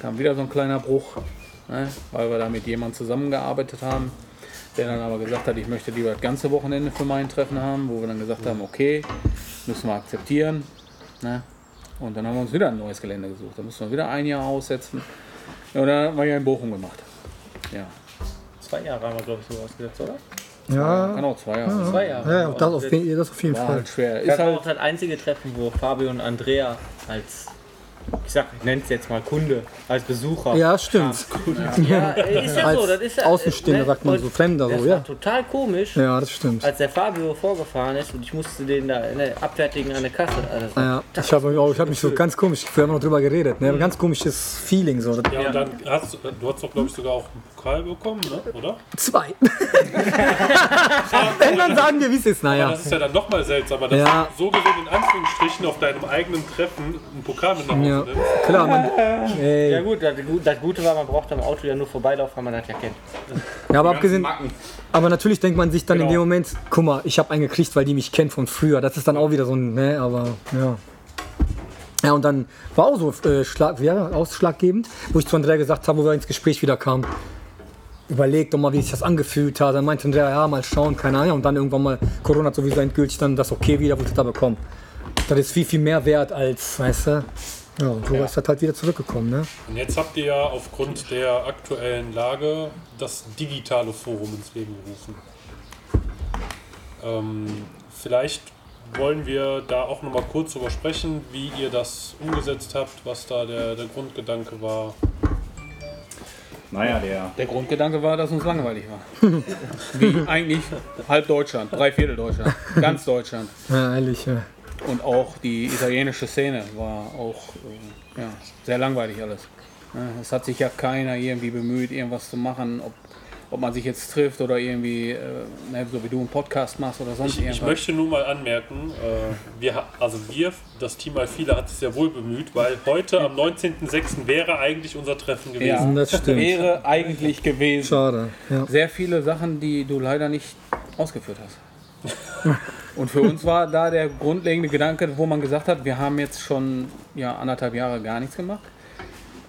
kam wieder so ein kleiner Bruch, ne? weil wir da mit jemandem zusammengearbeitet haben, der dann aber gesagt hat, ich möchte lieber das ganze Wochenende für mein Treffen haben, wo wir dann gesagt haben, okay, müssen wir akzeptieren. Ne? Und dann haben wir uns wieder ein neues Gelände gesucht. Da mussten wir wieder ein Jahr aussetzen. Ja, und dann haben wir ja in Bochum gemacht. Ja, Zwei Jahre haben wir, glaube ich, so ausgesetzt, oder? Ja, genau, zwei Jahre. Zwei Jahre. ja das, auf, jeden- das auf jeden Fall. halt schwer. Das Ist war halt, auch das einzige Treffen, wo Fabio und Andrea als, ich sag, ich nenne es jetzt mal Kunde, als Besucher. Ja, stimmt. Ja, ist ja so. Das ist ja, Außenstehender ne? sagt man so, Fremder Das so, ja. total komisch, Ja, das stimmt. als der Fabio vorgefahren ist und ich musste den da ne, abfertigen an der Kasse. Also, Ja, ich habe ich hab mich so ganz komisch, wir haben noch drüber geredet, ne? ganz komisches Feeling so. Ja, und dann hast du, du hast doch, glaube ich, sogar auch einen Pokal bekommen, ne? oder? Zwei. Wenn, dann sagen wir, wie es ist, Aber naja. das ist ja dann nochmal seltsamer, dass Ja. du so gesehen in Anführungsstrichen auf deinem eigenen Treffen einen Pokal mit nach Hause Ja, klar, man, Ja ey, gut, das, Gu- das Gute war, man braucht am Auto ja nur vorbeilaufen, weil man das ja kennt. ja, aber abgesehen, aber natürlich denkt man sich dann in Genau. dem Moment, guck mal, ich habe einen gekriegt, weil die mich kennt von früher. Das ist dann auch wieder so ein, ne, aber ja. Ja, und dann war auch so äh, Schlag, ja, ausschlaggebend, wo ich zu Andrea gesagt habe, wo wir ins Gespräch wieder kamen. Überlegt doch mal, wie sich das angefühlt hat. Dann meinte Andrea, ja, mal schauen, keine Ahnung. Und dann irgendwann mal, Corona hat sowieso endgültig dann das okay wieder, wo ich das da bekommen. Das ist viel, viel mehr wert als, weißt du. Ja, und so ist das halt wieder zurückgekommen, ne? Und jetzt habt ihr ja aufgrund der aktuellen Lage das digitale Forum ins Leben gerufen. Ähm, vielleicht wollen wir da auch noch mal kurz drüber sprechen, wie ihr das umgesetzt habt, was da der, der Grundgedanke war. Naja, der, der Grundgedanke war, dass uns langweilig war. Wie eigentlich halb Deutschland, drei Viertel Deutschland, ganz Deutschland. Ja, ehrlich, ja. Und auch die italienische Szene war auch äh, ja, sehr langweilig alles. Es hat sich ja keiner irgendwie bemüht, irgendwas zu machen, ob, ob man sich jetzt trifft oder irgendwie, äh, ne, so wie du einen Podcast machst oder sonst Ich, ich irgendwas. möchte nur mal anmerken, äh, wir, also wir, das Team Alfila hat sich sehr wohl bemüht, weil heute am 19.06. wäre eigentlich unser Treffen gewesen. ja, Das stimmt. wäre eigentlich gewesen. Schade, ja. Sehr viele Sachen, die du leider nicht ausgeführt hast. Und für uns war da der grundlegende Gedanke, wo man gesagt hat, wir haben jetzt schon ja, anderthalb Jahre gar nichts gemacht.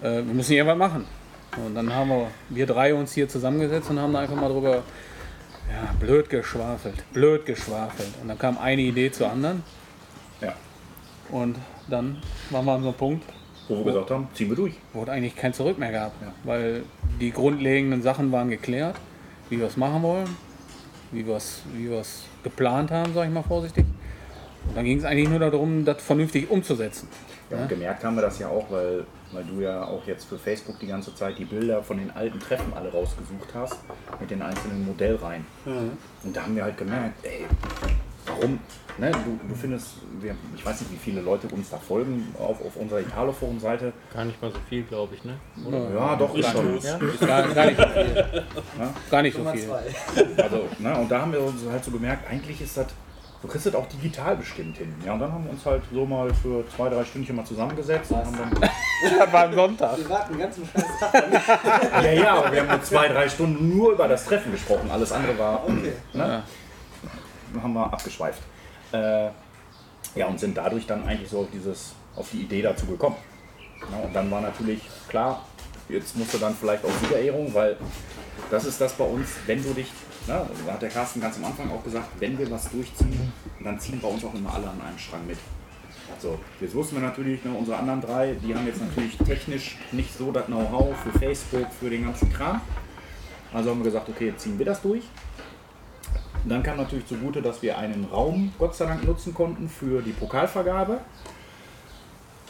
Äh, wir müssen irgendwas machen. Und dann haben wir, wir drei uns hier zusammengesetzt und haben da einfach mal drüber ja, blöd geschwafelt, blöd geschwafelt. Und dann kam eine Idee zur anderen. ja, Und dann waren wir an so einem Punkt, wo wir gesagt haben, ziehen wir durch. wo es eigentlich kein Zurück mehr gab. Weil die grundlegenden Sachen waren geklärt, wie wir es machen wollen, wie wir es wie wir's geplant haben, sage ich mal vorsichtig. Und dann ging es eigentlich nur darum, das vernünftig umzusetzen. Ja, und gemerkt haben wir das ja auch, weil, weil du ja auch jetzt für Facebook die ganze Zeit die Bilder von den alten Treffen alle rausgesucht hast, mit den einzelnen Modellreihen. Und da haben wir halt gemerkt, ey, warum? Ne, du, du findest, wir, ich weiß nicht, wie viele Leute uns da folgen auf, auf unserer Italo-Forum-Seite. Gar nicht mal so viel, glaube ich, ne? Ja, doch, Ich ist schon. tu's. Gar, gar nicht so viel. Gar nicht so viel. zwei. Also, ne, und da haben wir uns halt so gemerkt, eigentlich ist das, du kriegst das auch digital bestimmt hin. Ja, und dann haben wir uns halt so mal für zwei, drei Stündchen mal zusammengesetzt und haben dann Das war am Sonntag. Wir warten den ganzen scheiß Tag. Ja, ja, aber wir haben nur zwei, drei Stunden nur über das Treffen gesprochen. Alles andere war. Okay. Ne? Haben wir abgeschweift. Äh, ja, und sind dadurch dann eigentlich so auf, dieses, auf die Idee dazu gekommen. Ja, und dann war natürlich klar, jetzt musst du dann vielleicht auch Siegerehrung, weil das ist das bei uns, wenn du dich Na, da hat der Carsten ganz am Anfang auch gesagt, wenn wir was durchziehen, dann ziehen bei uns auch immer alle an einem Strang mit. So, jetzt wussten wir natürlich, ne, unsere anderen drei, die haben jetzt natürlich technisch nicht so das Know-how für Facebook, für den ganzen Kram. Also haben wir gesagt, okay, jetzt ziehen wir das durch. Dann kam natürlich zugute, dass wir einen Raum Gott sei Dank nutzen konnten für die Pokalvergabe.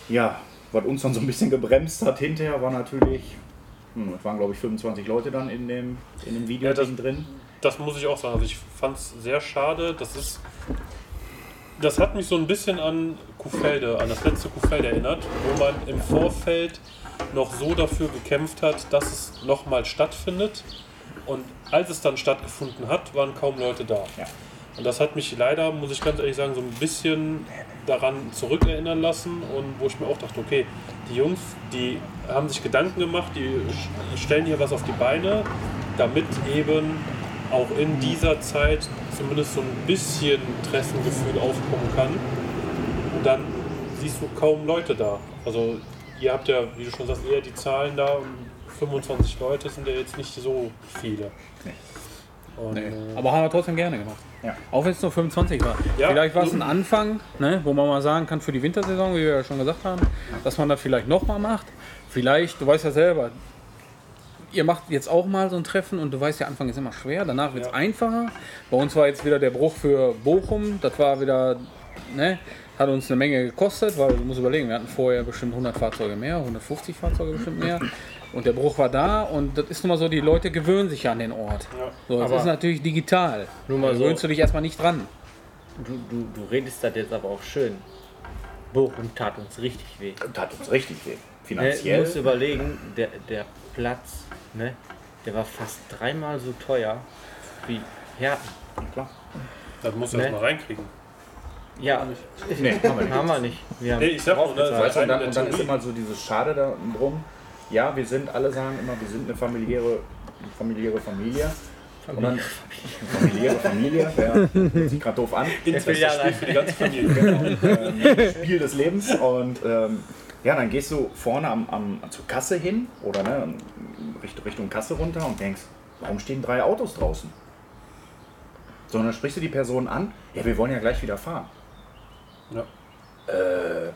Ja, was uns dann so ein bisschen gebremst hat hinterher, war natürlich, hm, es waren glaube ich 25 Leute dann in dem, in dem Video Ja, das- drin. Das muss ich auch sagen. Also ich fand es sehr schade. Das ist. Das hat mich so ein bisschen an Kuhfelde, an das letzte Kuhfelde erinnert, wo man im Vorfeld noch so dafür gekämpft hat, dass es nochmal stattfindet. Und als es dann stattgefunden hat, waren kaum Leute da. Ja. Und das hat mich leider, muss ich ganz ehrlich sagen, so ein bisschen daran zurückerinnern lassen und wo ich mir auch dachte, okay, die Jungs, die haben sich Gedanken gemacht, die stellen hier was auf die Beine, damit eben auch in dieser Zeit zumindest so ein bisschen Interessengefühl aufkommen kann. Und dann siehst du kaum Leute da. Also ihr habt ja, wie du schon sagst, eher die Zahlen da. 25 Leute sind ja jetzt nicht so viele. Und, äh, Aber haben wir trotzdem gerne gemacht. Ja. Auch wenn es nur 25 war. Ja. Vielleicht war es ein Anfang, ne, wo man mal sagen kann für die Wintersaison, wie wir ja schon gesagt haben, dass man das vielleicht nochmal macht. Vielleicht, du weißt ja selber, ihr macht jetzt auch mal so ein Treffen und du weißt, der Anfang ist immer schwer, danach wird es Ja. einfacher. Bei uns war jetzt wieder der Bruch für Bochum, das war wieder, ne, hat uns eine Menge gekostet, weil du musst überlegen, wir hatten vorher bestimmt 100 Fahrzeuge mehr, 150 Fahrzeuge bestimmt mehr. Und der Bruch war da und das ist nun mal so, die Leute gewöhnen sich ja an den Ort. Ja. So, das Aber- ist natürlich digital. Nur mal da so. gewöhnst du dich erstmal nicht dran. Du, du, du redest das jetzt aber auch schön. Bochum tat uns richtig weh. Und hat uns richtig weh. Ne, du Finanziell. musst überlegen, der, der Platz, ne, der war fast dreimal so teuer wie Herten. klar. das musst du Ne. erst mal reinkriegen. Ja, Nee, haben wir nicht. haben wir nicht. Wir haben Nee, ich sag nur, ne, und dann, und dann ist immer so dieses Schade da drum. Ja, wir sind, alle sagen immer, wir sind eine familiäre, familiäre Familie. Dann, familiäre Familie, ja, sieht gerade doof an. Inzest, das Jahre Spiel für die ganze Familie. ähm, Spiel des Lebens. Und ähm, ja, dann gehst du vorne am, am, zur Kasse hin oder ne, Richtung, Richtung Kasse runter und denkst, warum stehen drei Autos draußen? So, und dann sprichst du die Person an, ja, wir wollen ja gleich wieder fahren. Ja. Äh,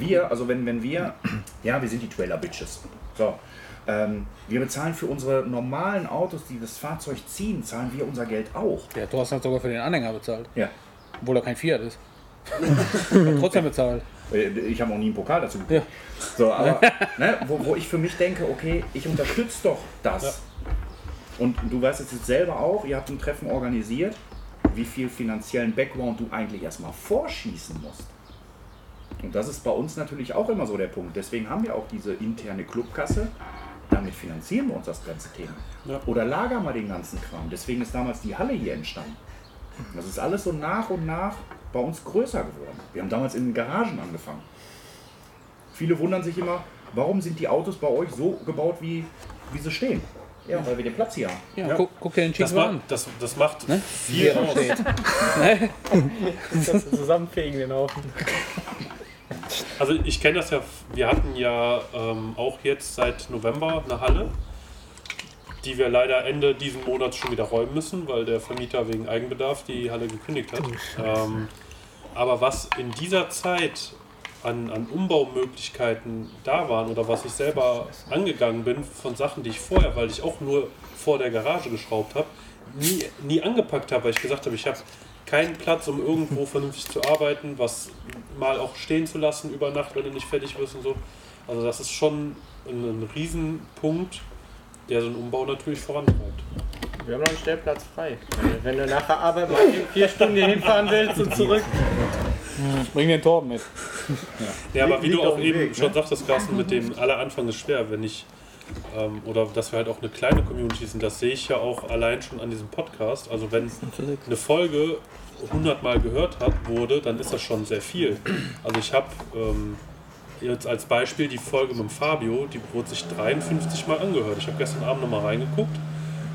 wir, also wenn, wenn wir, ja, wir sind die Trailer Bitches. So, ähm, wir bezahlen für unsere normalen Autos, die das Fahrzeug ziehen, zahlen wir unser Geld auch. Der Thorsten hat sogar für den Anhänger bezahlt, Ja. obwohl er kein Fiat ist. Trotzdem bezahlt. Äh, Ich habe auch nie einen Pokal dazu gekriegt. So, aber ne, wo, wo ich für mich denke, okay, ich unterstütze doch das. Und du weißt es jetzt selber auch, ihr habt ein Treffen organisiert, wie viel finanziellen Background du eigentlich erstmal vorschießen musst. Und das ist bei uns natürlich auch immer so der Punkt. Deswegen haben wir auch diese interne Clubkasse. Damit finanzieren wir uns das ganze Thema. Ja. Oder lagern wir den ganzen Kram. Deswegen ist damals die Halle hier entstanden. Das ist alles so nach und nach bei uns größer geworden. Wir haben damals in den Garagen angefangen. Viele wundern sich immer, warum sind die Autos bei euch so gebaut, wie, wie sie stehen? Ja, weil wir den Platz hier haben. Ja, Ja. Guck, guck dir den Das, Chico macht, an. das, das macht Ne? viel aus. Kannst du zusammenfegen den Haufen. Also ich kenne das ja, wir hatten ja ähm, auch jetzt seit November eine Halle, die wir leider Ende diesen Monats schon wieder räumen müssen, weil der Vermieter wegen Eigenbedarf die Halle gekündigt hat. Ähm, aber was in dieser Zeit an, an Umbaumöglichkeiten da waren oder was ich selber angegangen bin von Sachen, die ich vorher, weil ich auch nur vor der Garage geschraubt habe, nie, nie angepackt habe, weil ich gesagt habe, ich habe keinen Platz, um irgendwo vernünftig zu arbeiten, was mal auch stehen zu lassen über Nacht, wenn du nicht fertig wirst und so. Also das ist schon ein, ein Riesenpunkt, der so einen Umbau natürlich vorantreibt. Wir haben noch einen Stellplatz frei. Wenn du nach der Arbeit mal vier Stunden hier hinfahren willst und zurück. Bring den Torben mit. Ja, aber wie du auch eben Weg, schon ne? sagtest, Carsten, mit dem aller Anfang ist schwer, wenn ich, ähm, oder dass wir halt auch eine kleine Community sind, das sehe ich ja auch allein schon an diesem Podcast. Also wenn eine Folge 100 Mal gehört hat, wurde, dann ist das schon sehr viel. Also ich habe ähm, jetzt als Beispiel die Folge mit Fabio, die wurde sich 53 Mal angehört. Ich habe gestern Abend nochmal reingeguckt.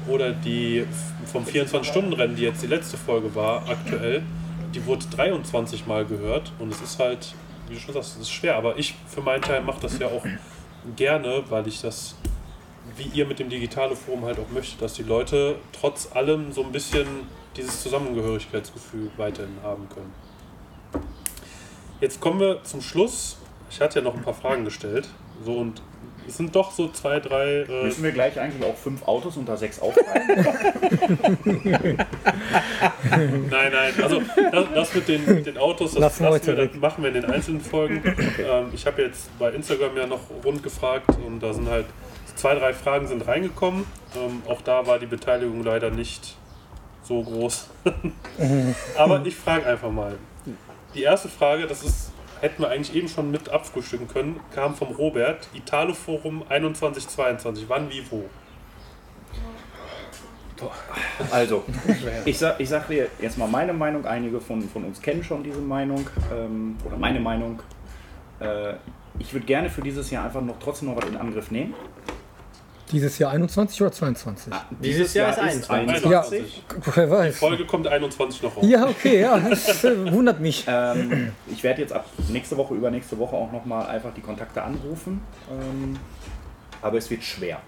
Oder die vom 24-Stunden-Rennen, die jetzt die letzte Folge war, aktuell, die wurde 23 Mal gehört. Und es ist halt, wie du schon sagst, es ist schwer. Aber ich für meinen Teil mache das ja auch gerne, weil ich das wie ihr mit dem Digitale Forum halt auch möchtet, dass die Leute trotz allem so ein bisschen dieses Zusammengehörigkeitsgefühl weiterhin haben können. Jetzt kommen wir zum Schluss. Ich hatte ja noch ein paar Fragen gestellt. So und es sind doch so zwei, drei. Äh, Müssen wir gleich eigentlich auch fünf Autos unter sechs aufteilen? Nein, nein, also das, das mit, den, mit den Autos, das Lassen wir das machen wir in den einzelnen Folgen. Ähm, ich habe jetzt bei Instagram ja noch rund gefragt und da sind halt zwei, drei Fragen sind reingekommen. Ähm, auch da war die Beteiligung leider nicht so groß. Aber ich frage einfach mal. Die erste Frage, das ist, hätten wir eigentlich eben schon mit abfrühstücken können, kam vom Robert. Italo Forum 2122. Wann, wie, wo? Also, ich sag, ich sag dir jetzt mal meine Meinung. Einige von, von uns kennen schon diese Meinung ähm, oder meine Meinung. Äh, ich würde gerne für dieses Jahr einfach noch trotzdem noch was in Angriff nehmen. Dieses Jahr 21 oder 22? Dieses Jahr ist 21. Ja, 21. wer Die weiß. Folge kommt 21 noch raus. Ja, okay, ja, das äh, wundert mich. Ähm, ich werde jetzt ab nächste Woche, übernächste Woche auch nochmal einfach die Kontakte anrufen. Ähm, aber es wird schwer.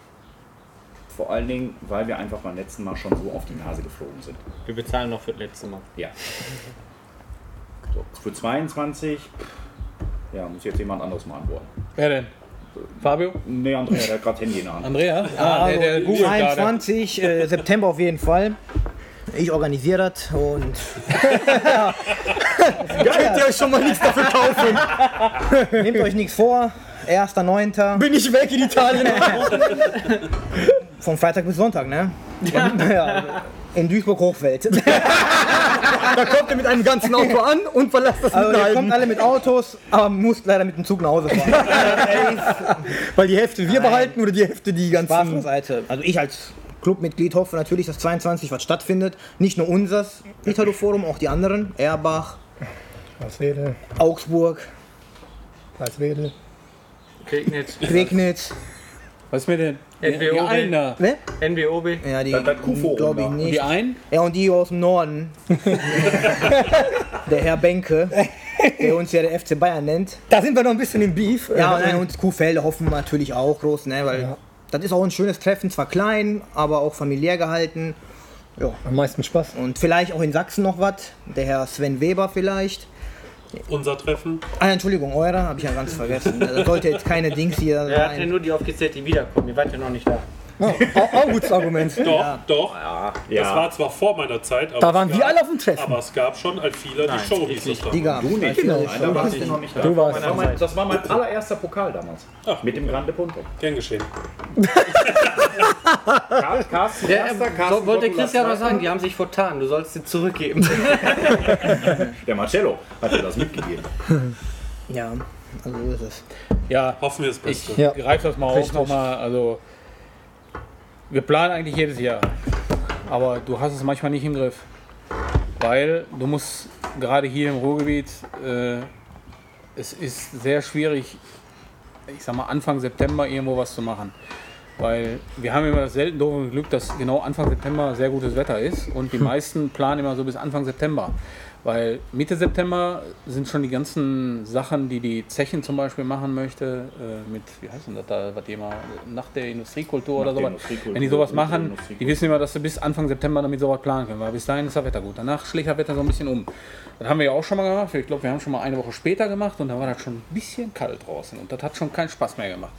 Vor allen Dingen, weil wir einfach beim letzten Mal schon so auf die Nase geflogen sind. Wir bezahlen noch für das letzte Mal. Ja. So, für 22, ja, muss jetzt jemand anderes mal antworten. Wer denn? Fabio? Nee, Andrea, der hat gerade Handy in der Hand. Andrea? Ah, der, der googelt gerade. 22 äh, September auf jeden Fall. Ich organisiere das und Könnt ihr euch schon mal nichts dafür kaufen? nehmt euch nichts vor. 1.9. Bin ich weg in Italien? Von Freitag bis Sonntag, ne? Ja. In Duisburg-Hochfeld. Da kommt ihr mit einem ganzen Auto an und verlasst das Also mit ihr einem kommt alle mit Autos, aber muss leider mit dem Zug nach Hause fahren. Weil die Hälfte wir behalten oder die Hälfte die ganzen. beiseite. Also ich als Clubmitglied hoffe natürlich, dass 22 was stattfindet. Nicht nur unseres Italo-Forum, auch die anderen. Erbach, Augsburg, Walswede. Regnitz. Regnitz. Was ist mit den? NWO Die einen da. Ne? NWOB. Ja, die Das- das Q-Forum glaube ich da. nicht. Die einen? Ja, und die aus dem Norden. der Herr Benke, der uns ja der FC Bayern nennt. Da sind wir noch ein bisschen im Beef. Ja, nein, und Kuhfelde hoffen wir natürlich auch groß, ne? Weil Ja. das ist auch ein schönes Treffen, zwar klein, aber auch familiär gehalten. Am meisten Spaß. Und vielleicht auch in Sachsen noch was. Der Herr Sven Weber vielleicht. Unser Treffen. Ah, Entschuldigung, eure, habe ich ja ganz vergessen. Das sollte jetzt keine Dings hier Er hat ja nur die aufgezählt, die wiederkommen. Ihr wart ja noch nicht da. Ja, auch, auch ein gutes Argument. Doch, doch. Ja, Das war zwar vor meiner Zeit, aber Da es waren gab, wir alle auf dem Treffen. Aber es gab schon als viele die Show, hieß es Die gab Du nicht. Genau. Nein, da warst du noch nicht da. Du warst. Das war, mein, das war mein allererster Pokal damals. Ach. Mit dem Grande Punto. Gern geschehen. Car- Carsten Ja, Erster, so, Carsten wollte Gottula Christian was sagen, die haben sich vertan. Du sollst sie zurückgeben. Der Marcello hat dir das mitgegeben. Ja, also so ist es. Ja, Hoffen wir das Beste. ich Ja. greife das mal auf Richtig. nochmal. Also, wir planen eigentlich jedes Jahr. Aber du hast es manchmal nicht im Griff. Weil du musst gerade hier im Ruhrgebiet, äh, es ist sehr schwierig, ich sag mal Anfang September irgendwo was zu machen. Weil wir haben immer das selten doofe Glück, dass genau Anfang September sehr gutes Wetter ist und die meisten planen immer so bis Anfang September. Weil Mitte September sind schon die ganzen Sachen, die die Zechen zum Beispiel machen möchte, äh, mit, wie heißt denn das da, was die immer, nach der Industriekultur oder Nach der sowas. Wenn die sowas machen, die wissen immer, dass sie bis Anfang September damit sowas planen können, weil bis dahin ist das Wetter gut. Danach schlägt das Wetter so ein bisschen um. Das haben wir ja auch schon mal gemacht. Ich glaube, wir haben schon mal eine Woche später gemacht und da war das schon ein bisschen kalt draußen und das hat schon keinen Spaß mehr gemacht.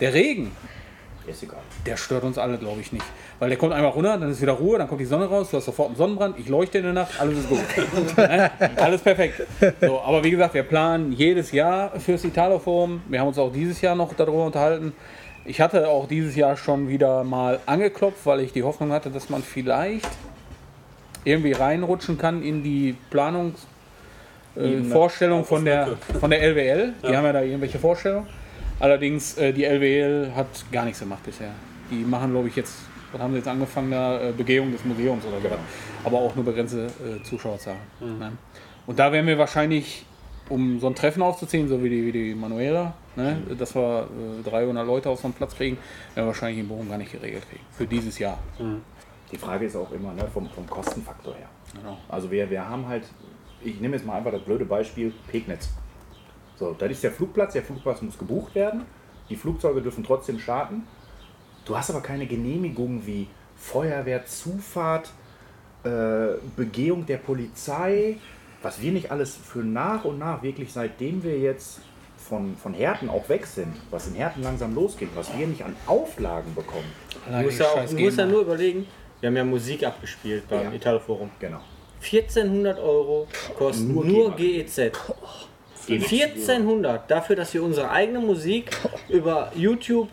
Der Regen, Ist egal. der stört uns alle, glaube ich, nicht. Weil der kommt einmal runter, dann ist wieder Ruhe, dann kommt die Sonne raus, du hast sofort einen Sonnenbrand, ich leuchte in der Nacht, alles ist gut. Ne? alles perfekt. So, aber wie gesagt, wir planen jedes Jahr fürs Italo-Forum. Wir haben uns auch dieses Jahr noch darüber unterhalten. Ich hatte auch dieses Jahr schon wieder mal angeklopft, weil ich die Hoffnung hatte, dass man vielleicht irgendwie reinrutschen kann in die Planungs äh, von der, von der LWL. Die Ja. haben ja da irgendwelche Vorstellungen. Allerdings, äh, die LWL hat gar nichts gemacht bisher. Die machen, glaube ich, jetzt, was haben sie jetzt angefangen, da äh, Begehung des Museums oder so. Aber auch nur begrenzte äh, Zuschauerzahlen. Ne? Und da werden wir wahrscheinlich, um so ein Treffen aufzuziehen, so wie die, wie die Manuela, ne? dass wir äh, 300 Leute auf so einen Platz kriegen, werden wir wahrscheinlich in Bochum gar nicht geregelt kriegen. Für dieses Jahr. Die Frage ist auch immer ne, vom, vom Kostenfaktor her. Genau. Also wir, wir haben halt, ich nehme jetzt mal einfach das blöde Beispiel Pegnitz. So, das ist der Flugplatz, der Flugplatz muss gebucht werden, die Flugzeuge dürfen trotzdem starten. Du hast aber keine Genehmigung wie Feuerwehr, Zufahrt, äh, Begehung der Polizei, was wir nicht alles für nach und nach, wirklich seitdem wir jetzt von, von Härten auch weg sind, was in Härten langsam losgeht, was wir nicht an Auflagen bekommen. Du musst ja, auch, du musst ja nur überlegen, wir haben ja Musik abgespielt beim Ja. Italo Forum. Genau. 1400 Euro kostet Nur nur. GEZ. 1400 dafür, dass wir unsere eigene Musik über YouTube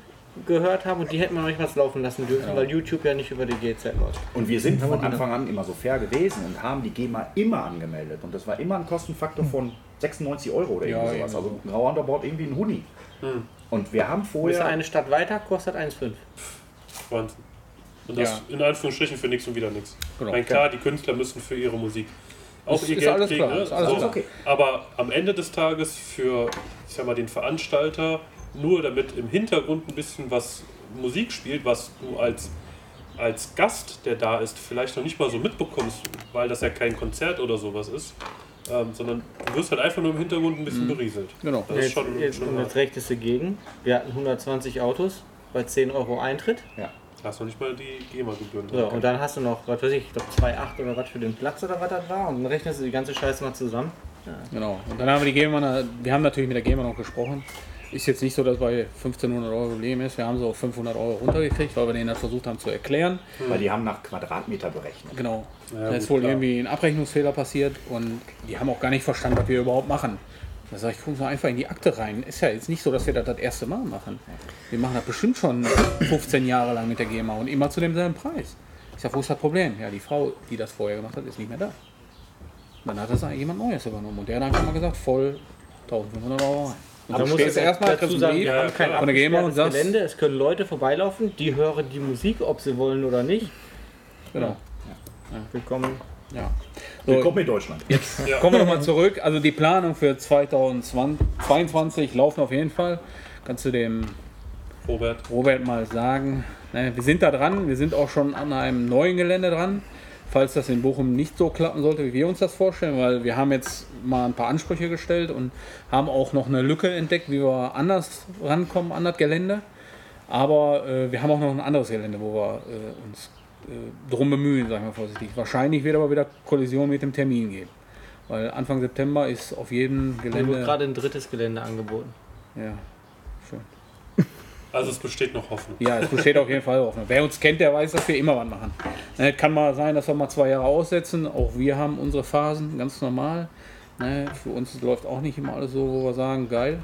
gehört haben und die hätten wir noch nicht mal laufen lassen dürfen, weil YouTube ja nicht über die GEZ läuft. Und wir sind von Anfang an immer so fair gewesen und haben die GEMA immer angemeldet. Und das war immer ein Kostenfaktor von 96 Euro oder Ja, irgendwie sowas. irgendwie Also ein roundabout irgendwie ein Huni. Und wir haben vorher. eine Stadt weiter, kostet 1,5. Wahnsinn. Und das Ja. in Anführungsstrichen für nichts und wieder nichts. Genau. Mein klar, die Künstler müssen für ihre Musik auch Ist- ihr ist Geld alles kriegen. klar, ne? ist alles so. klar. Okay. Aber am Ende des Tages für ich sag mal, den Veranstalter, nur damit im Hintergrund ein bisschen was Musik spielt, was du als, als Gast, der da ist, vielleicht noch nicht mal so mitbekommst, weil das ja kein Konzert oder sowas ist. Ähm, sondern du wirst halt einfach nur im Hintergrund ein bisschen berieselt. Genau. Das ist Jetzt, schon, jetzt, schon und jetzt rechtest du gegen. Wir hatten 120 Autos bei 10 Euro Eintritt. Hast noch nicht mal die GEMA-Gebühren. So, und dann hast du noch, was weiß ich, ich glaube 2,8 oder was für den Platz oder was das war. Und dann rechnest du die ganze Scheiße mal zusammen. Genau. Und dann haben wir die GEMA, wir haben natürlich mit der GEMA noch gesprochen. Ist jetzt nicht so, dass bei 1500 Euro Problem ist. Wir haben so auf 500 Euro runtergekriegt, weil wir denen das versucht haben zu erklären. Weil die haben nach Quadratmeter berechnet. Genau. Ja, da ist wohl klar. irgendwie ein Abrechnungsfehler passiert und die haben auch gar nicht verstanden, was wir überhaupt machen. Da sage ich, gucken Sie einfach in die Akte rein. Ist ja jetzt nicht so, dass wir das das erste Mal machen. Wir machen das bestimmt schon 15 Jahre lang mit der GEMA und immer zu demselben Preis. Ich sage, wo ist das Problem? Ja, die Frau, die das vorher gemacht hat, ist nicht mehr da. Dann hat das eigentlich jemand Neues übernommen und der hat einfach mal gesagt, voll 1500 Euro rein. Und Aber dann muss stehst du jetzt erstmal, dazu sagen, wir haben kein von der GEMA und sagst, Gelände. Es können Leute vorbeilaufen, die hören die Musik, ob sie wollen oder nicht. genau. Willkommen. Ja. So, Willkommen in Deutschland. Ja. Kommen wir nochmal zurück. Also die Planung für 2022 laufen auf jeden Fall. Kannst du dem Robert, Robert mal sagen. Wir sind da dran, wir sind auch schon an einem neuen Gelände dran. Falls das in Bochum nicht so klappen sollte, wie wir uns das vorstellen, weil wir haben jetzt mal ein paar Ansprüche gestellt und haben auch noch eine Lücke entdeckt, wie wir anders rankommen an das Gelände. Aber äh, wir haben auch noch ein anderes Gelände, wo wir äh, uns drum bemühen, sagen wir vorsichtig. Wahrscheinlich wird aber wieder Kollision mit dem Termin geben. Weil Anfang September ist auf jedem Mir wird Gelände. gerade ein drittes Gelände angeboten. Ja, schön. also es besteht noch Hoffnung. Ja, es besteht auf jeden Fall Hoffnung. Wer uns kennt, der weiß, dass wir immer was machen. Ne, kann mal sein, dass wir mal zwei Jahre aussetzen. Auch wir haben unsere Phasen, ganz normal. Ne, für uns läuft auch nicht immer alles so, wo wir sagen, geil.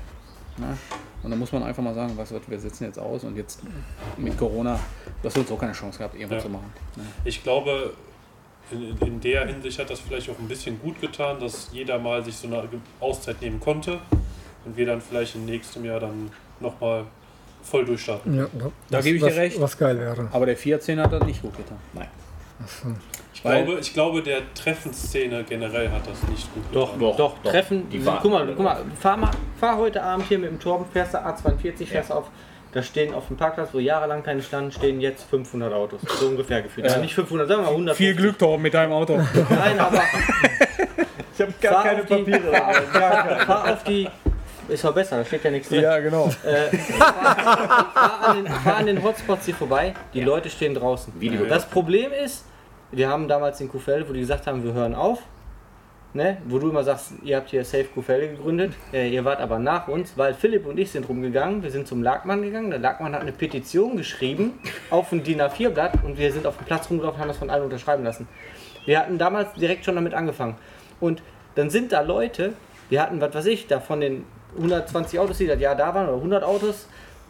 Ne? Und dann muss man einfach mal sagen, was wir setzen jetzt aus und jetzt mit Corona, das hat uns auch keine Chance gehabt, irgendwas Ja. zu machen. Ne? Ich glaube, in, in der Hinsicht hat das vielleicht auch ein bisschen gut getan, dass jeder mal sich so eine Auszeit nehmen konnte und wir dann vielleicht im nächsten Jahr dann nochmal voll durchstarten. Ja, Da was- gebe ich dir was, recht. Was geil wäre. Aber der 14 hat das nicht gut getan. Ich, glaube, ich glaube, der Treffenszene generell hat das nicht gut Doch, getan. doch, doch. doch. Treffen. Die guck mal, guck mal, fahr, mal, fahr heute Abend hier mit dem Torben, fährst du A42, fährst auf. Da stehen auf dem Parkplatz, wo jahrelang keine standen, stehen jetzt 500 Autos. So ungefähr gefühlt. Also nicht 500, sagen wir mal 100. Viel Glück, Torben, mit deinem Auto. Nein, aber Ich habe gar fahr keine auf die, Papiere. fahr, fahr auf die. Ist doch besser, da steht ja nichts drin. ja, genau. Äh, fahr, fahr, an den, fahr an den Hotspots hier vorbei, die Leute stehen draußen. Video. Das Problem ist, wir haben damals in Kuhfeld, wo die gesagt haben, wir hören auf, ne? wo du immer sagst, ihr habt hier Safe Kuhfelde gegründet, äh, ihr wart aber nach uns, weil Philipp und ich sind rumgegangen, wir sind zum Lagmann gegangen, der Lagmann hat eine Petition geschrieben auf ein DIN A4-Blatt und wir sind auf dem Platz rumgelaufen und haben das von allen unterschreiben lassen. Wir hatten damals direkt schon damit angefangen. Und dann sind da Leute, wir hatten, was weiß ich, da von den 120 Autos, die das Jahr da waren, oder 100 Autos,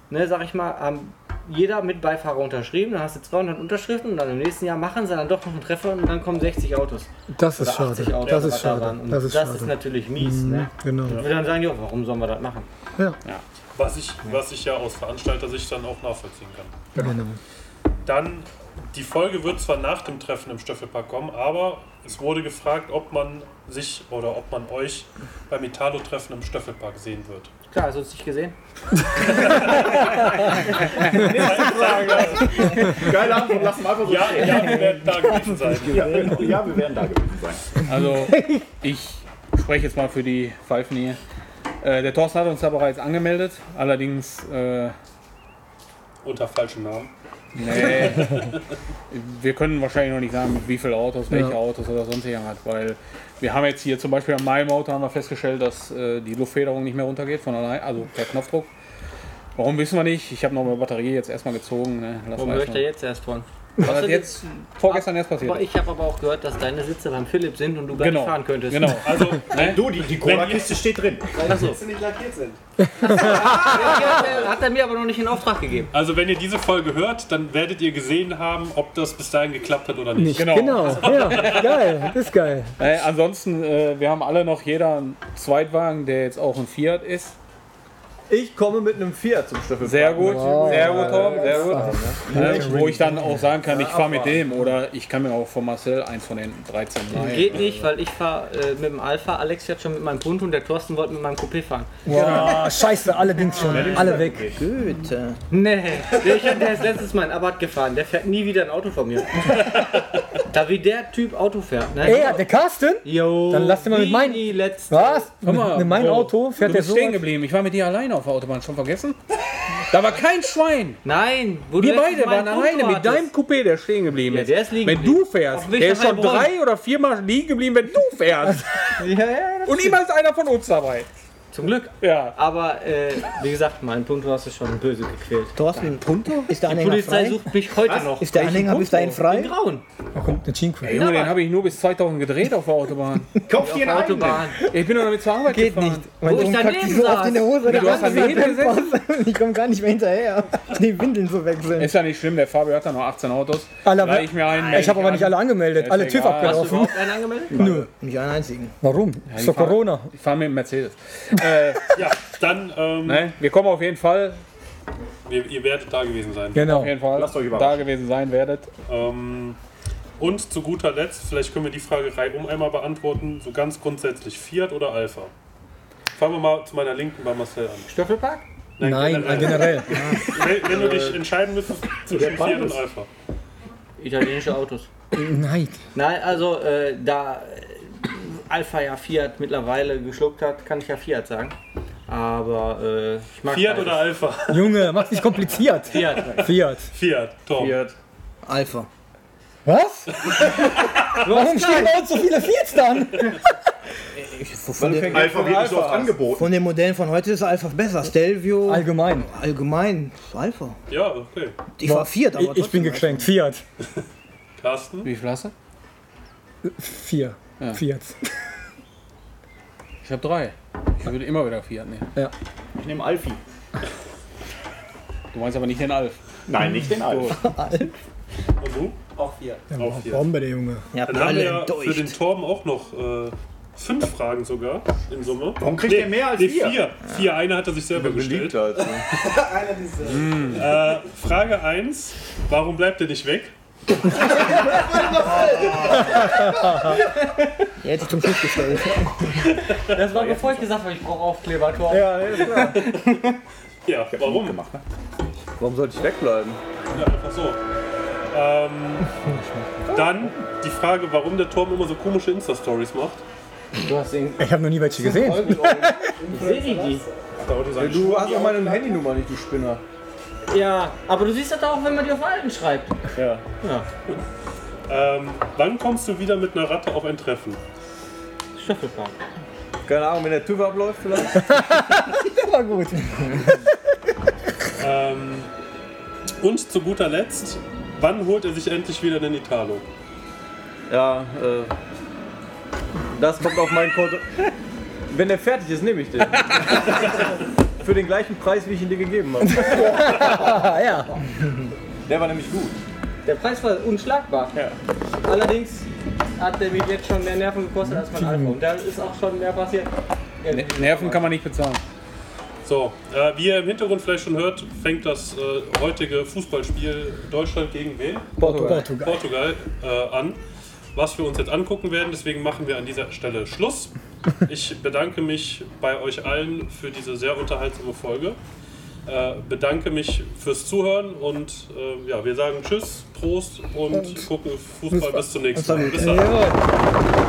ne, sag ich mal, haben jeder mit Beifahrer unterschrieben, dann hast du 200 Unterschriften und dann im nächsten Jahr machen sie dann doch noch einen Treffer und dann kommen 60 Autos. Das ist Oder 80 schade. Autos, Das ist schade. Das ist schade. natürlich mies. Ne? Genau. Und wir dann sagen, ja, warum sollen wir das machen? Ja, Was, ich, was ich ja aus Veranstalter-Sicht dann auch nachvollziehen kann. genau. Dann, die Folge wird zwar nach dem Treffen im Stöffelpark kommen, aber es wurde gefragt, ob man sich oder ob man euch beim Italo-Treffen im Stöffelpark sehen wird. Klar, hast du uns nicht gesehen? Geile Antwort, lass mal einfach so Ja, stehen. ja, wir werden da gewesen sein. Ja, ja, wir werden da gewesen sein. Also, ich spreche jetzt mal für die Pfeifen hier. Äh, der Thorsten hat uns da bereits angemeldet. Allerdings äh, unter falschem Namen. Nee. wir können wahrscheinlich noch nicht sagen, mit wie viele Autos, welche Ja. Autos oder sonst irgendwas, weil wir haben jetzt hier zum Beispiel an meinem Auto haben wir festgestellt, dass äh, die Luftfederung nicht mehr runtergeht von allein, also per Knopfdruck. Warum wissen wir nicht? Ich habe noch eine Batterie jetzt erstmal gezogen. Ne? Warum da erstmal. jetzt erst von? Was hat jetzt vorgestern erst passiert? Aber ich habe aber auch gehört, dass deine Sitze beim Philipp sind und du gar Genau. nicht fahren könntest. Genau. Also, Ne? Du, die, die Cola-Kiste steht drin. Weil die Sitze nicht lackiert sind. Hat er mir aber noch nicht in Auftrag gegeben. also, wenn ihr diese Folge hört, dann werdet ihr gesehen haben, ob das bis dahin geklappt hat oder nicht. Nicht. Genau. Genau. Ja, geil. Das ist geil. Äh, ansonsten, äh, wir haben alle noch jeder einen Zweitwagen, der jetzt auch ein Fiat ist. Ich komme mit einem Fiat zum Staffelpark. Sehr gut, Wow. sehr gut, Torben, sehr gut. Ja, Ne, wo ich dann auch sagen kann, ich fahre mit dem oder ich kann mir auch von Marcel eins von den 13 leihen. Geht nicht, weil ich fahre äh, mit dem Alpha, Alex fährt schon mit meinem Punto und der Thorsten wollte mit meinem Coupé fahren. Wow, scheiße, allerdings schon. Alle weg. Güte. Nee, der, ich, der ist letztes Mal in Abarth gefahren, der fährt nie wieder ein Auto von mir. da wie der Typ Auto fährt, ne? Ey, der Carsten? Jo, Dann lass den mal mit letzte. Was? Guck mal, mit meinem Auto fährt du der bist so. stehen geblieben. Ich war mit dir alleine auf der Autobahn, schon vergessen? Da war kein Schwein. Nein, wo Wir beide waren ein alleine mit deinem Coupé, der stehen geblieben Ja, ist. der ist liegen wenn du fährst, Auf der ist schon drei oder viermal liegen geblieben, wenn du fährst. Ja, ja, Und immer ist einer von uns dabei. Zum Glück. Ja. Aber äh, wie gesagt, mein Punto hast du schon böse gequält. Thorsten, Punto? Ist der Die Anhänger Polizei frei? sucht mich heute noch. Ist der Anhänger bis dahin Den frei? Grauen. Da kommt eine Cinque. Ey, Junge, den habe ich nur bis 2000 gedreht auf der Autobahn. Kauf Auf dir der einen Autobahn. Ich bin doch damit zur Arbeit Geht gefahren. nicht. Mein Wo ich Sohn daneben sich so oft in der Hose. Du hast daneben gesessen? Ich komme gar nicht mehr hinterher. Die Windeln so wechseln. Ist ja nicht schlimm, der Fabio hat da noch 18 Autos. Alle, Leih ich mir einen. ich habe aber nicht alle angemeldet. Ist Alle TÜV egal. Hast du abgelaufen. überhaupt einen angemeldet? Nö. Nicht einen einzigen. Warum? Ist doch Corona. Ich fahre mit dem Mercedes. Äh, Ja, dann, ähm, ne? Wir kommen auf jeden Fall, wir, ihr werdet da gewesen sein. Genau. auf jeden Fall Lasst euch da überraschen. gewesen sein werdet. Ähm, und zu guter Letzt, vielleicht können wir die Frage reihum einmal beantworten, so ganz grundsätzlich, Fiat oder Alpha? Fangen wir mal zu meiner Linken bei Marcel an. Stöffelpark? Nein, generell. generell. Wenn, wenn du dich entscheiden müsstest zwischen Fiat und Alpha. Italienische Autos. Nein. Nein, also äh, da äh, Alpha ja Fiat mittlerweile geschluckt hat, kann ich ja Fiat sagen. Aber äh, ich mag Fiat beides. oder Alpha? Junge, mach's nicht kompliziert. Fiat. Fiat. Fiat, Tom. Fiat. Alpha. Was? Warum stehen bei uns so viele Fiats dann? Von, den, Alpha wird nicht so oft angeboten. von den Modellen von heute ist Alpha besser. Stelvio. Allgemein. Allgemein. Alpha. Ja, okay. Ich war Fiat, aber Ich, ich bin gekränkt. Fiat. Carsten? Wie viel hast du? Vier. Ja. Fiat. Ich habe drei. Ich würde immer wieder Fiat nehmen. Ich nehme Alfie. Du meinst aber nicht den Alf. Nein, nicht den Alf. Und du? Auch vier. Auch Fiat. Bombe, der Junge. Ja, Dann haben wir ja für den. Torben auch noch äh, fünf Fragen sogar in Summe. Warum kriegt der mehr als nee, wir? vier? Vier, eine hat er sich selber gestellt. Beliebter als du. Einer dieser. Äh, Frage 1. Warum bleibt er nicht weg? Er hätte zum Schluss gestellt. Das war bevor ich gesagt habe, ich brauche Aufkleber, Tor. Ja, nee, ist klar. Ja, warum? Gemacht, ne? Warum sollte ich wegbleiben? Ja, einfach so. Ähm, dann die Frage, warum der Torben immer so komische Insta-Stories macht. Du hast den Ich habe noch nie welche gesehen. Ich sehe die, die. Du hast auch meine Handynummer nicht, du Spinner. Ja, aber du siehst das auch, wenn man die auf Alten schreibt. Ja. Ja, Ähm, wann kommst du wieder mit einer Ratte auf ein Treffen? Stöffelpark. Keine Ahnung, wenn der TÜV abläuft vielleicht. War gut. Ähm, und zu guter Letzt, wann holt er sich endlich wieder den Italo? Ja, äh. Das kommt auf mein Konto. Wenn der fertig ist, nehme ich den. Für den gleichen Preis, wie ich ihn dir gegeben habe. Ja. Der war nämlich gut. Der Preis war unschlagbar. Ja. Allerdings hat der mich jetzt schon mehr Nerven gekostet als mein. Und da ist auch schon mehr passiert. Ne- Nerven kann man nicht bezahlen. So, äh, wie ihr im Hintergrund vielleicht schon hört, fängt das äh, heutige Fußballspiel Deutschland gegen wen? Portugal. Portugal äh, an, was wir uns jetzt angucken werden. Deswegen machen wir an dieser Stelle Schluss. Ich bedanke mich bei euch allen für diese sehr unterhaltsame Folge. Äh, bedanke mich fürs Zuhören und äh, ja, wir sagen Tschüss, Prost und, gucken Fußball bis zum nächsten Mal. Bis dann. Jawohl.